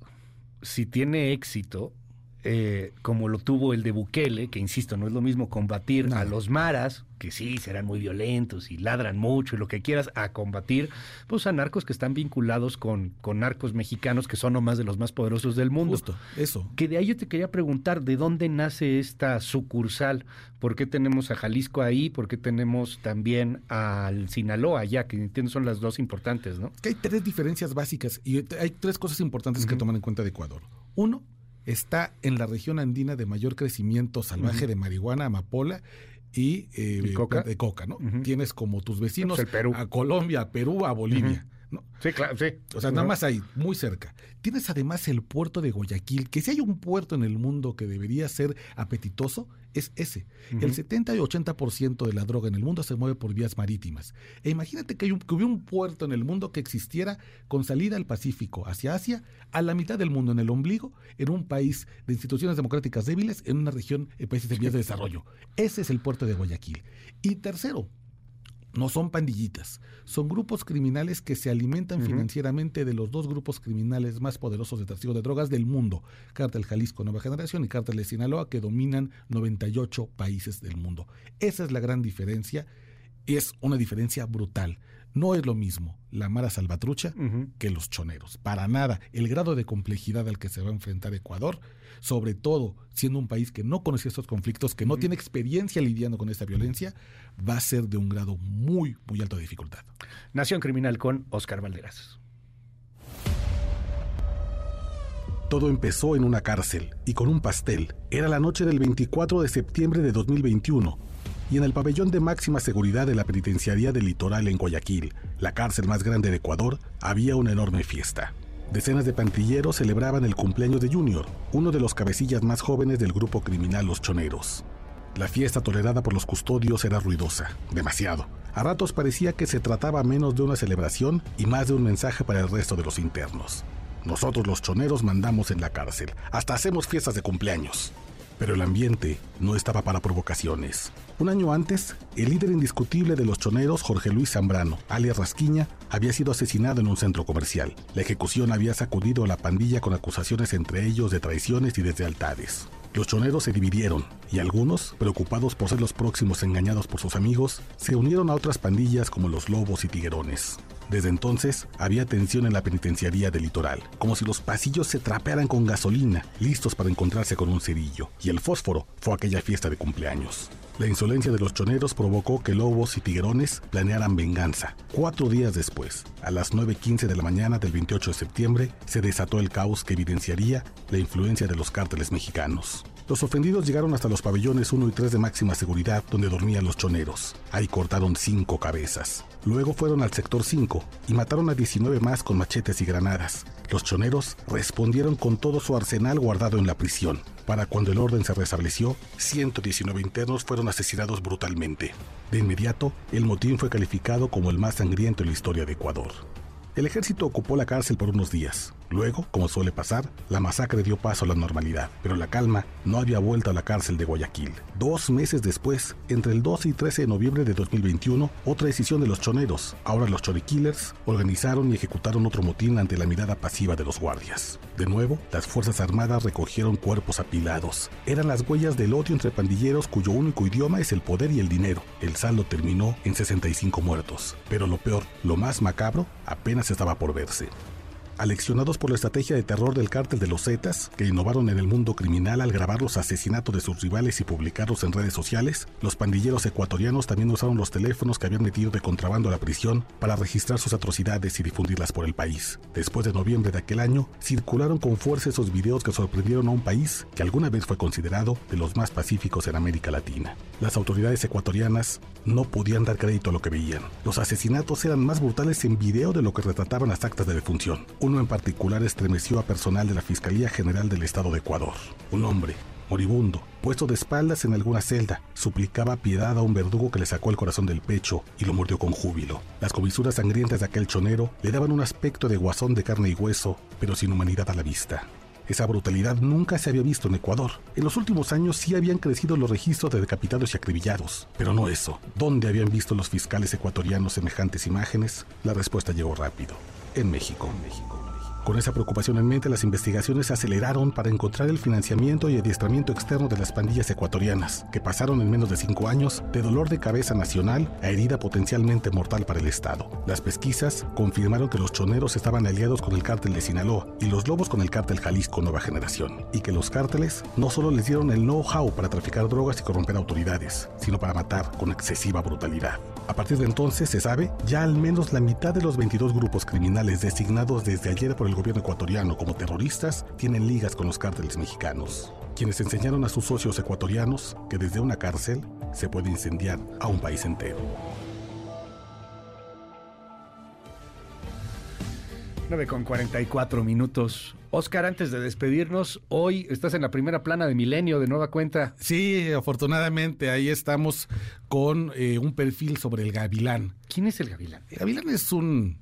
si tiene éxito, eh, como lo tuvo el de Bukele, que insisto, no es lo mismo combatir no. a los maras, que sí, serán muy violentos y ladran mucho y lo que quieras, a combatir pues a narcos que están vinculados con, con narcos mexicanos que son nomás de los más poderosos del mundo. Justo, eso. Que de ahí yo te quería preguntar, ¿de dónde nace esta sucursal? ¿Por qué tenemos a Jalisco ahí? ¿Por qué tenemos también al Sinaloa allá? Que entiendo son las dos importantes, ¿no? Que hay tres diferencias básicas y hay tres cosas importantes uh -huh. que tomar en cuenta de Ecuador. Uno, está en la región andina de mayor crecimiento salvaje uh -huh. de marihuana, amapola y, eh, ¿Y coca? de coca, ¿no? Uh -huh. Tienes como tus vecinos pues Perú. a Colombia, a Perú, a Bolivia. Uh -huh. ¿No? Sí, claro, sí. O sea, nada más ahí, muy cerca. Tienes además el puerto de Guayaquil, que si hay un puerto en el mundo que debería ser apetitoso, es ese. Uh -huh. El 70 y 80% de la droga en el mundo se mueve por vías marítimas. E imagínate que, hay un, que hubiera un puerto en el mundo que existiera con salida al Pacífico, hacia Asia, a la mitad del mundo, en el ombligo, en un país de instituciones democráticas débiles, en una región de países de vías de desarrollo. Ese es el puerto de Guayaquil. Y tercero, No son pandillitas, son grupos criminales que se alimentan financieramente de los dos grupos criminales más poderosos de tráfico de drogas del mundo, Cártel Jalisco Nueva Generación y Cártel de Sinaloa, que dominan 98 países del mundo. Esa es la gran diferencia, es una diferencia brutal. No es lo mismo la Mara Salvatrucha que los choneros. Para nada. El grado de complejidad al que se va a enfrentar Ecuador, sobre todo siendo un país que no conoce estos conflictos, que no tiene experiencia lidiando con esta violencia, va a ser de un grado muy, muy alto de dificultad. Nación Criminal con Oscar Valderas. Todo empezó en una cárcel y con un pastel. Era la noche del 24 de septiembre de 2021 y en el pabellón de máxima seguridad de la Penitenciaría del Litoral en Guayaquil, la cárcel más grande de Ecuador, había una enorme fiesta. Decenas de pantilleros celebraban el cumpleaños de Junior, uno de los cabecillas más jóvenes del grupo criminal Los Choneros. La fiesta tolerada por los custodios era ruidosa, demasiado. A ratos parecía que se trataba menos de una celebración y más de un mensaje para el resto de los internos. Nosotros los choneros mandamos en la cárcel, hasta hacemos fiestas de cumpleaños. Pero el ambiente no estaba para provocaciones. Un año antes, el líder indiscutible de los choneros, Jorge Luis Zambrano, alias Rasquiña, había sido asesinado en un centro comercial. La ejecución había sacudido a la pandilla con acusaciones entre ellos de traiciones y deslealtades. Los choneros se dividieron y algunos, preocupados por ser los próximos engañados por sus amigos, se unieron a otras pandillas como los lobos y tiguerones. Desde entonces había tensión en la penitenciaría del litoral, como si los pasillos se trapearan con gasolina, listos para encontrarse con un cerillo, y el fósforo fue aquella fiesta de cumpleaños. La insolencia de los choneros provocó que lobos y tiguerones planearan venganza. Cuatro días después, a las 9.15 de la mañana del 28 de septiembre, se desató el caos que evidenciaría la influencia de los cárteles mexicanos. Los ofendidos llegaron hasta los pabellones 1 y 3 de máxima seguridad donde dormían los choneros. Ahí cortaron cinco cabezas. Luego fueron al sector 5 y mataron a 19 más con machetes y granadas. Los choneros respondieron con todo su arsenal guardado en la prisión. Para cuando el orden se restableció, 119 internos fueron asesinados brutalmente. De inmediato, el motín fue calificado como el más sangriento en la historia de Ecuador. El ejército ocupó la cárcel por unos días. Luego, como suele pasar, la masacre dio paso a la normalidad, pero la calma no había vuelto a la cárcel de Guayaquil. Dos meses después, entre el 12 y 13 de noviembre de 2021, otra decisión de los choneros, ahora los chorikillers, organizaron y ejecutaron otro motín ante la mirada pasiva de los guardias. De nuevo, las Fuerzas Armadas recogieron cuerpos apilados. Eran las huellas del odio entre pandilleros cuyo único idioma es el poder y el dinero. El saldo terminó en 65 muertos. Pero lo peor, lo más macabro, apenas estaba por verse aleccionados por la estrategia de terror del cártel de los Zetas, que innovaron en el mundo criminal al grabar los asesinatos de sus rivales y publicarlos en redes sociales, los pandilleros ecuatorianos también usaron los teléfonos que habían metido de contrabando a la prisión para registrar sus atrocidades y difundirlas por el país. Después de noviembre de aquel año, circularon con fuerza esos videos que sorprendieron a un país que alguna vez fue considerado de los más pacíficos en América Latina. Las autoridades ecuatorianas no podían dar crédito a lo que veían. Los asesinatos eran más brutales en video de lo que retrataban las actas de defunción. Uno en particular estremeció a personal de la Fiscalía General del Estado de Ecuador. Un hombre, moribundo, puesto de espaldas en alguna celda, suplicaba piedad a un verdugo que le sacó el corazón del pecho y lo mordió con júbilo. Las comisuras sangrientas de aquel chonero le daban un aspecto de guasón de carne y hueso, pero sin humanidad a la vista. Esa brutalidad nunca se había visto en Ecuador. En los últimos años sí habían crecido los registros de decapitados y acribillados, pero no eso. ¿Dónde habían visto los fiscales ecuatorianos semejantes imágenes? La respuesta llegó rápido. En México. Con esa preocupación en mente, las investigaciones se aceleraron para encontrar el financiamiento y adiestramiento externo de las pandillas ecuatorianas, que pasaron en menos de cinco años de dolor de cabeza nacional a herida potencialmente mortal para el Estado. Las pesquisas confirmaron que los choneros estaban aliados con el cártel de Sinaloa y los lobos con el cártel Jalisco Nueva Generación, y que los cárteles no solo les dieron el know-how para traficar drogas y corromper autoridades, sino para matar con excesiva brutalidad. A partir de entonces, se sabe, ya al menos la mitad de los 22 grupos criminales designados desde ayer por el gobierno ecuatoriano como terroristas tienen ligas con los cárteles mexicanos, quienes enseñaron a sus socios ecuatorianos que desde una cárcel se puede incendiar a un país entero. 9 con 44 minutos. Oscar, antes de despedirnos, hoy estás en la primera plana de Milenio de nueva cuenta. Sí, afortunadamente ahí estamos con eh, un perfil sobre el gavilán. ¿Quién es el gavilán? El gavilán es un,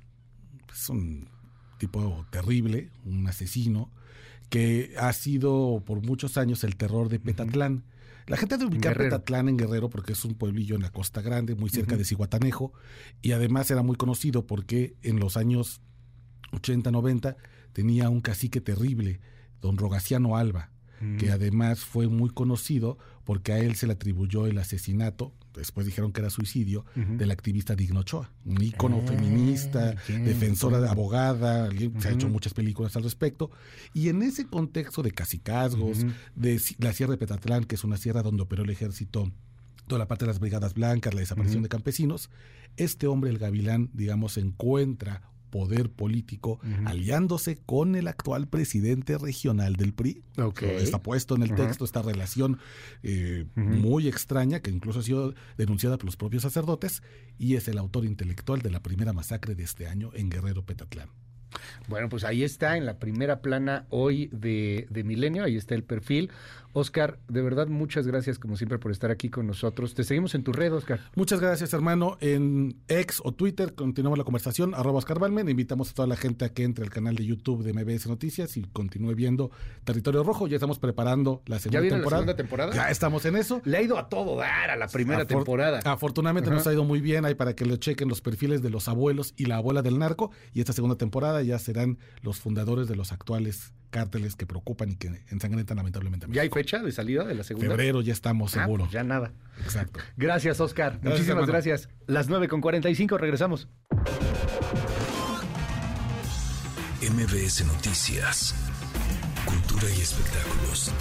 es un tipo terrible, un asesino, que ha sido por muchos años el terror de Petatlán. La gente de ubicar Petatlán en Guerrero porque es un pueblillo en la Costa Grande, muy cerca de Cihuatanejo, y además era muy conocido porque en los años 80, 90 tenía un cacique terrible, don Rogaciano Alba, que además fue muy conocido porque a él se le atribuyó el asesinato, después dijeron que era suicidio, del activista Digno Ochoa, un ícono ah, feminista, defensora de abogada, se ha hecho muchas películas al respecto, y en ese contexto de casicazgos, de la Sierra de Petatlán, que es una sierra donde operó el ejército toda la parte de las brigadas blancas, la desaparición de campesinos, este hombre, el gavilán, digamos, encuentra poder político aliándose con el actual presidente regional del PRI. Está puesto en el texto esta relación eh, muy extraña que incluso ha sido denunciada por los propios sacerdotes y es el autor intelectual de la primera masacre de este año en Guerrero Petatlán. Bueno, pues ahí está en la primera plana hoy de, de Milenio, ahí está el perfil. Oscar, de verdad, muchas gracias como siempre por estar aquí con nosotros. Te seguimos en tu red, Oscar. Muchas gracias, hermano. En X o Twitter continuamos la conversación, arroba Oscar Balmen. Invitamos a toda la gente a que entre al canal de YouTube de MBS Noticias y continúe viendo Territorio Rojo. Ya estamos preparando la segunda ¿Ya viene temporada. La segunda temporada? Ya estamos en eso. Le ha ido a todo dar a la primera temporada. Afortunadamente nos ha ido muy bien. Hay para que lo chequen los perfiles de los abuelos y la abuela del narco. Y esta segunda temporada ya serán los fundadores de los actuales cárteles que preocupan y que ensangrentan lamentablemente. ¿Ya hay fecha de salida de la segunda? Febrero ya estamos ah, seguros. Pues ya nada. Exacto. Gracias, Oscar. Muchísimas gracias. Las 9 con 45, regresamos. MBS Noticias. Cultura y espectáculos.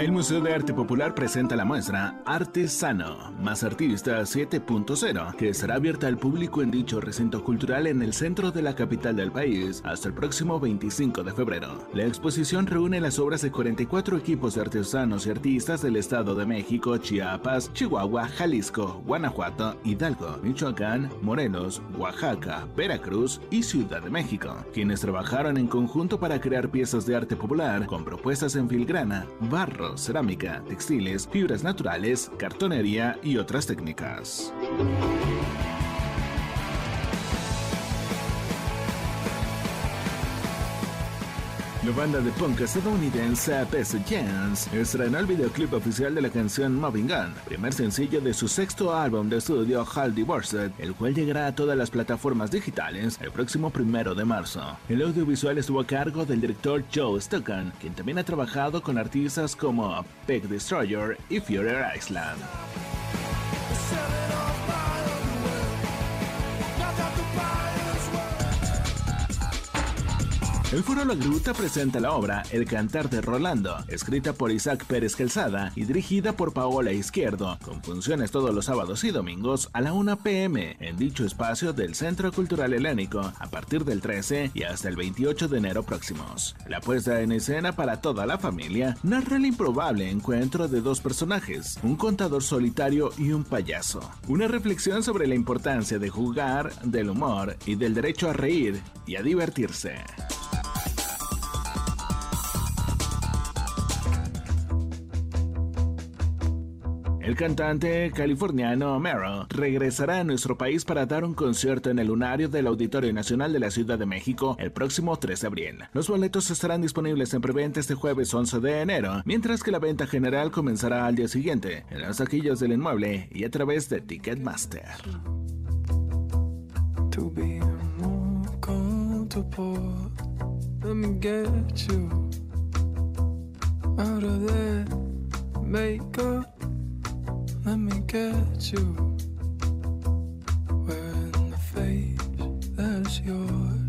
El Museo de Arte Popular presenta la muestra Arte Sano, más artista 7.0, que estará abierta al público en dicho recinto cultural en el centro de la capital del país hasta el próximo 25 de febrero. La exposición reúne las obras de 44 equipos de artesanos y artistas del Estado de México, Chiapas, Chihuahua, Jalisco, Guanajuato, Hidalgo, Michoacán, Morelos, Oaxaca, Veracruz y Ciudad de México, quienes trabajaron en conjunto para crear piezas de arte popular con propuestas en filigrana, barro, cerámica, textiles, fibras naturales, cartonería y otras técnicas. La banda de punk estadounidense Pest Jams estrenó el videoclip oficial de la canción Moving Gun, primer sencillo de su sexto álbum de estudio Hall Divorced, el cual llegará a todas las plataformas digitales el próximo primero de marzo. El audiovisual estuvo a cargo del director Joe Stockton, quien también ha trabajado con artistas como Peg Destroyer y Fury Island. El Foro La Gruta presenta la obra El Cantar de Rolando, escrita por Isaac Pérez Gelzada y dirigida por Paola Izquierdo, con funciones todos los sábados y domingos a la 1 pm en dicho espacio del Centro Cultural Helénico a partir del 13 y hasta el 28 de enero próximos. La puesta en escena para toda la familia narra el improbable encuentro de dos personajes, un contador solitario y un payaso. Una reflexión sobre la importancia de jugar, del humor y del derecho a reír y a divertirse. El cantante californiano Mero regresará a nuestro país para dar un concierto en el lunario del Auditorio Nacional de la Ciudad de México el próximo 3 de abril. Los boletos estarán disponibles en preventa este jueves 11 de enero, mientras que la venta general comenzará al día siguiente en las taquillas del inmueble y a través de Ticketmaster. get you wearing the face that's yours.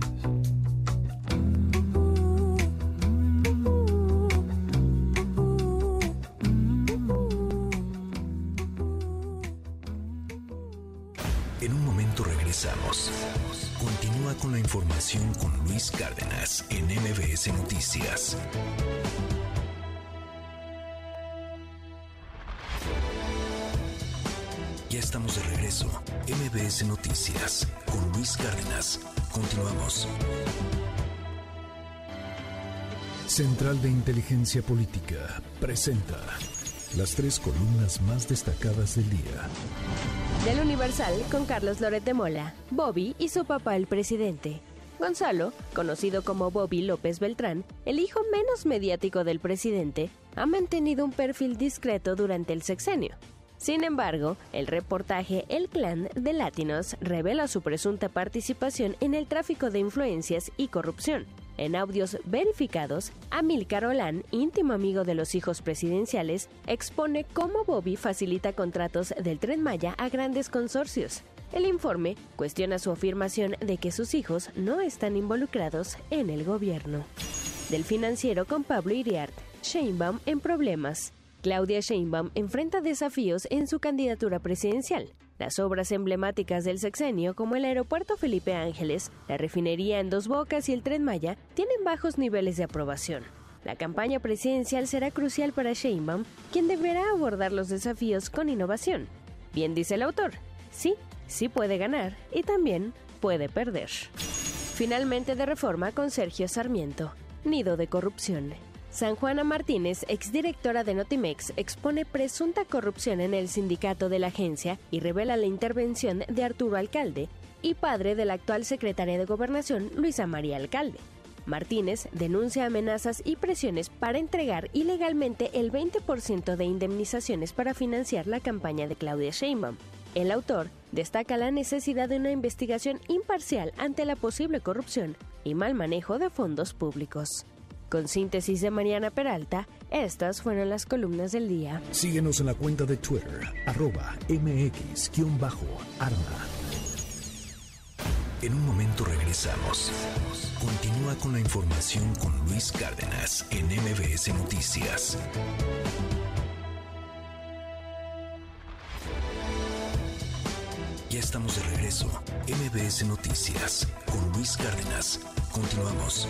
En un momento regresamos. Continúa con la información con Luis Cárdenas en MBS Noticias. Estamos de regreso. MBS Noticias con Luis Cárdenas. Continuamos. Central de Inteligencia Política presenta las tres columnas más destacadas del día. Del Universal con Carlos Loret de Mola, Bobby y su papá el presidente. Gonzalo, conocido como Bobby López Beltrán, el hijo menos mediático del presidente, ha mantenido un perfil discreto durante el sexenio. Sin embargo, el reportaje El Clan de Latinos revela su presunta participación en el tráfico de influencias y corrupción. En audios verificados, Amil Carolán, íntimo amigo de los hijos presidenciales, expone cómo Bobby facilita contratos del tren Maya a grandes consorcios. El informe cuestiona su afirmación de que sus hijos no están involucrados en el gobierno. Del financiero con Pablo Iriart, Sheinbaum en problemas. Claudia Sheinbaum enfrenta desafíos en su candidatura presidencial. Las obras emblemáticas del sexenio, como el aeropuerto Felipe Ángeles, la refinería en Dos Bocas y el tren Maya, tienen bajos niveles de aprobación. La campaña presidencial será crucial para Sheinbaum, quien deberá abordar los desafíos con innovación. Bien dice el autor, sí, sí puede ganar y también puede perder. Finalmente de reforma con Sergio Sarmiento, nido de corrupción. San Juana Martínez, exdirectora de Notimex, expone presunta corrupción en el sindicato de la agencia y revela la intervención de Arturo Alcalde y padre de la actual secretaria de Gobernación, Luisa María Alcalde. Martínez denuncia amenazas y presiones para entregar ilegalmente el 20% de indemnizaciones para financiar la campaña de Claudia Sheinbaum. El autor destaca la necesidad de una investigación imparcial ante la posible corrupción y mal manejo de fondos públicos. Con síntesis de Mariana Peralta, estas fueron las columnas del día. Síguenos en la cuenta de Twitter, arroba mx-arma. En un momento regresamos. Continúa con la información con Luis Cárdenas en MBS Noticias. Ya estamos de regreso. MBS Noticias con Luis Cárdenas. Continuamos.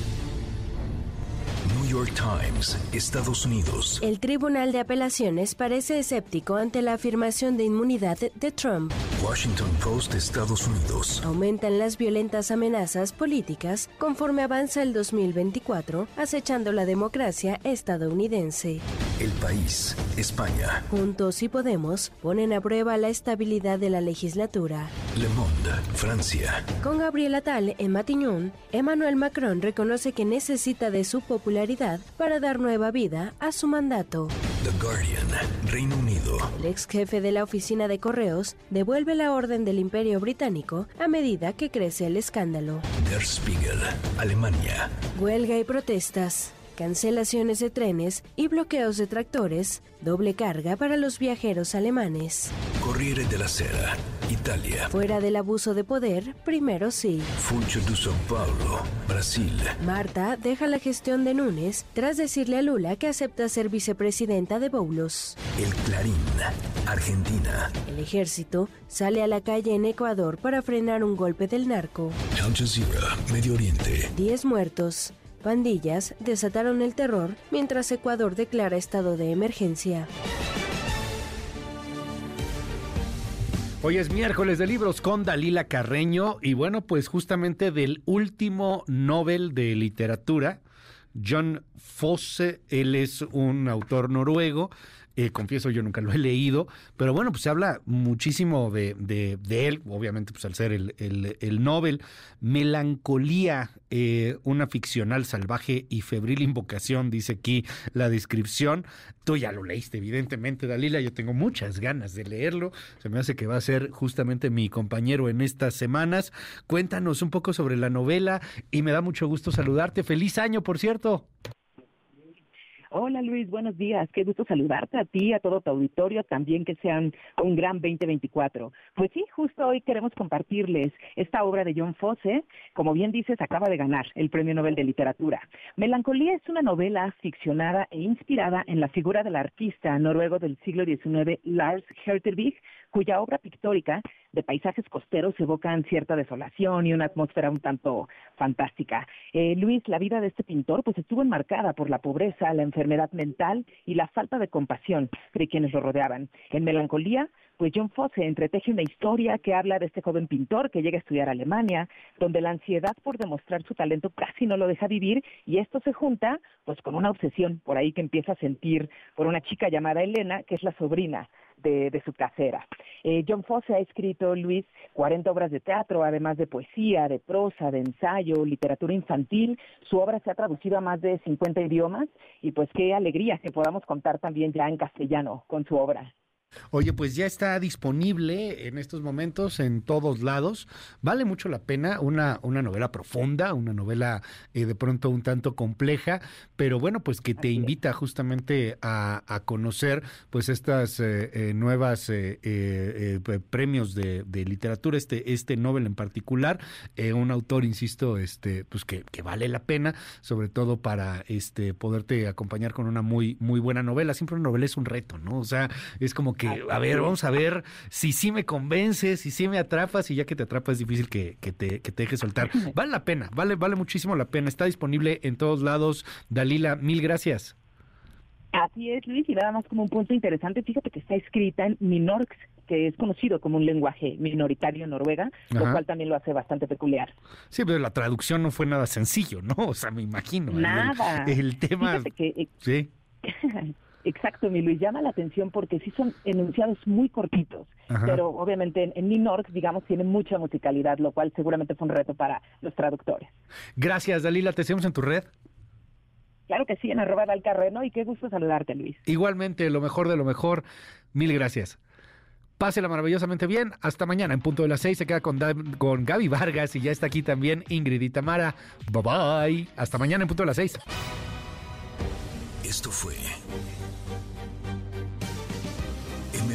New York Times, Estados Unidos. El Tribunal de Apelaciones parece escéptico ante la afirmación de inmunidad de Trump. Washington Post, Estados Unidos. Aumentan las violentas amenazas políticas conforme avanza el 2024, acechando la democracia estadounidense. El país, España. Juntos y Podemos ponen a prueba la estabilidad de la legislatura. Le Monde, Francia. Con Gabriel Tal en Matignon, Emmanuel Macron reconoce que necesita de su popularidad para dar nueva vida a su mandato. The Guardian, Reino Unido. El ex jefe de la oficina de correos devuelve la orden del Imperio Británico a medida que crece el escándalo. Der Spiegel, Alemania. Huelga y protestas cancelaciones de trenes y bloqueos de tractores, doble carga para los viajeros alemanes. Corriere de la Sera, Italia. Fuera del abuso de poder, primero sí. Funcho de São Paulo, Brasil. Marta deja la gestión de Núñez tras decirle a Lula que acepta ser vicepresidenta de Boulos. El Clarín, Argentina. El ejército sale a la calle en Ecuador para frenar un golpe del narco. Al Jazeera, Medio Oriente. Diez muertos, Pandillas desataron el terror mientras Ecuador declara estado de emergencia. Hoy es miércoles de libros con Dalila Carreño y bueno, pues justamente del último Nobel de Literatura, John Fosse, él es un autor noruego, eh, confieso, yo nunca lo he leído, pero bueno, pues se habla muchísimo de, él, obviamente, pues al ser el, el, Nobel. Melancolía, eh, una ficcional salvaje y febril invocación, dice aquí la descripción. Tú ya lo leíste, evidentemente, Dalila. Yo tengo muchas ganas de leerlo. Se me hace que va a ser justamente mi compañero en estas semanas. Cuéntanos un poco sobre la novela y me da mucho gusto saludarte. Feliz año, por cierto. Hola Luis, buenos días. Qué gusto saludarte a ti, a todo tu auditorio, también que sean un gran 2024. Pues sí, justo hoy queremos compartirles esta obra de John Fosse. Como bien dices, acaba de ganar el Premio Nobel de Literatura. Melancolía es una novela ficcionada e inspirada en la figura del artista noruego del siglo XIX, Lars Hertervig, cuya obra pictórica de paisajes costeros evocan cierta desolación y una atmósfera un tanto fantástica. Eh, Luis, la vida de este pintor pues estuvo enmarcada por la pobreza, la enfermedad mental y la falta de compasión de quienes lo rodeaban. En Melancolía, pues John Fosse entreteje una historia que habla de este joven pintor que llega a estudiar a Alemania, donde la ansiedad por demostrar su talento casi no lo deja vivir y esto se junta pues con una obsesión por ahí que empieza a sentir por una chica llamada Elena, que es la sobrina de, su casera. Eh, John Fosse ha escrito, Luis, 40 obras de teatro, además de poesía, de prosa, de ensayo, literatura infantil. Su obra se ha traducido a más de 50 idiomas y pues qué alegría que podamos contar también ya en castellano con su obra. Oye, pues ya está disponible en estos momentos en todos lados. Vale mucho la pena una, una novela profunda, una novela eh, de pronto un tanto compleja, pero bueno, pues que te invita justamente a, conocer pues estas eh, eh, nuevas premios de, literatura, este, este Nobel en particular, un autor, insisto, este, pues que, que, vale la pena, sobre todo para este poderte acompañar con una muy, muy buena novela. Siempre una novela es un reto, ¿no? O sea, es como que a ver, vamos a ver si sí me convences, si sí me atrapas, y ya que te atrapas es difícil que, te, que te dejes soltar. Vale la pena, vale, vale muchísimo la pena. Está disponible en todos lados. Dalila, mil gracias. Así es, Luis, y nada más como un punto interesante, fíjate que está escrita en Minorx, que es conocido como un lenguaje minoritario en Noruega, lo cual también lo hace bastante peculiar. Sí, pero la traducción no fue nada sencillo, ¿no? O sea, me imagino. Nada. El, tema... Que, eh, sí. Exacto, mi Luis, llama la atención porque sí son enunciados muy cortitos, pero obviamente en, en digamos, tiene mucha musicalidad, lo cual seguramente fue un reto para los traductores. Gracias, Dalila, te seguimos en tu red. Claro que sí, en arroba Dalcarreno, y qué gusto saludarte, Luis. Igualmente, lo mejor de lo mejor, mil gracias. Pásela maravillosamente bien. Hasta mañana en punto de las seis. Se queda con, con Gaby Vargas y ya está aquí también Ingrid y Tamara. Bye bye. Hasta mañana en punto de las seis. Esto fue